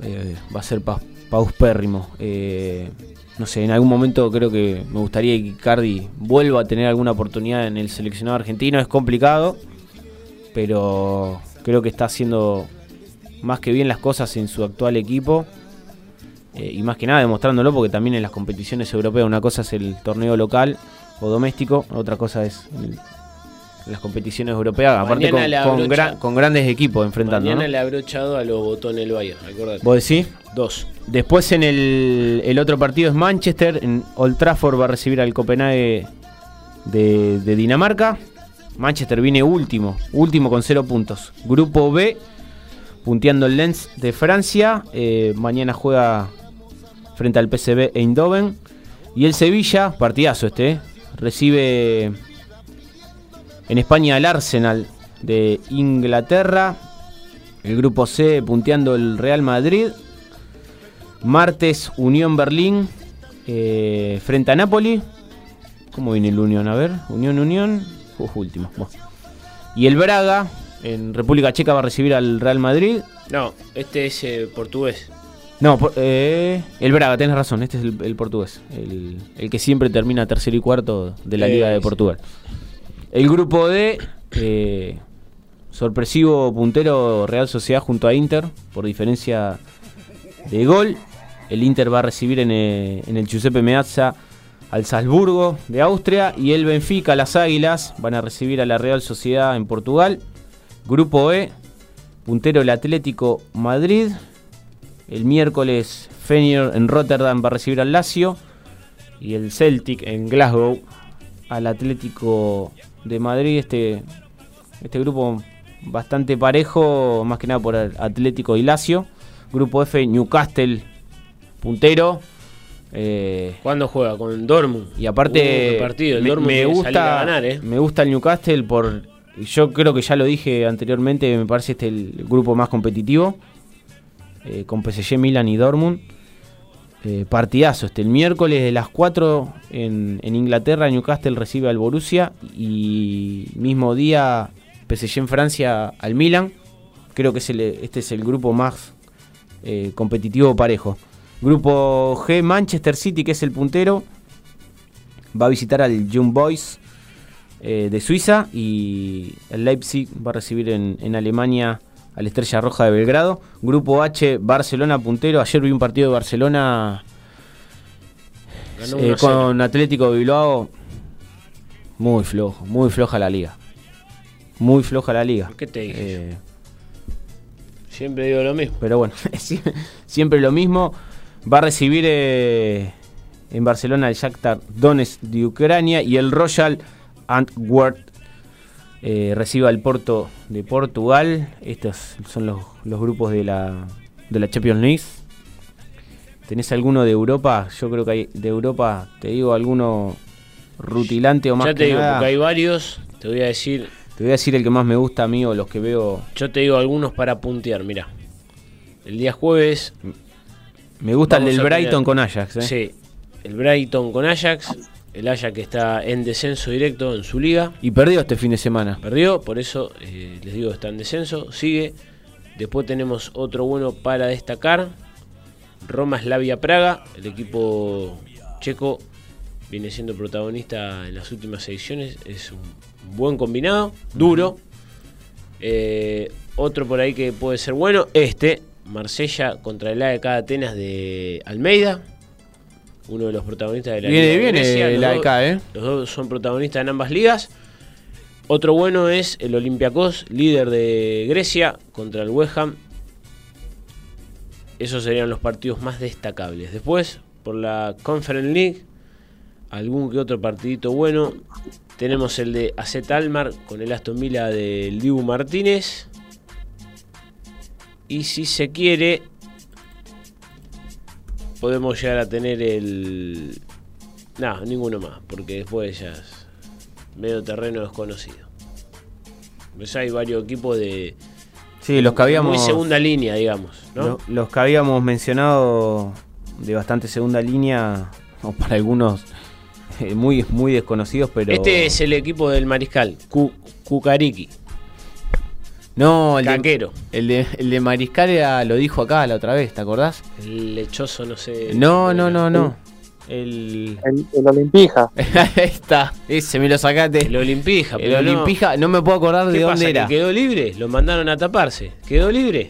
eh, va a ser pa- pauspérrimo. Eh, no sé, en algún momento creo que me gustaría que Icardi vuelva a tener alguna oportunidad en el seleccionado argentino. Es complicado, pero creo que está haciendo más que bien las cosas en su actual equipo. Eh, y más que nada demostrándolo porque también en las competiciones europeas una cosa es el torneo local o doméstico, otra cosa es en las competiciones europeas, aparte con, la con brocha- gran- con grandes equipos enfrentando. Mañana ¿no? le ha brochado a los botones el Bayern, acordate. ¿Vos decís? Dos. Después en el, el otro partido es Manchester, en Old Trafford va a recibir al Copenhague de, de Dinamarca. Manchester viene último, último con cero puntos. Grupo B, punteando el Lens de Francia. eh, mañana juega frente al PSV Eindhoven. Y el Sevilla, partidazo este, eh, recibe en España al Arsenal de Inglaterra. El grupo C punteando el Real Madrid. Martes, Unión Berlín eh, frente a Napoli. ¿Cómo viene el Unión? A ver, Unión, Unión. Uf, último. Y el Braga, en República Checa, va a recibir al Real Madrid. No, este es eh, portugués. No, por- eh, el Braga, tenés razón, este es el, el portugués. El, el que siempre termina tercero y cuarto de la Eh, Liga de sí. El grupo D, eh, sorpresivo puntero Real Sociedad junto a Inter, por diferencia de gol. El Inter va a recibir en, eh, en el Giuseppe Meazza al Salzburgo de Austria y el Benfica, las Águilas, van a recibir a la Real Sociedad en Portugal. Grupo E, puntero el Atlético Madrid. El miércoles Feyenoord en Rotterdam va a recibir al Lazio. Y el Celtic en Glasgow al Atlético de Madrid. Este, este grupo bastante parejo, más que nada por Atlético y Lazio. Grupo F, Newcastle, puntero. Eh, ¿Cuándo juega? Con Dortmund. y aparte, Uh, partido. El me, gusta, ganar, ¿eh? me gusta el Newcastle por. Yo creo que ya lo dije anteriormente, me parece este el grupo más competitivo. eh, con PSG, Milan y Dortmund. Eh, partidazo este. El miércoles de las 4 en, en Inglaterra, Newcastle recibe al Borussia. Y mismo día, PSG en Francia al Milan. Creo que es el- este es el grupo más eh, competitivo parejo. Grupo G, Manchester City, que es el puntero, va a visitar al Young Boys eh, de Suiza y el Leipzig va a recibir en, en Alemania al Estrella Roja de Belgrado. Grupo H, Barcelona puntero. Ayer vi un partido de Barcelona eh, 1-0. con Atlético de Bilbao. Muy flojo, muy floja la liga. Muy floja la liga. ¿Qué te dije? Eh, Siempre digo lo mismo. pero bueno, <laughs> sie- siempre lo mismo. Va a recibir eh, en Barcelona el Shakhtar Donetsk de Ucrania y el Royal Antwerp eh, recibe al Porto de Portugal. Estos son los, los grupos de la, de la Champions League. ¿Tenés alguno de Europa? Yo creo que hay de Europa, te digo, alguno rutilante o más ya te que digo, nada. porque hay varios. Te voy a decir, Te voy a decir el que más me gusta a mí o los que veo. yo te digo algunos para puntear, mira. El día jueves, Me gusta el del tener- Brighton con Ajax. ¿eh? sí, el Brighton con Ajax. El Ajax que está en descenso directo en su liga. Y perdió este fin de semana. Perdió, por eso eh, les digo está en descenso. Sigue. Después tenemos otro bueno para destacar. Roma Slavia Praga. El equipo checo viene siendo protagonista en las últimas ediciones. Es un buen combinado, duro. Eh, otro por ahí que puede ser bueno. Este, Marsella contra el AEK Atenas de Almeida. Uno de los protagonistas de la Viene Liga Los dos- AEK, ¿eh? los dos son protagonistas en ambas ligas. Otro bueno es el Olympiacos, líder de Grecia, contra el West Ham. Esos serían los partidos más destacables. Después, por la Conference League, algún que otro partidito bueno. Tenemos el de AZ Almar con el Aston Villa del Dibu Martínez. Y si se quiere, podemos llegar a tener el... No, ninguno más, porque después ya es medio terreno desconocido. Pues hay varios equipos de Sí, los que habíamos. muy segunda línea, digamos, ¿no? lo- los que habíamos mencionado de bastante segunda línea, o para algunos eh, muy, muy desconocidos, pero. Este es el equipo del Mariscal, Cu- Cucariqui, No, el de, Caquero. el, de, el de Mariscal era- lo dijo acá la otra vez, ¿te acordás? El lechoso, no sé. No, no, no, no. El. El, el Olimpija. <laughs> Ahí está, ese me lo sacaste. El Olimpija. El pero. Olimpija, no me puedo acordar de ¿Qué dónde pasa? era. ¿Que quedó libre? Lo mandaron a taparse. ¿Quedó libre?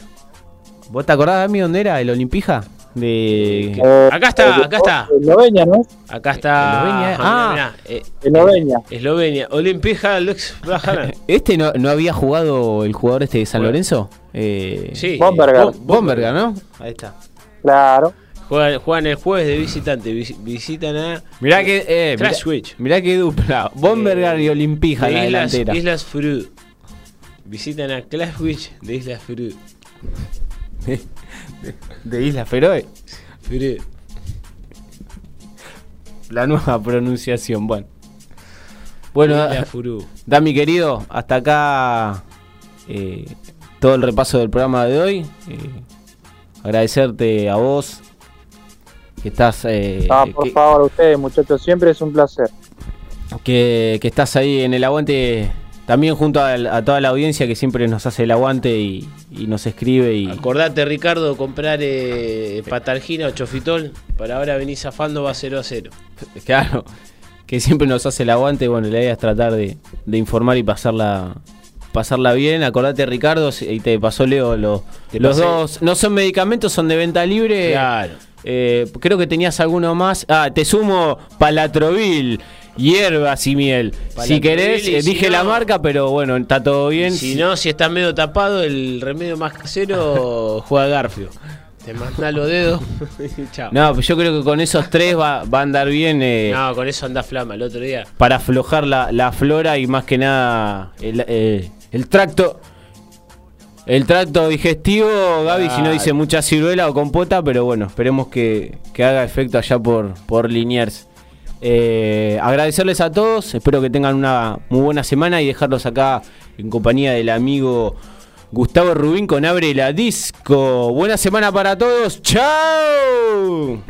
¿Vos te acordás de mí dónde era el Olimpija? De. Eh, Acá está, eh, acá está. Eslovenia, ¿no? Acá está. Eslovenia, Ah, ah. mirá, mirá, eh, Eslovenia. Eslovenia. Olimpija Lux Blajana. ¿Este no, no había jugado el jugador este de San Bueno. Lorenzo? Eh, Sí. Bomberger. Bom- Bomberger, ¿no? Ahí está. Claro. Juegan, juegan el jueves de visitante. vis- visitan a Mirá que. Eh, mirá, que dupla. Bomberger y Olimpija en la de Islas, delantera. Islas Fru. Visitan a Klaswich de Islas Fru. <laughs> De Isla Feroe. Fru. La nueva pronunciación, bueno. Bueno, Fru. Dami querido, hasta acá eh, todo el repaso del programa de hoy. Eh, agradecerte a vos que estás eh, Ah, por que, favor, ustedes, muchachos, siempre es un placer. que- que estás ahí en el aguante también junto a, a toda la audiencia que siempre nos hace el aguante y, y nos escribe y Acordate, Ricardo, comprar eh, patargina o chofitol. Para ahora venís zafando, va 0 a 0. <laughs> claro que siempre nos hace el aguante. Bueno, la idea es tratar de, de informar y pasarla pasarla bien. Acordate, Ricardo, y te pasó Leo los, Te los pasé. dos no son medicamentos, son de venta libre. Claro. Eh, creo que tenías alguno más. Ah, te sumo Palatrovil, hierbas y miel. si querés, eh, si dije no- la marca, pero bueno, está todo bien. Si no, si estás medio tapado, el remedio más casero <laughs> juega Garfio. Te manda los dedos <laughs> chao. No, pues yo creo que con esos tres va, va a andar bien eh, No, con eso anda flama. El otro día. para aflojar la, la flora y más que nada el, eh, el tracto. El tracto digestivo, Gaby, si no dice mucha ciruela o compota, pero bueno, esperemos que, que haga efecto allá por, por Liniers. Eh, agradecerles a todos, espero que tengan una muy buena semana y dejarlos acá en compañía del amigo Gustavo Rubín con Abre la Disco. Buena semana para todos, ¡chao!